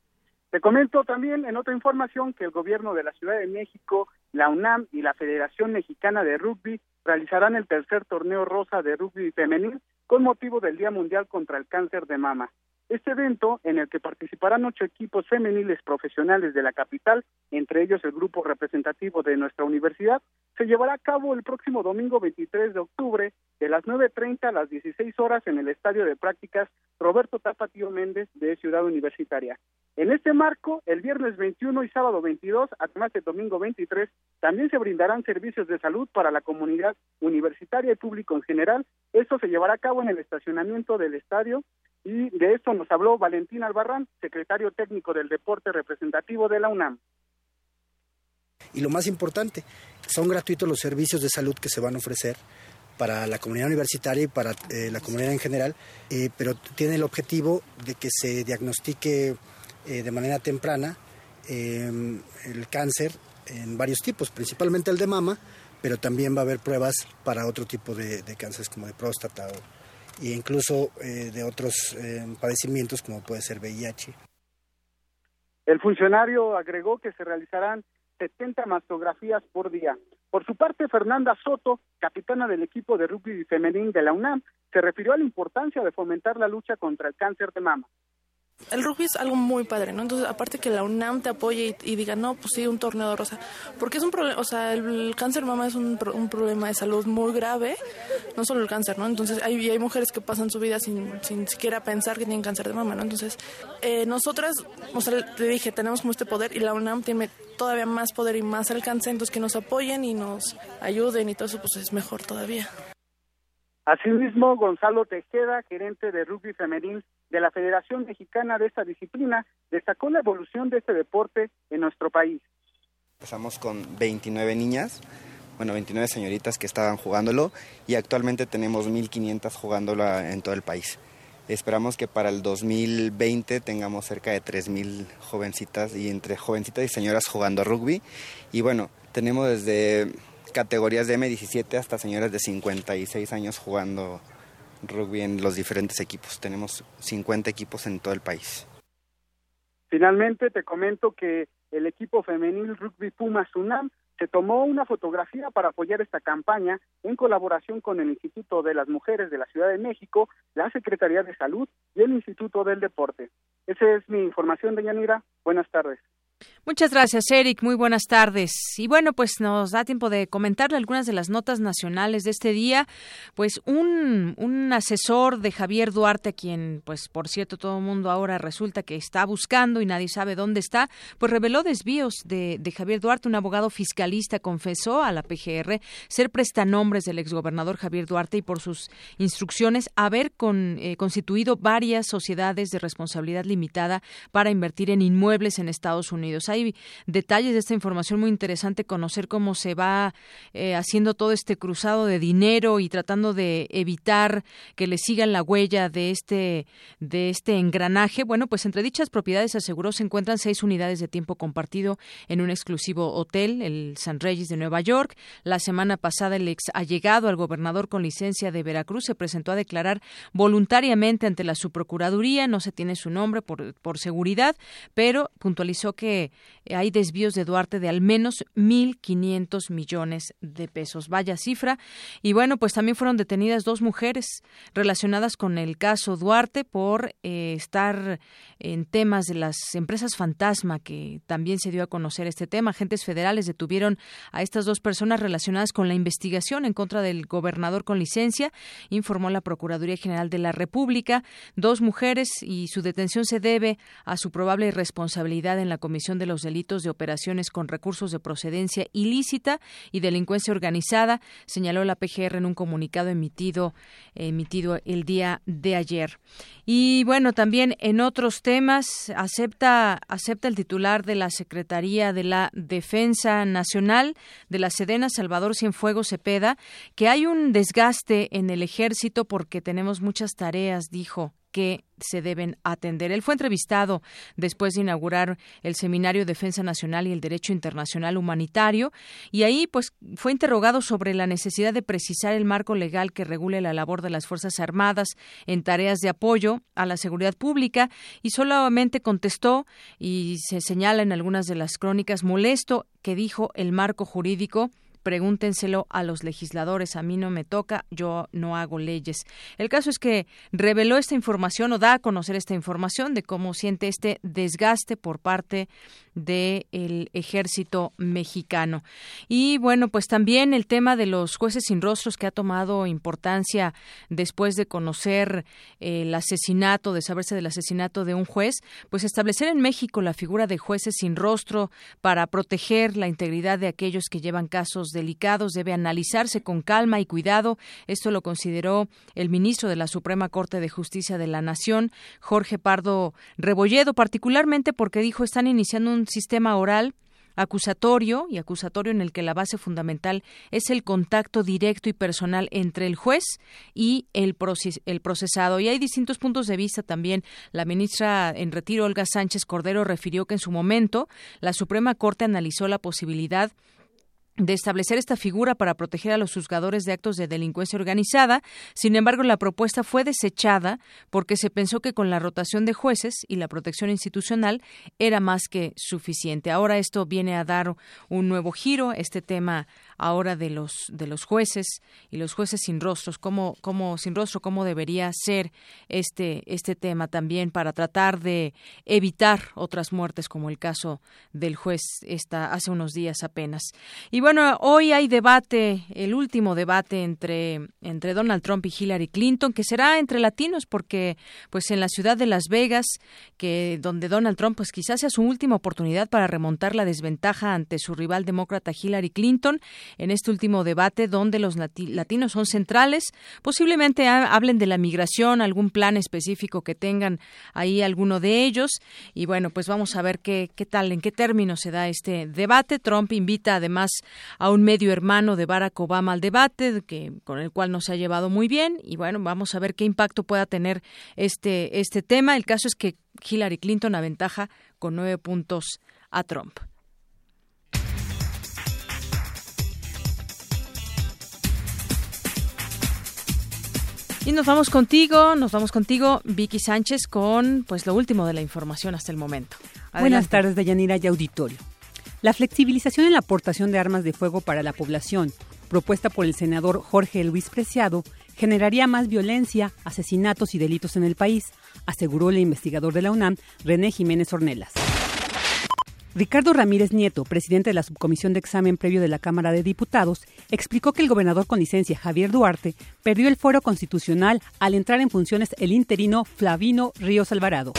Te comento también en otra información que el gobierno de la Ciudad de México, la UNAM y la Federación Mexicana de Rugby realizarán el tercer torneo rosa de rugby femenil con motivo del Día Mundial contra el Cáncer de Mama. Este evento, en el que participarán ocho equipos femeniles profesionales de la capital, entre ellos el grupo representativo de nuestra universidad, se llevará a cabo el próximo domingo 23 de octubre de las 9.30 a las 16 horas en el Estadio de Prácticas Roberto Tapatío Méndez de Ciudad Universitaria. En este marco, el viernes 21 y sábado 22, además del domingo 23, también se brindarán servicios de salud para la comunidad universitaria y público en general. Esto se llevará a cabo en el estacionamiento del estadio y de esto nos habló Valentín Albarrán, secretario técnico del deporte representativo de la UNAM. Y lo más importante, son gratuitos los servicios de salud que se van a ofrecer para la comunidad universitaria y para eh, la comunidad en general, eh, pero tiene el objetivo de que se diagnostique eh, de manera temprana el cáncer en varios tipos, principalmente el de mama, pero también va a haber pruebas para otro tipo de, de cánceres como de próstata o, e incluso eh, de otros eh, padecimientos como puede ser VIH. El funcionario agregó que se realizarán 70 mastografías por día. Por su parte, Fernanda Soto, capitana del equipo de rugby femenil de la UNAM, se refirió a la importancia de fomentar la lucha contra el cáncer de mama el rugby es algo muy padre, ¿no? Entonces, aparte que la UNAM te apoye y, diga, no, pues sí, un torneo de rosa. Porque es un problema, o sea, el, cáncer mama es un, un, problema de salud muy grave, no solo el cáncer, ¿no? Entonces, hay, hay mujeres que pasan su vida sin, sin siquiera pensar que tienen cáncer de mama, ¿no? Entonces, eh, nosotras, o sea, te dije, tenemos como este poder y la UNAM tiene todavía más poder y más alcance, entonces que nos apoyen y nos ayuden y todo eso, pues es mejor todavía. Asimismo, Gonzalo Tejeda, gerente de rugby femenil de la Federación Mexicana de esta disciplina, destacó la evolución de este deporte en nuestro país. Empezamos con 29 niñas, bueno, 29 señoritas que estaban jugándolo y actualmente tenemos 1.500 jugándolo en todo el país. Esperamos que para el 2020 tengamos cerca de 3.000 jovencitas y entre jovencitas y señoras jugando rugby. Y bueno, tenemos desde categorías de M17 hasta señoras de 56 años jugando rugby en los diferentes equipos. Tenemos 50 equipos en todo el país. Finalmente te comento que el equipo femenil Rugby Pumas UNAM se tomó una fotografía para apoyar esta campaña en colaboración con el Instituto de las Mujeres de la Ciudad de México, la Secretaría de Salud y el Instituto del Deporte. Esa es mi información, de Yanira. Buenas tardes. Muchas gracias, Eric. Muy buenas tardes. Y bueno, pues nos da tiempo de comentarle algunas de las notas nacionales de este día. Pues un, un asesor de Javier Duarte, quien, pues por cierto, todo el mundo ahora resulta que está buscando y nadie sabe dónde está, pues reveló desvíos de, de Javier Duarte. Un abogado fiscalista confesó a la PGR ser prestanombres del exgobernador Javier Duarte y por sus instrucciones haber con, eh, constituido varias sociedades de responsabilidad limitada para invertir en inmuebles en Estados Unidos. Hay detalles de esta información muy interesante, conocer cómo se va eh, haciendo todo este cruzado de dinero y tratando de evitar que le sigan la huella de este, de este engranaje. Bueno, pues entre dichas propiedades, aseguró, se encuentran seis unidades de tiempo compartido en un exclusivo hotel, el San Regis de Nueva York. La semana pasada, el ex allegado al gobernador con licencia de Veracruz se presentó a declarar voluntariamente ante la subprocuraduría. No se tiene su nombre por, por seguridad, pero puntualizó que hay desvíos de Duarte de al menos 1.500 millones de pesos. Vaya cifra. Y bueno, pues también fueron detenidas dos mujeres relacionadas con el caso Duarte por eh, estar en temas de las empresas fantasma, que también se dio a conocer este tema. Agentes federales detuvieron a estas dos personas relacionadas con la investigación en contra del gobernador con licencia, informó la Procuraduría General de la República. Dos mujeres y su detención se debe a su probable responsabilidad en la comisión de los delitos de operaciones con recursos de procedencia ilícita y delincuencia organizada, señaló la PGR en un comunicado emitido, emitido el día de ayer. Y bueno, también en otros temas, acepta, acepta el titular de la Secretaría de la Defensa Nacional de la Sedena, Salvador Cienfuegos Cepeda, que hay un desgaste en el ejército porque tenemos muchas tareas, dijo que se deben atender. Él fue entrevistado después de inaugurar el Seminario Defensa Nacional y el Derecho Internacional Humanitario y ahí pues fue interrogado sobre la necesidad de precisar el marco legal que regule la labor de las Fuerzas Armadas en tareas de apoyo a la seguridad pública y solamente contestó y se señala en algunas de las crónicas molesto que dijo el marco jurídico pregúntenselo a los legisladores, a mí no me toca, yo no hago leyes. El caso es que reveló esta información o da a conocer esta información de cómo siente este desgaste por parte del ejército mexicano. Y bueno, pues también el tema de los jueces sin rostros que ha tomado importancia después de conocer el asesinato, de saberse del asesinato de un juez, pues establecer en México la figura de jueces sin rostro para proteger la integridad de aquellos que llevan casos delicados debe analizarse con calma y cuidado. Esto lo consideró el ministro de la Suprema Corte de Justicia de la Nación, Jorge Pardo Rebolledo, particularmente porque dijo están iniciando un sistema oral acusatorio y acusatorio en el que la base fundamental es el contacto directo y personal entre el juez y el, el procesado. Y hay distintos puntos de vista también. La ministra en retiro, Olga Sánchez Cordero, refirió que en su momento la Suprema Corte analizó la posibilidad de establecer esta figura para proteger a los juzgadores de actos de delincuencia organizada. Sin embargo, la propuesta fue desechada porque se pensó que con la rotación de jueces y la protección institucional era más que suficiente. Ahora esto viene a dar un nuevo giro. Este tema ahora de los de los jueces y los jueces sin rostros, cómo, cómo sin rostro, cómo debería ser este este tema también para tratar de evitar otras muertes como el caso del juez esta hace unos días apenas. Y bueno, hoy hay debate, el último debate entre entre Donald Trump y Hillary Clinton, que será entre latinos porque pues en la ciudad de Las Vegas, que donde Donald Trump pues quizás sea su última oportunidad para remontar la desventaja ante su rival demócrata Hillary Clinton en este último debate donde los latinos son centrales. Posiblemente hablen de la migración, algún plan específico que tengan ahí alguno de ellos. Y bueno, pues vamos a ver qué, qué tal, en qué términos se da este debate. Trump invita además a un medio hermano de Barack Obama al debate, que, con el cual no se ha llevado muy bien. Y bueno, vamos a ver qué impacto pueda tener este, este tema. El caso es que Hillary Clinton aventaja con nueve puntos a Trump. Y nos vamos contigo, nos vamos contigo, Vicky Sánchez, con pues lo último de la información hasta el momento. Buenas tardes, Dayanira y auditorio. La flexibilización en la aportación de armas de fuego para la población, propuesta por el senador Jorge Luis Preciado, generaría más violencia, asesinatos y delitos en el país, aseguró el investigador de la UNAM, René Jiménez Ornelas. Ricardo Ramírez Nieto, presidente de la subcomisión de examen previo de la Cámara de Diputados, explicó que el gobernador con licencia Javier Duarte perdió el foro constitucional al entrar en funciones el interino Flavino Ríos Alvarado.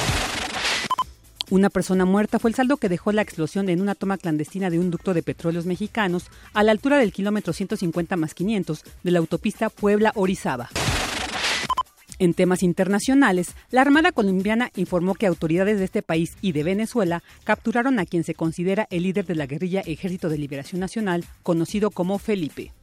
Una persona muerta fue el saldo que dejó la explosión en una toma clandestina de un ducto de petróleos mexicanos a la altura del kilómetro 150 más 500 de la autopista Puebla-Orizaba. En temas internacionales, la Armada colombiana informó que autoridades de este país y de Venezuela capturaron a quien se considera el líder de la guerrilla Ejército de Liberación Nacional, conocido como Felipe.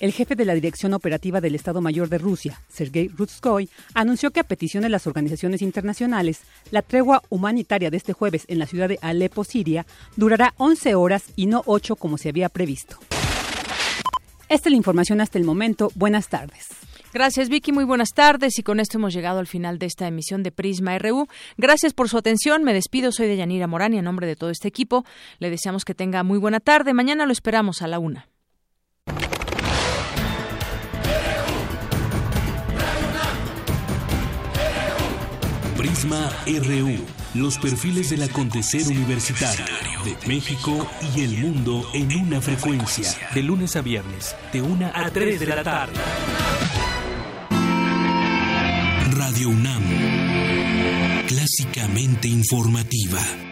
El jefe de la Dirección Operativa del Estado Mayor de Rusia, Sergei Rutskoy, anunció que a petición de las organizaciones internacionales, la tregua humanitaria de este jueves en la ciudad de Alepo, Siria, durará 11 horas y no 8 como se había previsto. Esta es la información hasta el momento. Buenas tardes. Gracias Vicky, muy buenas tardes y con esto hemos llegado al final de esta emisión de Prisma RU. Gracias por su atención, me despido, soy de Yanira Morán y en nombre de todo este equipo le deseamos que tenga muy buena tarde. Mañana lo esperamos a la una. Prisma RU, los perfiles del acontecer universitario de México y el mundo en una frecuencia. De lunes a viernes, de una a 3 de la tarde. Radio UNAM, clásicamente informativa.